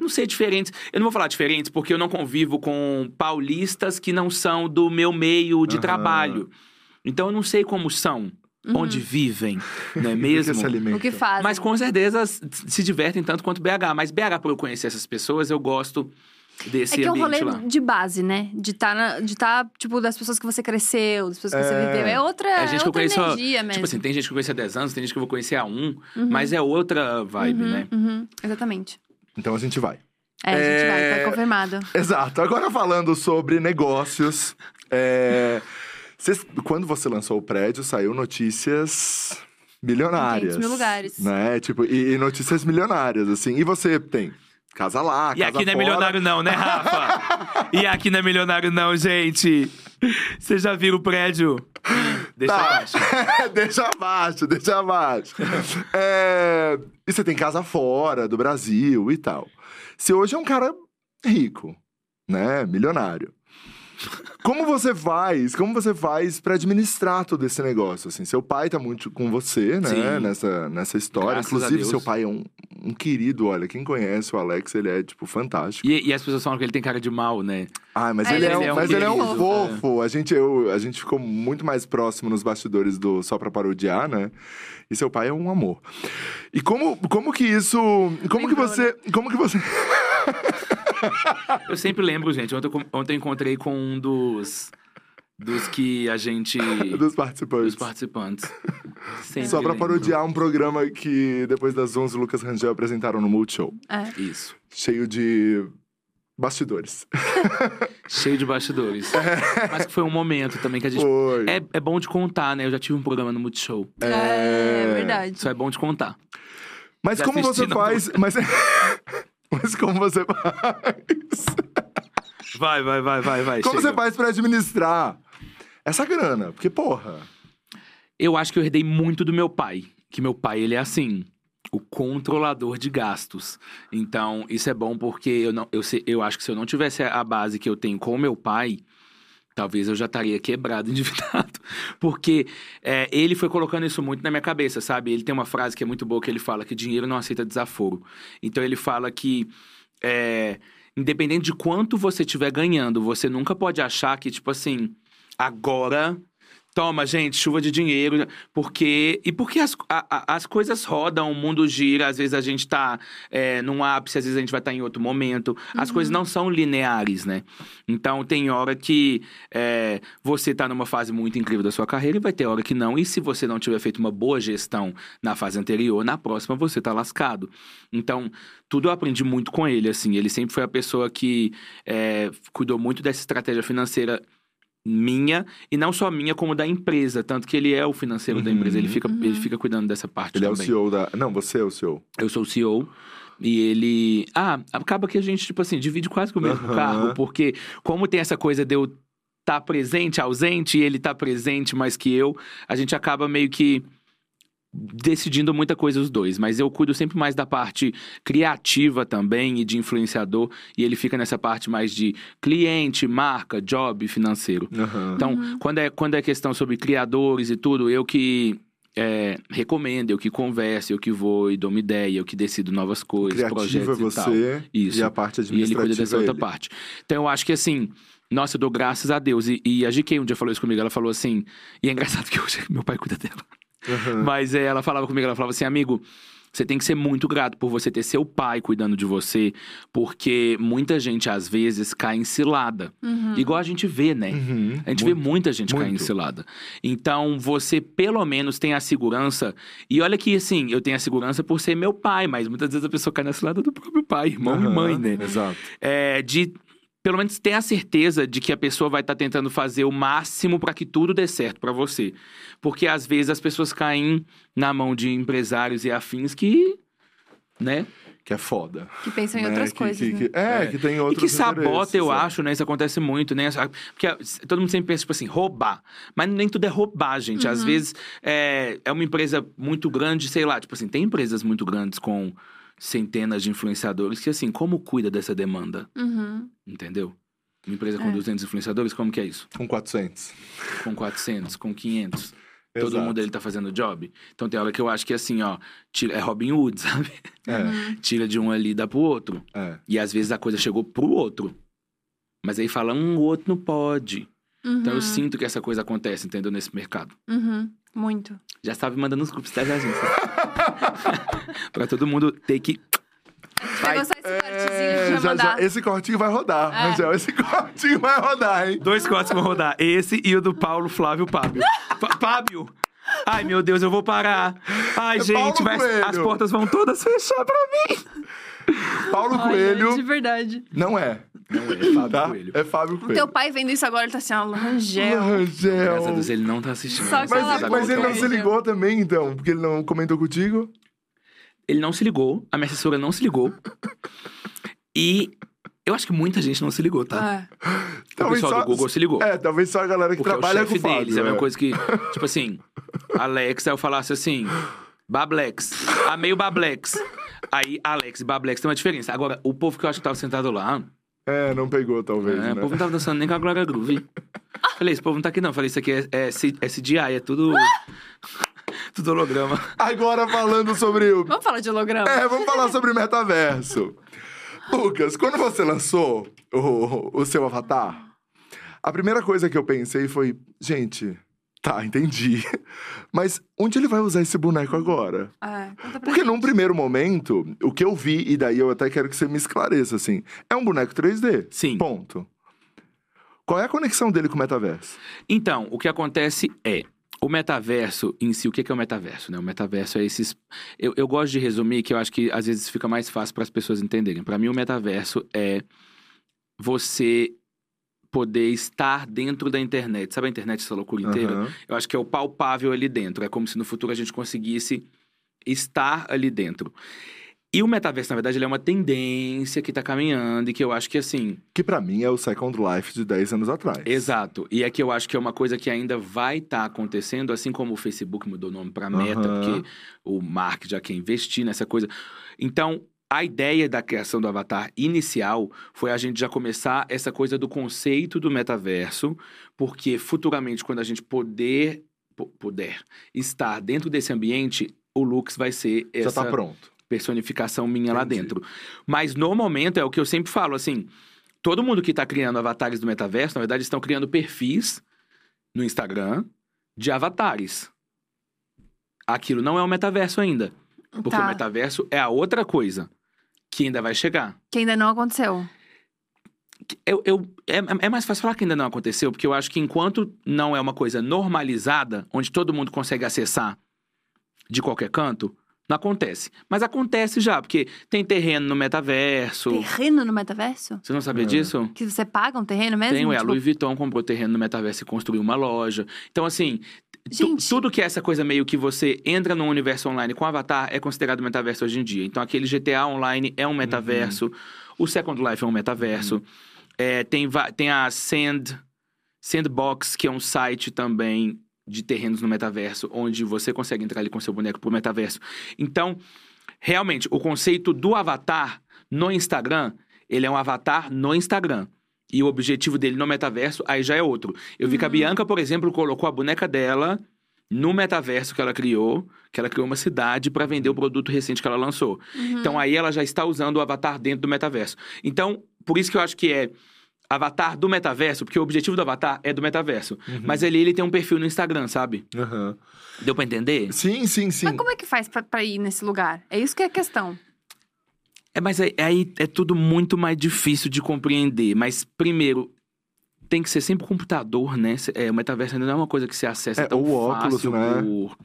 Não sei, diferentes. Eu não vou falar diferentes, porque eu não convivo com paulistas que não são do meu meio de Aham. trabalho. Então eu não sei como são, onde vivem, não é (laughs) Do que mesmo? Uhum. O que fazem. Mas com certeza se divertem tanto quanto BH. Mas BH, por eu conhecer essas pessoas, eu gosto desse É que é um rolê lá. de base, né? De estar, de tá, tipo, das pessoas que você cresceu, das pessoas que você É. viveu. É outra, É é gente que eu outra conheço. energia mesmo. Tipo assim, tem gente que eu conheço há 10 anos, tem gente que eu vou conhecer há um, mas é outra vibe, Uhum, né? uhum, exatamente. Então a gente vai. É, a gente vai, É. tá confirmado. Exato. Agora falando sobre negócios. é, cês- quando você lançou o prédio, saiu notícias milionárias. 500 mil lugares. Né? Tipo, e, e notícias milionárias, assim. E você tem casa lá, E casa aqui não é fora. milionário não, né, Rafa? (laughs) e aqui não é milionário não, gente. Vocês já viram o prédio? Deixa Tá. abaixo. (laughs) deixa abaixo, deixa abaixo. (laughs) É, E você tem casa fora do Brasil e tal. Você hoje é um cara rico, né? Milionário. Como você faz? Como você faz pra administrar todo esse negócio? Assim, seu pai tá muito com você, né? Sim. Nessa, nessa história. Graças Inclusive, seu pai é um, um querido. Olha, quem conhece o Alex, ele é tipo fantástico. E, e as pessoas falam que ele tem cara de mal, né? Ah, mas É, ele, é, ele um, é um mas ele é um querido, fofo. A gente, eu, a gente ficou muito mais próximo nos bastidores do Só Pra Parodiar, né? E seu pai é um amor. E como, como que isso... Como que Lembrou, você... Como que você... (laughs) Eu sempre lembro, gente. Ontem, ontem eu encontrei com um dos. Dos que a gente. (laughs) dos participantes. dos participantes. Sempre Só pra lembro. parodiar um programa que depois das 11 o Lucas Rangel apresentaram no Multishow. É. Isso. Cheio de bastidores. (laughs) Cheio de bastidores. Mas que foi um momento também que a gente. Foi. É, é bom de contar, né? Eu já tive um programa no Multishow. É, verdade. Isso é bom de contar. Mas Já como você não faz... Mas... (laughs) mas como você faz... Vai, vai, vai, vai, vai. Como chega. você faz pra administrar essa grana? Porque, porra... Eu acho que eu herdei muito do meu pai. Que meu pai, ele é assim, o controlador de gastos. Então, isso é bom porque eu, não, eu, eu acho que se eu não tivesse a base que eu tenho com o meu pai, talvez eu já estaria quebrado, (laughs) endividado. Porque é, ele foi colocando isso muito na minha cabeça, sabe? Ele tem uma frase que é muito boa que ele fala que dinheiro não aceita desaforo. Então, ele fala que. é, independente de quanto você estiver ganhando, você nunca pode achar que, tipo assim, agora. Toma, gente, chuva de dinheiro, porque. E porque as, a- as coisas rodam, o mundo gira, às vezes a gente tá é, num ápice, às vezes a gente vai estar em outro momento. As coisas não são lineares, né? Então tem hora que é, você tá numa fase muito incrível da sua carreira e vai ter hora que não. E se você não tiver feito uma boa gestão na fase anterior, na próxima você tá lascado. Então, tudo eu aprendi muito com ele, assim. Ele sempre foi a pessoa que é, cuidou muito dessa estratégia financeira minha, e não só minha, como da empresa. Tanto que ele é o financeiro da Uhum. empresa, ele fica, ele fica cuidando dessa parte Ele é o também. CEO da... Não, você é o CEO. Eu sou o CEO. E ele. Ah, acaba que a gente, tipo assim, divide quase que o mesmo Aham. cargo, porque como tem essa coisa de eu estar tá presente, ausente, e ele tá presente mais que eu, a gente acaba meio que decidindo muita coisa os dois, mas eu cuido sempre mais da parte criativa também e de influenciador, e ele fica nessa parte mais de cliente, marca, job, financeiro. Aham. Então, quando, é, quando é questão sobre criadores e tudo, eu que é, recomendo, eu que converso, eu que vou e dou uma ideia, eu que decido novas coisas, Criativo é projetos e tal. você Isso. e a parte E ele administrativa cuida dessa é outra ele. parte. Então, eu acho que assim, nossa, eu dou graças a Deus. E, e a GK um dia falou isso comigo, ela falou assim, e é engraçado que hoje meu pai cuida dela. Aham. Mas é, ela falava comigo, ela falava assim, amigo, você tem que ser muito grato por você ter seu pai cuidando de você, porque muita gente, às vezes, cai em cilada. Uhum. Igual a gente vê, né? Uhum. A gente vê Muito. muita gente cair em cilada. Então, você pelo menos tem a segurança. E olha que, assim, eu tenho a segurança por ser meu pai, mas muitas vezes a pessoa cai na cilada do próprio pai, irmão e Aham, mãe, né? Exato. É, de pelo menos ter a certeza de que a pessoa vai estar tentando fazer o máximo para que tudo dê certo para você. Porque às vezes as pessoas caem na mão de empresários e afins que, né? Que é foda. Que pensam em né? outras Que- coisas, que- né? que- é, É. que tem E outros que sabota, eu é. acho, né? Isso acontece muito, né? Porque todo mundo sempre pensa, tipo assim, roubar. Mas nem tudo é roubar, gente. Às Uhum. vezes é, é uma empresa muito grande, sei lá, tipo assim, tem empresas muito grandes com centenas de influenciadores que, assim, como cuida dessa demanda? Uhum. Entendeu? Uma empresa com É. 200 influenciadores, como que é isso? Com 400. Com 400, com 500. Todo Exato. mundo ele tá fazendo job. Então tem hora que eu acho que assim, ó, tira, é Robin Hood, (laughs) sabe? É, Uhum. Tira de um ali e dá pro outro. é. E às vezes a coisa chegou pro outro. Mas aí fala, um, o outro não pode. Então eu Uhum. sinto que essa coisa acontece, entendeu? Nesse mercado. Uhum. Muito. Já estava me mandando os grupos da (laughs) agência. pra todo mundo ter que. Vai gostar esse É, já, esse cortinho vai rodar, É. Angel. Esse (laughs) cortinho vai rodar, hein? Dois cortes vão rodar. Esse e o do Paulo Flávio Pábio. Fábio! Ai, meu Deus, eu vou parar. Ai, É gente, vai- as portas vão todas fechar pra mim. Paulo Ai, Coelho de verdade. não é. Não é, é Fábio Tá? Coelho. É Fábio O Coelho. teu pai vendo isso agora, ele tá assim, ó, Rangel. Rangel. Graças a Deus, ele não tá assistindo. Só a Mas, Deus, mas ele não se ligou também, então? Porque ele não comentou contigo? Ele não se ligou, a minha assessora não se ligou. E eu acho que muita gente não se ligou, tá? É. (gasps) O pessoal do Google se ligou. É, talvez só a galera que Porque é o trabalha com chefe o Fábio. deles. É a mesma é. coisa que, (laughs) tipo assim, Alexa, eu falasse assim, Bablex. Amei o Bablex. Aí, Alex e Bablex tem uma diferença. Agora, o povo que eu acho que tava sentado lá, É, não pegou, talvez, é, né? o povo não tava dançando nem com a Glória Groove. (laughs) Falei, esse povo não tá aqui não. Falei, isso aqui é, é, é CGI, é tudo. (laughs) tudo holograma. Agora falando sobre o... Vamos falar de holograma? É, vamos falar sobre metaverso. Lucas, quando você lançou o, o seu avatar, a primeira coisa que eu pensei foi, gente, tá, entendi. Mas onde ele vai usar esse boneco agora? É, conta pra Porque gente. num primeiro momento, o que eu vi, e daí eu até quero que você me esclareça, assim, é um boneco 3D. Sim. Ponto. Qual é a conexão dele com o metaverso? Então, o que acontece é. O metaverso em si, o que é o metaverso? Né? O metaverso é esses. Eu, eu gosto de resumir que eu acho que às vezes fica mais fácil para as pessoas entenderem. Para mim, o metaverso é você poder estar dentro da internet. Sabe a internet, essa loucura inteira? Aham. Eu acho que é o palpável ali dentro. É como se no futuro a gente conseguisse estar ali dentro. E o metaverso, na verdade, ele é uma tendência que tá caminhando e que eu acho que, assim, Que pra mim é o Second Life de 10 anos atrás. Exato. E é que eu acho que é uma coisa que ainda vai estar acontecendo, assim como o Facebook mudou o nome para Meta, Aham. porque o Mark já quer investir nessa coisa. Então, a ideia da criação do avatar inicial foi a gente já começar essa coisa do conceito do metaverso, porque futuramente, quando a gente poder, po- puder estar dentro desse ambiente, o Lux vai ser Já essa tá pronto. Personificação minha lá Entendi. dentro. Mas no momento é o que eu sempre falo, assim, todo mundo que tá criando avatares do metaverso, na verdade, estão criando perfis no Instagram de avatares. Aquilo não é o metaverso ainda. Porque Tá. o metaverso é a outra coisa que ainda vai chegar. Que ainda não aconteceu. Eu, eu- é, é mais fácil falar que ainda não aconteceu, porque eu acho que enquanto não é uma coisa normalizada, onde todo mundo consegue acessar de qualquer canto, não acontece. Mas acontece já, porque tem terreno no metaverso. Terreno no metaverso? Você não sabia É. disso? Que você paga um terreno mesmo? Tem, ué, a Tipo, Louis Vuitton comprou terreno no metaverso e construiu uma loja. Então, assim, Gente. tudo que é essa coisa meio que você entra num universo online com avatar é considerado metaverso hoje em dia. Então, aquele GTA online é um metaverso, o Second Life é um metaverso. É, tem, tem a Sand, Sandbox, que é um site também de terrenos no metaverso, onde você consegue entrar ali com seu boneco pro metaverso. Então, realmente, o conceito do avatar no Instagram, ele é um avatar no Instagram. E o objetivo dele no metaverso, aí já é outro. Eu vi que a Bianca, por exemplo, colocou a boneca dela no metaverso que ela criou, que ela criou uma cidade para vender o produto recente que ela lançou. uhum. Então aí ela já está usando o avatar dentro do metaverso. Então, por isso que eu acho que é avatar do metaverso, porque o objetivo do avatar é do metaverso. Mas ali ele tem um perfil no Instagram, sabe? Aham. Deu pra entender? Sim, sim, sim. Mas como é que faz pra, pra ir nesse lugar? É isso que é a questão. É, mas aí, aí é tudo muito mais difícil de compreender. Mas, primeiro, tem que ser sempre computador, né? É, o metaverso ainda não é uma coisa que você acessa É, tão ou óculos, fácil né? por...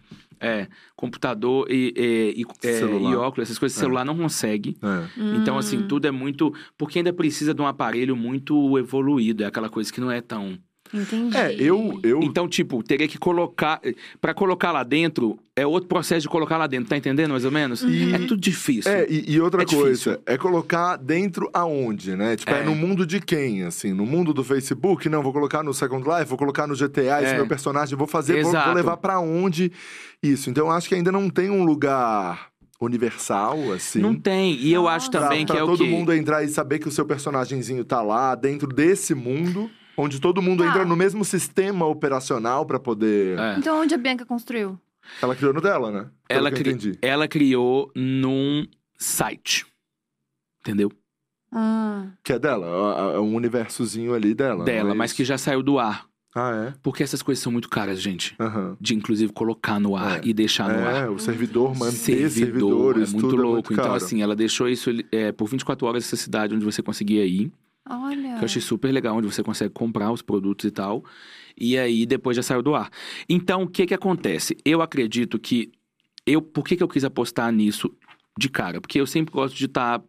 É, computador e, e, e, é, e óculos, essas coisas, É. celular não consegue. É. Então, assim, Hum, tudo é muito... Porque ainda precisa de um aparelho muito evoluído. É aquela coisa que não é tão... Entendi. É, eu, eu Então, tipo, teria que colocar... Pra colocar lá dentro, é outro processo de colocar lá dentro. Tá entendendo, mais ou menos? E- É tudo difícil. É, e, e outra É coisa, difícil. é colocar dentro aonde, né? Tipo, é. É. no mundo de quem, assim? No mundo do Facebook? Não, vou colocar no Second Life, vou colocar no GTA, esse É. meu personagem, vou fazer, vou, vou levar pra onde isso. Então, eu acho que ainda não tem um lugar universal, assim. Não tem. E eu acho também pra, que pra é o todo quê? mundo entrar e saber que o seu personagemzinho tá lá, dentro desse mundo, onde todo mundo Tá. entra no mesmo sistema operacional pra poder... É. Então onde a Bianca construiu? Ela criou no dela, né? Pelo Ela, cri- entendi. ela criou num site. Entendeu? Hum. Que é dela, é é um universozinho ali dela. Dela, é mas isso? que já saiu do ar. Ah, é? Porque essas coisas são muito caras, gente. Aham. De inclusive colocar no ar É. e deixar no É, ar. o servidor manter Servidor, servidores, é muito tudo louco. é muito então, assim, ela deixou isso é, por 24 horas essa cidade onde você conseguia ir. Olha. Que eu achei super legal, onde você consegue comprar os produtos e tal. E aí depois já saiu do ar. Então, o que que acontece? Eu acredito que. Eu, por que, que eu quis apostar nisso de cara? Porque eu sempre gosto de estar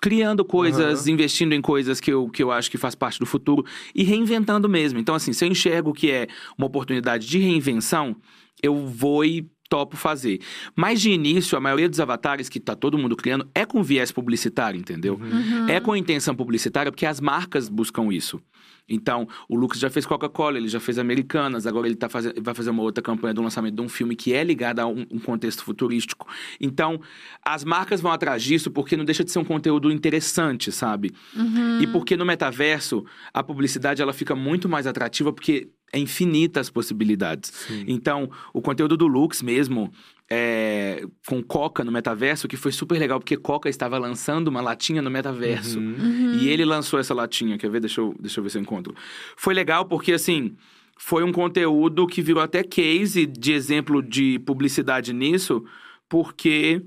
criando coisas, investindo em coisas que eu, que eu acho que faz parte do futuro e reinventando mesmo. Então, assim, se eu enxergo que é uma oportunidade de reinvenção, eu vou e topo fazer. Mas de início, a maioria dos avatares que tá todo mundo criando é com viés publicitário, entendeu? Uhum. É com intenção publicitária, porque as marcas buscam isso. Então, o Lucas já fez Coca-Cola, ele já fez Americanas, agora ele tá fazendo, vai fazer uma outra campanha do lançamento de um filme que é ligado a um, um contexto futurístico. Então, as marcas vão atrás disso porque não deixa de ser um conteúdo interessante, sabe? Uhum. E porque no metaverso, a publicidade ela fica muito mais atrativa porque é infinita as possibilidades. Então, o conteúdo do Lux mesmo, é, com Coca no metaverso, que foi super legal, porque Coca estava lançando uma latinha no metaverso. Uhum. E ele lançou essa latinha, quer ver? Deixa eu, deixa eu ver se eu encontro. Foi legal porque, assim, foi um conteúdo que virou até case de exemplo de publicidade nisso, porque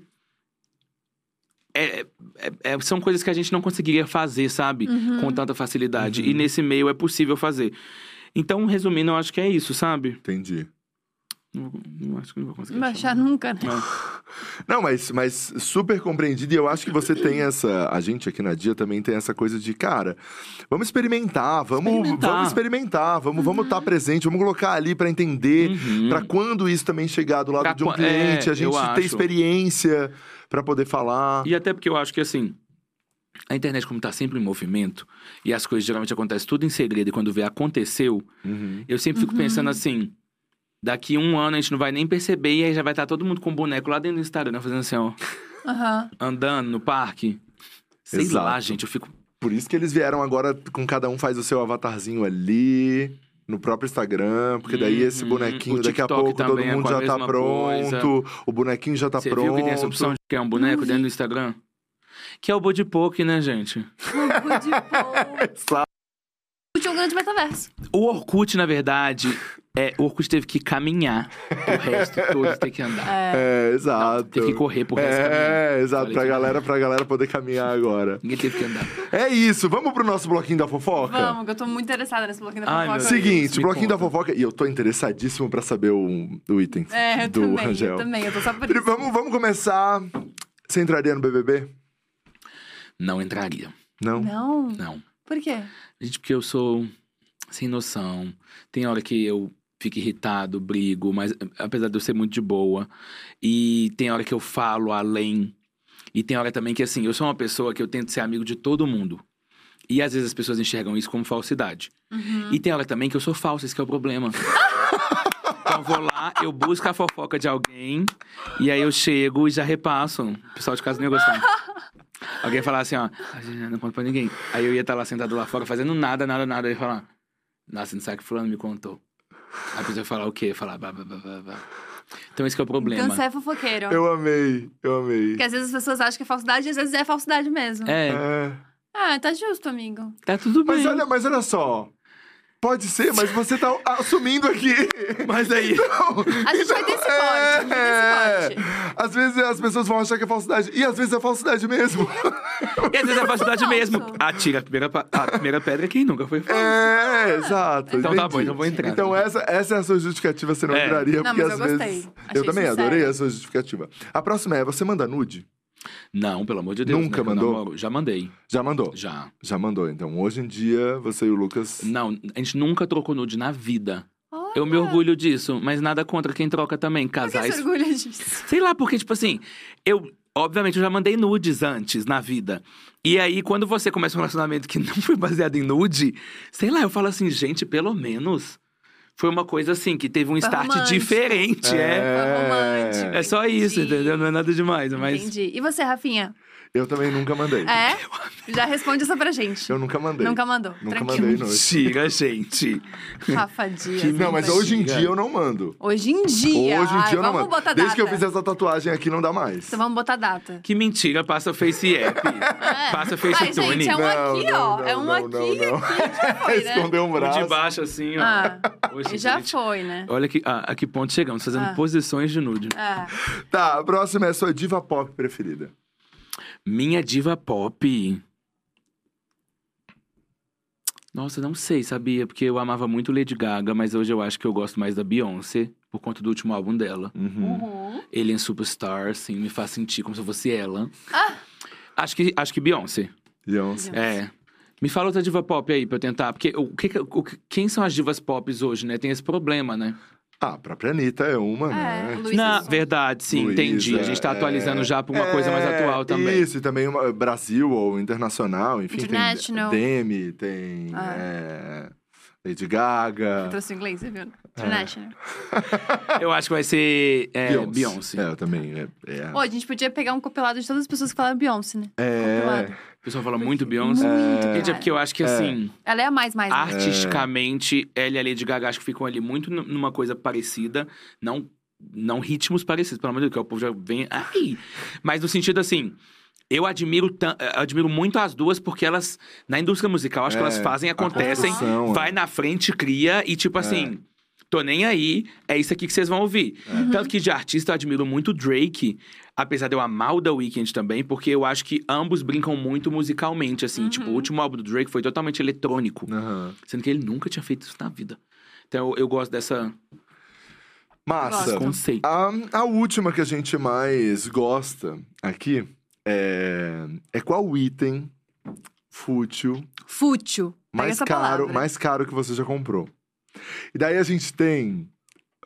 é- é- é- são coisas que a gente não conseguiria fazer, sabe? Uhum. Com tanta facilidade. Uhum. E nesse meio é possível fazer. Então, resumindo, eu acho que é isso, sabe? Entendi. Não, não acho que não vou conseguir. Não vai achar nunca, né? Não. (laughs) Não, mas, mas super compreendido. E eu acho que você tem essa. A gente aqui na Dia também tem essa coisa de, cara, vamos experimentar, vamos Experimentar. vamos experimentar, vamos vamos estar presente, vamos colocar ali pra entender. Uhum. Pra quando isso também chegar do lado Pra de um qua- cliente, é, a gente ter acho. experiência pra poder falar. E até porque eu acho que assim. A internet, como tá sempre em movimento, e as coisas geralmente acontecem tudo em segredo, e quando vê aconteceu, Uhum. eu sempre fico pensando assim. Daqui um ano a gente não vai nem perceber, e aí já vai estar todo mundo com boneco lá dentro do Instagram, fazendo assim, ó, Aham. andando no parque. Sei Exato. lá, gente, eu fico. Por isso que eles vieram agora com cada um faz o seu avatarzinho ali. No próprio Instagram, porque daí esse Uhum. bonequinho, daqui a pouco todo é mundo a já tá pronto, o bonequinho já tá Você pronto. viu que tem essa opção de criar um boneco dentro do Instagram? Que é o Body Poke, né, gente? Fogo de pão. Tinha um grande metaverso. O Orkut, na verdade, é, o Orkut teve que caminhar. O resto todos tem que andar. É. É, exato. Teve que correr pro resto caminhar. É, exato, pra galera, pra galera poder caminhar agora. Ninguém teve que andar. É isso, vamos pro nosso bloquinho da fofoca? Vamos, que eu tô muito interessada nesse bloquinho da Ai, fofoca. Seguinte, bloquinho da conta. fofoca, e eu tô interessadíssimo pra saber o, o item É, do também, Rangel. eu também. Eu tô só por isso. Vamos, vamos começar. Você entraria no BBB? Não entraria. Não? Não. Não. Por quê? Gente, porque eu sou sem noção. Tem hora que eu fico irritado, brigo, mas apesar de eu ser muito de boa. E tem hora que eu falo além. E tem hora também que, assim, eu sou uma pessoa que eu tento ser amigo de todo mundo. E às vezes as pessoas enxergam isso como falsidade. Uhum. E tem hora também que eu sou falso, esse que é o problema. (laughs) então eu vou lá, eu busco a fofoca de alguém, e aí eu chego e já repasso. O pessoal de casa não ia gostar. Alguém falar assim, ó, não conta pra ninguém. Aí eu ia estar lá sentado lá fora fazendo nada, nada, nada. Ia falar, nossa, não sabe que fulano me contou. Aí a pessoa ia falar o quê? Falar, bah, bah, bah, bah. Então esse que é o problema. Então você é fofoqueiro. Eu amei, eu amei. Porque às vezes as pessoas acham que é falsidade e às vezes é falsidade mesmo. É, É. Ah, tá justo, amigo. tá tudo bem. Mas olha, mas olha só. Pode ser, mas você tá assumindo aqui. Mas aí... Não, A gente vai ter esse corte, a gente vai ter esse corte. Às vezes as pessoas vão achar que é falsidade. E às vezes é falsidade mesmo. E às vezes é falsidade mesmo. Atira a primeira, a primeira pedra é quem nunca foi falso. É, exato. Então tá entendi. bom, então vou entrar. Então essa, essa é a sua justificativa, você não É. entraria, Não, porque mas às eu vezes. gostei. Eu também sincero. adorei a sua justificativa. A próxima é: você manda nude? Não, pelo amor de Deus. Nunca né, mandou? namoro. Já mandei. Já mandou? Já. Já mandou. Então, hoje em dia, você e o Lucas. Não, a gente nunca trocou nude na vida. Olha, Eu me orgulho disso, mas nada contra quem troca também. Por que você Casais. orgulha disso? Sei lá, porque, tipo assim, eu. Obviamente, eu já mandei nudes antes na vida. E aí, quando você começa um relacionamento que não foi baseado em nude, sei lá, eu falo assim, gente, pelo menos. Foi uma coisa assim, que teve um Foi start romântico. diferente, é. Romântico. É só isso, Entendi. entendeu? Não é nada demais, mas. Entendi. E você, Rafinha? Eu também nunca mandei. É? Já responde essa pra gente. Eu nunca mandei. Nunca mandou. Nunca Tranquilo. mandei nude. Mentira, gente. Rafa Dias. Que Não, mas hoje em dia eu não mando. Hoje em dia. Hoje em Ai, dia eu não vamos mando. botar Desde data. que eu fiz essa tatuagem aqui, não dá mais. Então vamos botar data. Que mentira, passa Face App. (laughs) É. Passa Ai, FaceTune. gente, é um Não, aqui, não, ó. não, é um não, aqui, não, não. aqui, já foi, (laughs) né? Escondeu um braço. de baixo, assim, ó. Ah, Já gente. foi, né? Olha que, ah, a que ponto chegamos, fazendo Ah. posições de nude. É. Tá, a próxima é a sua diva pop preferida. Minha diva pop. Nossa, não sei, sabia? Porque eu amava muito Lady Gaga, mas hoje eu acho que eu gosto mais da Beyoncé, por conta do último álbum dela. Uhum. Uhum. Alien Superstar, assim, me faz sentir como se eu fosse ela. Ah. Acho que, acho que Beyoncé. Beyoncé. É. Me fala outra diva pop aí pra eu tentar. Porque o que, o que- quem são as divas pop hoje, né? Tem esse problema, né? Ah, a própria Anitta é uma, É, né? Luísa Na verdade, sim, Luísa, entendi. A gente tá atualizando é. já pra uma coisa mais É, atual também. Isso, e também uma, Brasil ou internacional, enfim. International. Tem Demi, tem Ah. é, Lady Gaga. Eu trouxe o inglês, você viu? É. International. (laughs) Eu acho que vai ser é, Beyoncé. É, eu também. É, é. Ô, a gente podia pegar um compilado de todas as pessoas que falaram Beyoncé, né? É, compilado. O pessoal fala muito Beyoncé. Muito, Gente, é porque eu acho que assim, Ela é a mais, mais. artisticamente, ela e a Lady Gaga acho que ficam ali muito numa coisa parecida. Não, não ritmos parecidos, pelo amor de Deus, que o povo já vem. Ai! Mas no sentido assim. Eu admiro, eu admiro muito as duas porque elas, na indústria musical, acho que É, elas fazem, a acontecem, construção, vai é. na frente, cria e tipo assim, tô nem aí, é isso aqui que vocês vão ouvir. Tanto que de artista eu admiro muito o Drake, apesar de eu amar o The Weeknd também, porque eu acho que ambos brincam muito musicalmente, assim. Tipo, o último álbum do Drake foi totalmente eletrônico, Aham. sendo que ele nunca tinha feito isso na vida. Então eu, eu gosto dessa Massa. Conceito. A, a última que a gente mais gosta aqui é, é qual item fútil Fútil. Mais caro, palavra. mais caro que você já comprou. E daí a gente tem.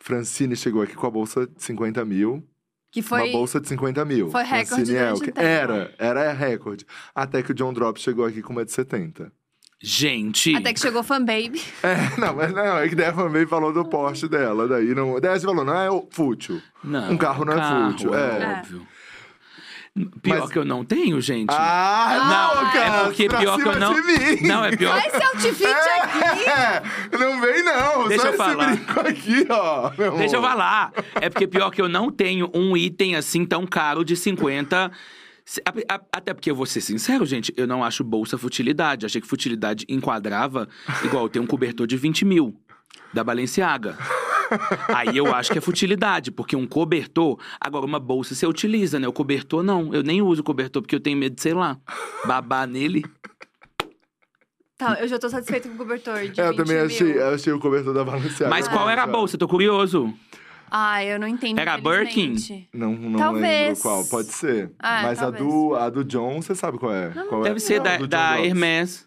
Francine chegou aqui com a bolsa de 50 mil. Que foi. Uma bolsa de 50 mil. foi recorde. Era, era recorde. Até que o John Drop chegou aqui com uma de 70. Gente, Até que chegou Fan Baby. (laughs) É, não, mas não, é que daí a também falou do Porsche dela. Daí, não, daí você falou, não é fútil. não, um carro não é fútil, é. óbvio. Pior Mas- que eu não tenho, gente. Ah, Não, não, cara, é porque pra pior que eu não. Não, é pior. Esse outfit aqui. É, não vem não, Deixa só eu falar. aqui, ó. Deixa eu falar. É porque pior que eu não tenho um item assim tão caro de 50. Se- a- a- Até porque eu vou ser sincero, gente, eu não acho bolsa futilidade. Achei que futilidade enquadrava igual ter um cobertor de 20 mil da Balenciaga. Aí eu acho que é futilidade, porque um cobertor. Agora, uma bolsa você utiliza, né? O cobertor não. Eu nem uso cobertor porque eu tenho medo de, sei lá, babar nele. Tá, eu já tô satisfeita com o cobertor de É, eu 20 também mil. achei, eu achei o cobertor da Balenciaga. Mas qual era a bolsa? Tô curioso. Ah, eu não entendo. Era Birkin? Não, não Talvez. lembro qual, pode ser. Ah, Mas talvez. a do, a do John, você sabe qual é? Qual é? Deve ser Não, da, da. Hermès.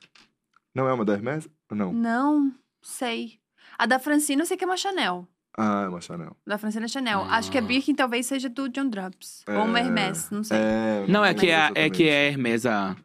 Não é uma da Hermès? Não. Não, sei. A da Francine eu sei que é uma Chanel. Ah, é uma Chanel. Da Francine é Chanel. Acho que a Birkin talvez seja do John Drops. Ou uma É, Hermès, não sei. É, Não, é que é, a- é que é a Hermès a.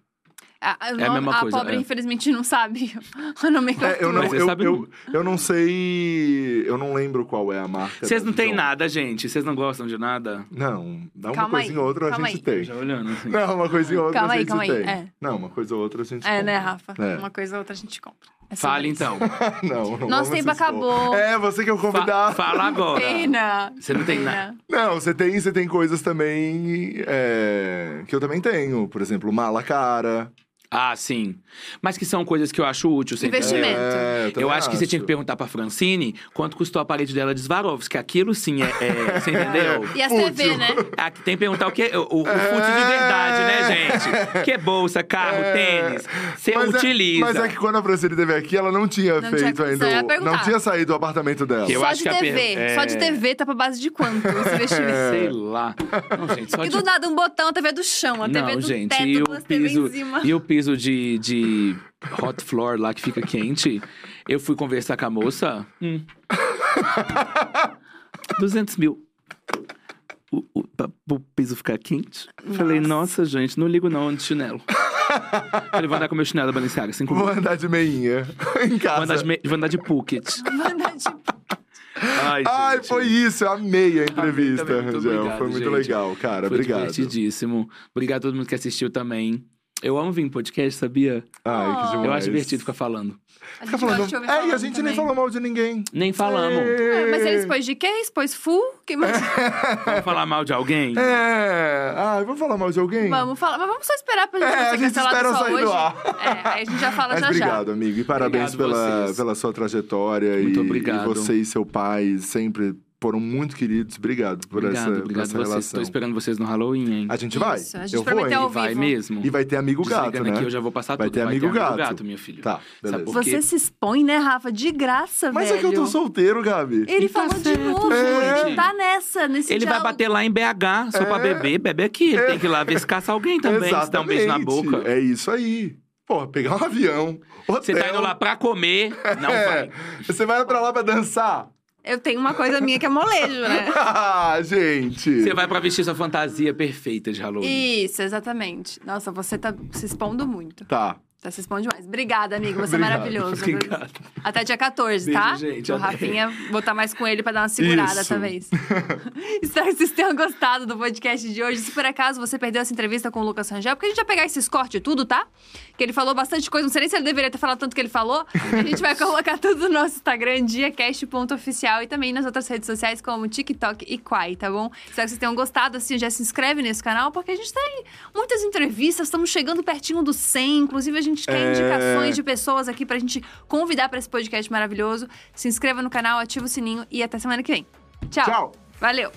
A, a, a mesma a coisa, pobre, é. infelizmente, não sabe (laughs) a nomenclatura. É, eu não, eu, sabe eu, eu não sei. Eu não lembro qual é a marca. Vocês não têm nada, gente. Vocês não gostam de nada? Não, dá uma Calma coisinha aí, ou outra a calma gente aí. tem. Já olhando assim. Não, uma coisinha ou outra Calma a aí, gente calma aí, tem. é. Não, uma coisa ou outra a gente É, compra. né, Rafa? É. Uma coisa ou outra a gente compra. É Fale então. (laughs) não, não Nosso tempo acabou. É, você que é o Fa- convidado. fala agora. Pena. Você não tem nada. Não, você tem, você tem coisas também é, que eu também tenho. Por exemplo, mala cara. Ah, sim. Mas que são coisas que eu acho útil. você Investimento. É, eu, Eu acho que você tinha que perguntar pra Francine quanto custou a parede dela de Swarovski. Aquilo sim é. é- você entendeu? (laughs) E as Fútil. TV, né? Aqui tem que perguntar o que o, o, de verdade, né, gente? Que é bolsa, carro, É. tênis. Você Mas é- utiliza. mas é que quando a Francine esteve aqui, ela não tinha Não feito tinha- ainda. Não tinha saído do apartamento dela. Eu só acho de que a TV. per- Só de é. TV tá pra base de quanto esse investimento? Sei lá. Não, gente, só E de do nada um botão, a TV do chão, a TV Não, do gente, teto, e o duas TV piso, em cima. e o piso de, de hot floor lá que fica quente. Eu fui conversar com a moça. Hum. (laughs) 200 mil. O, o, piso ficar quente. Falei, nossa, gente, não ligo não de chinelo. (laughs) Falei, vou andar com meu chinelo da Balenciaga, 5 mil. Vou andar de meinha (laughs) em casa. Vou andar de, me- vou andar de Phuket. Manda, tipo, Ai, Ai, gente. foi isso. Eu amei a entrevista, também, muito Rangel. obrigado, Foi muito gente. legal, cara. Foi Obrigado. divertidíssimo. Obrigado a todo mundo que assistiu também. Eu amo vir em podcast, sabia? Ai, que Oh. demais. Eu acho divertido ficar falando. a Fica gente gosta falando. ouvir É, e a falando gente também. nem falou mal de ninguém. Nem falamos. É, mas ele expôs de quê? Expôs full? Que mais? (laughs) Vamos falar mal de alguém? É. Ah, vamos falar mal de alguém? vamos falar. Mas vamos só esperar pra gente É, não a ser gente cancelado espera só sair hoje. do ar. É, aí a gente já fala Mas já obrigado, amigo. E parabéns Obrigado pela, vocês. pela sua trajetória. Muito e, obrigado. E você e seu pai sempre foram muito queridos. Obrigado por obrigado, essa, obrigado essa vocês. relação. Tô esperando vocês no Halloween, hein? A gente Isso, vai. a gente eu vou, hein? ao Vai mesmo? E vai ter amigo gato, Desligando né? aqui, eu já vou passar Vai tudo. ter amigo gato. gato, minha filha. Tá, beleza. por quê? Você se expõe, né, Rafa? De graça, Mas velho. é que eu tô solteiro, Gabi. Ele E tá falou de certo, novo. É, gente. tá nessa, nesse Ele vai diálogo. bater lá em BH só pra É. beber, bebe aqui. Ele tem que ir lá ver se caça alguém também, se dá um beijo na Exatamente. boca. É isso aí. Pô, pegar um avião. Você tá indo lá pra comer, não É. vai. Você vai pra lá pra dançar? Eu tenho uma coisa minha que é molejo, né? (laughs) ah, gente. Você vai pra vestir sua fantasia perfeita de Halloween. Isso, exatamente. Nossa, você tá se expondo muito. Tá. Tá se expondo demais. Obrigada, amigo. Você Obrigado. é maravilhoso. Obrigado. Até dia 14, Beijo, tá? gente. O. Rafinha, vou estar mais com ele pra dar uma segurada Isso. essa vez. (laughs) Espero que vocês tenham gostado do podcast de hoje. Se por acaso você perdeu essa entrevista com o Lucas Rangel, porque a gente vai pegar esses cortes e tudo, tá? Que ele falou bastante coisa. Não sei nem se ele deveria ter falado tanto que ele falou. A gente vai colocar tudo no nosso Instagram, diacast.oficial, e também nas outras redes sociais, como TikTok e Quai, tá bom? Espero que vocês tenham gostado. Assim, já se inscreve nesse canal, porque a gente tem muitas entrevistas, estamos chegando pertinho do 100. Inclusive, a gente quer É. indicações de pessoas aqui pra gente convidar pra esse podcast maravilhoso. Se inscreva no canal, ativa o sininho e até semana que vem. Tchau. Tchau. Valeu.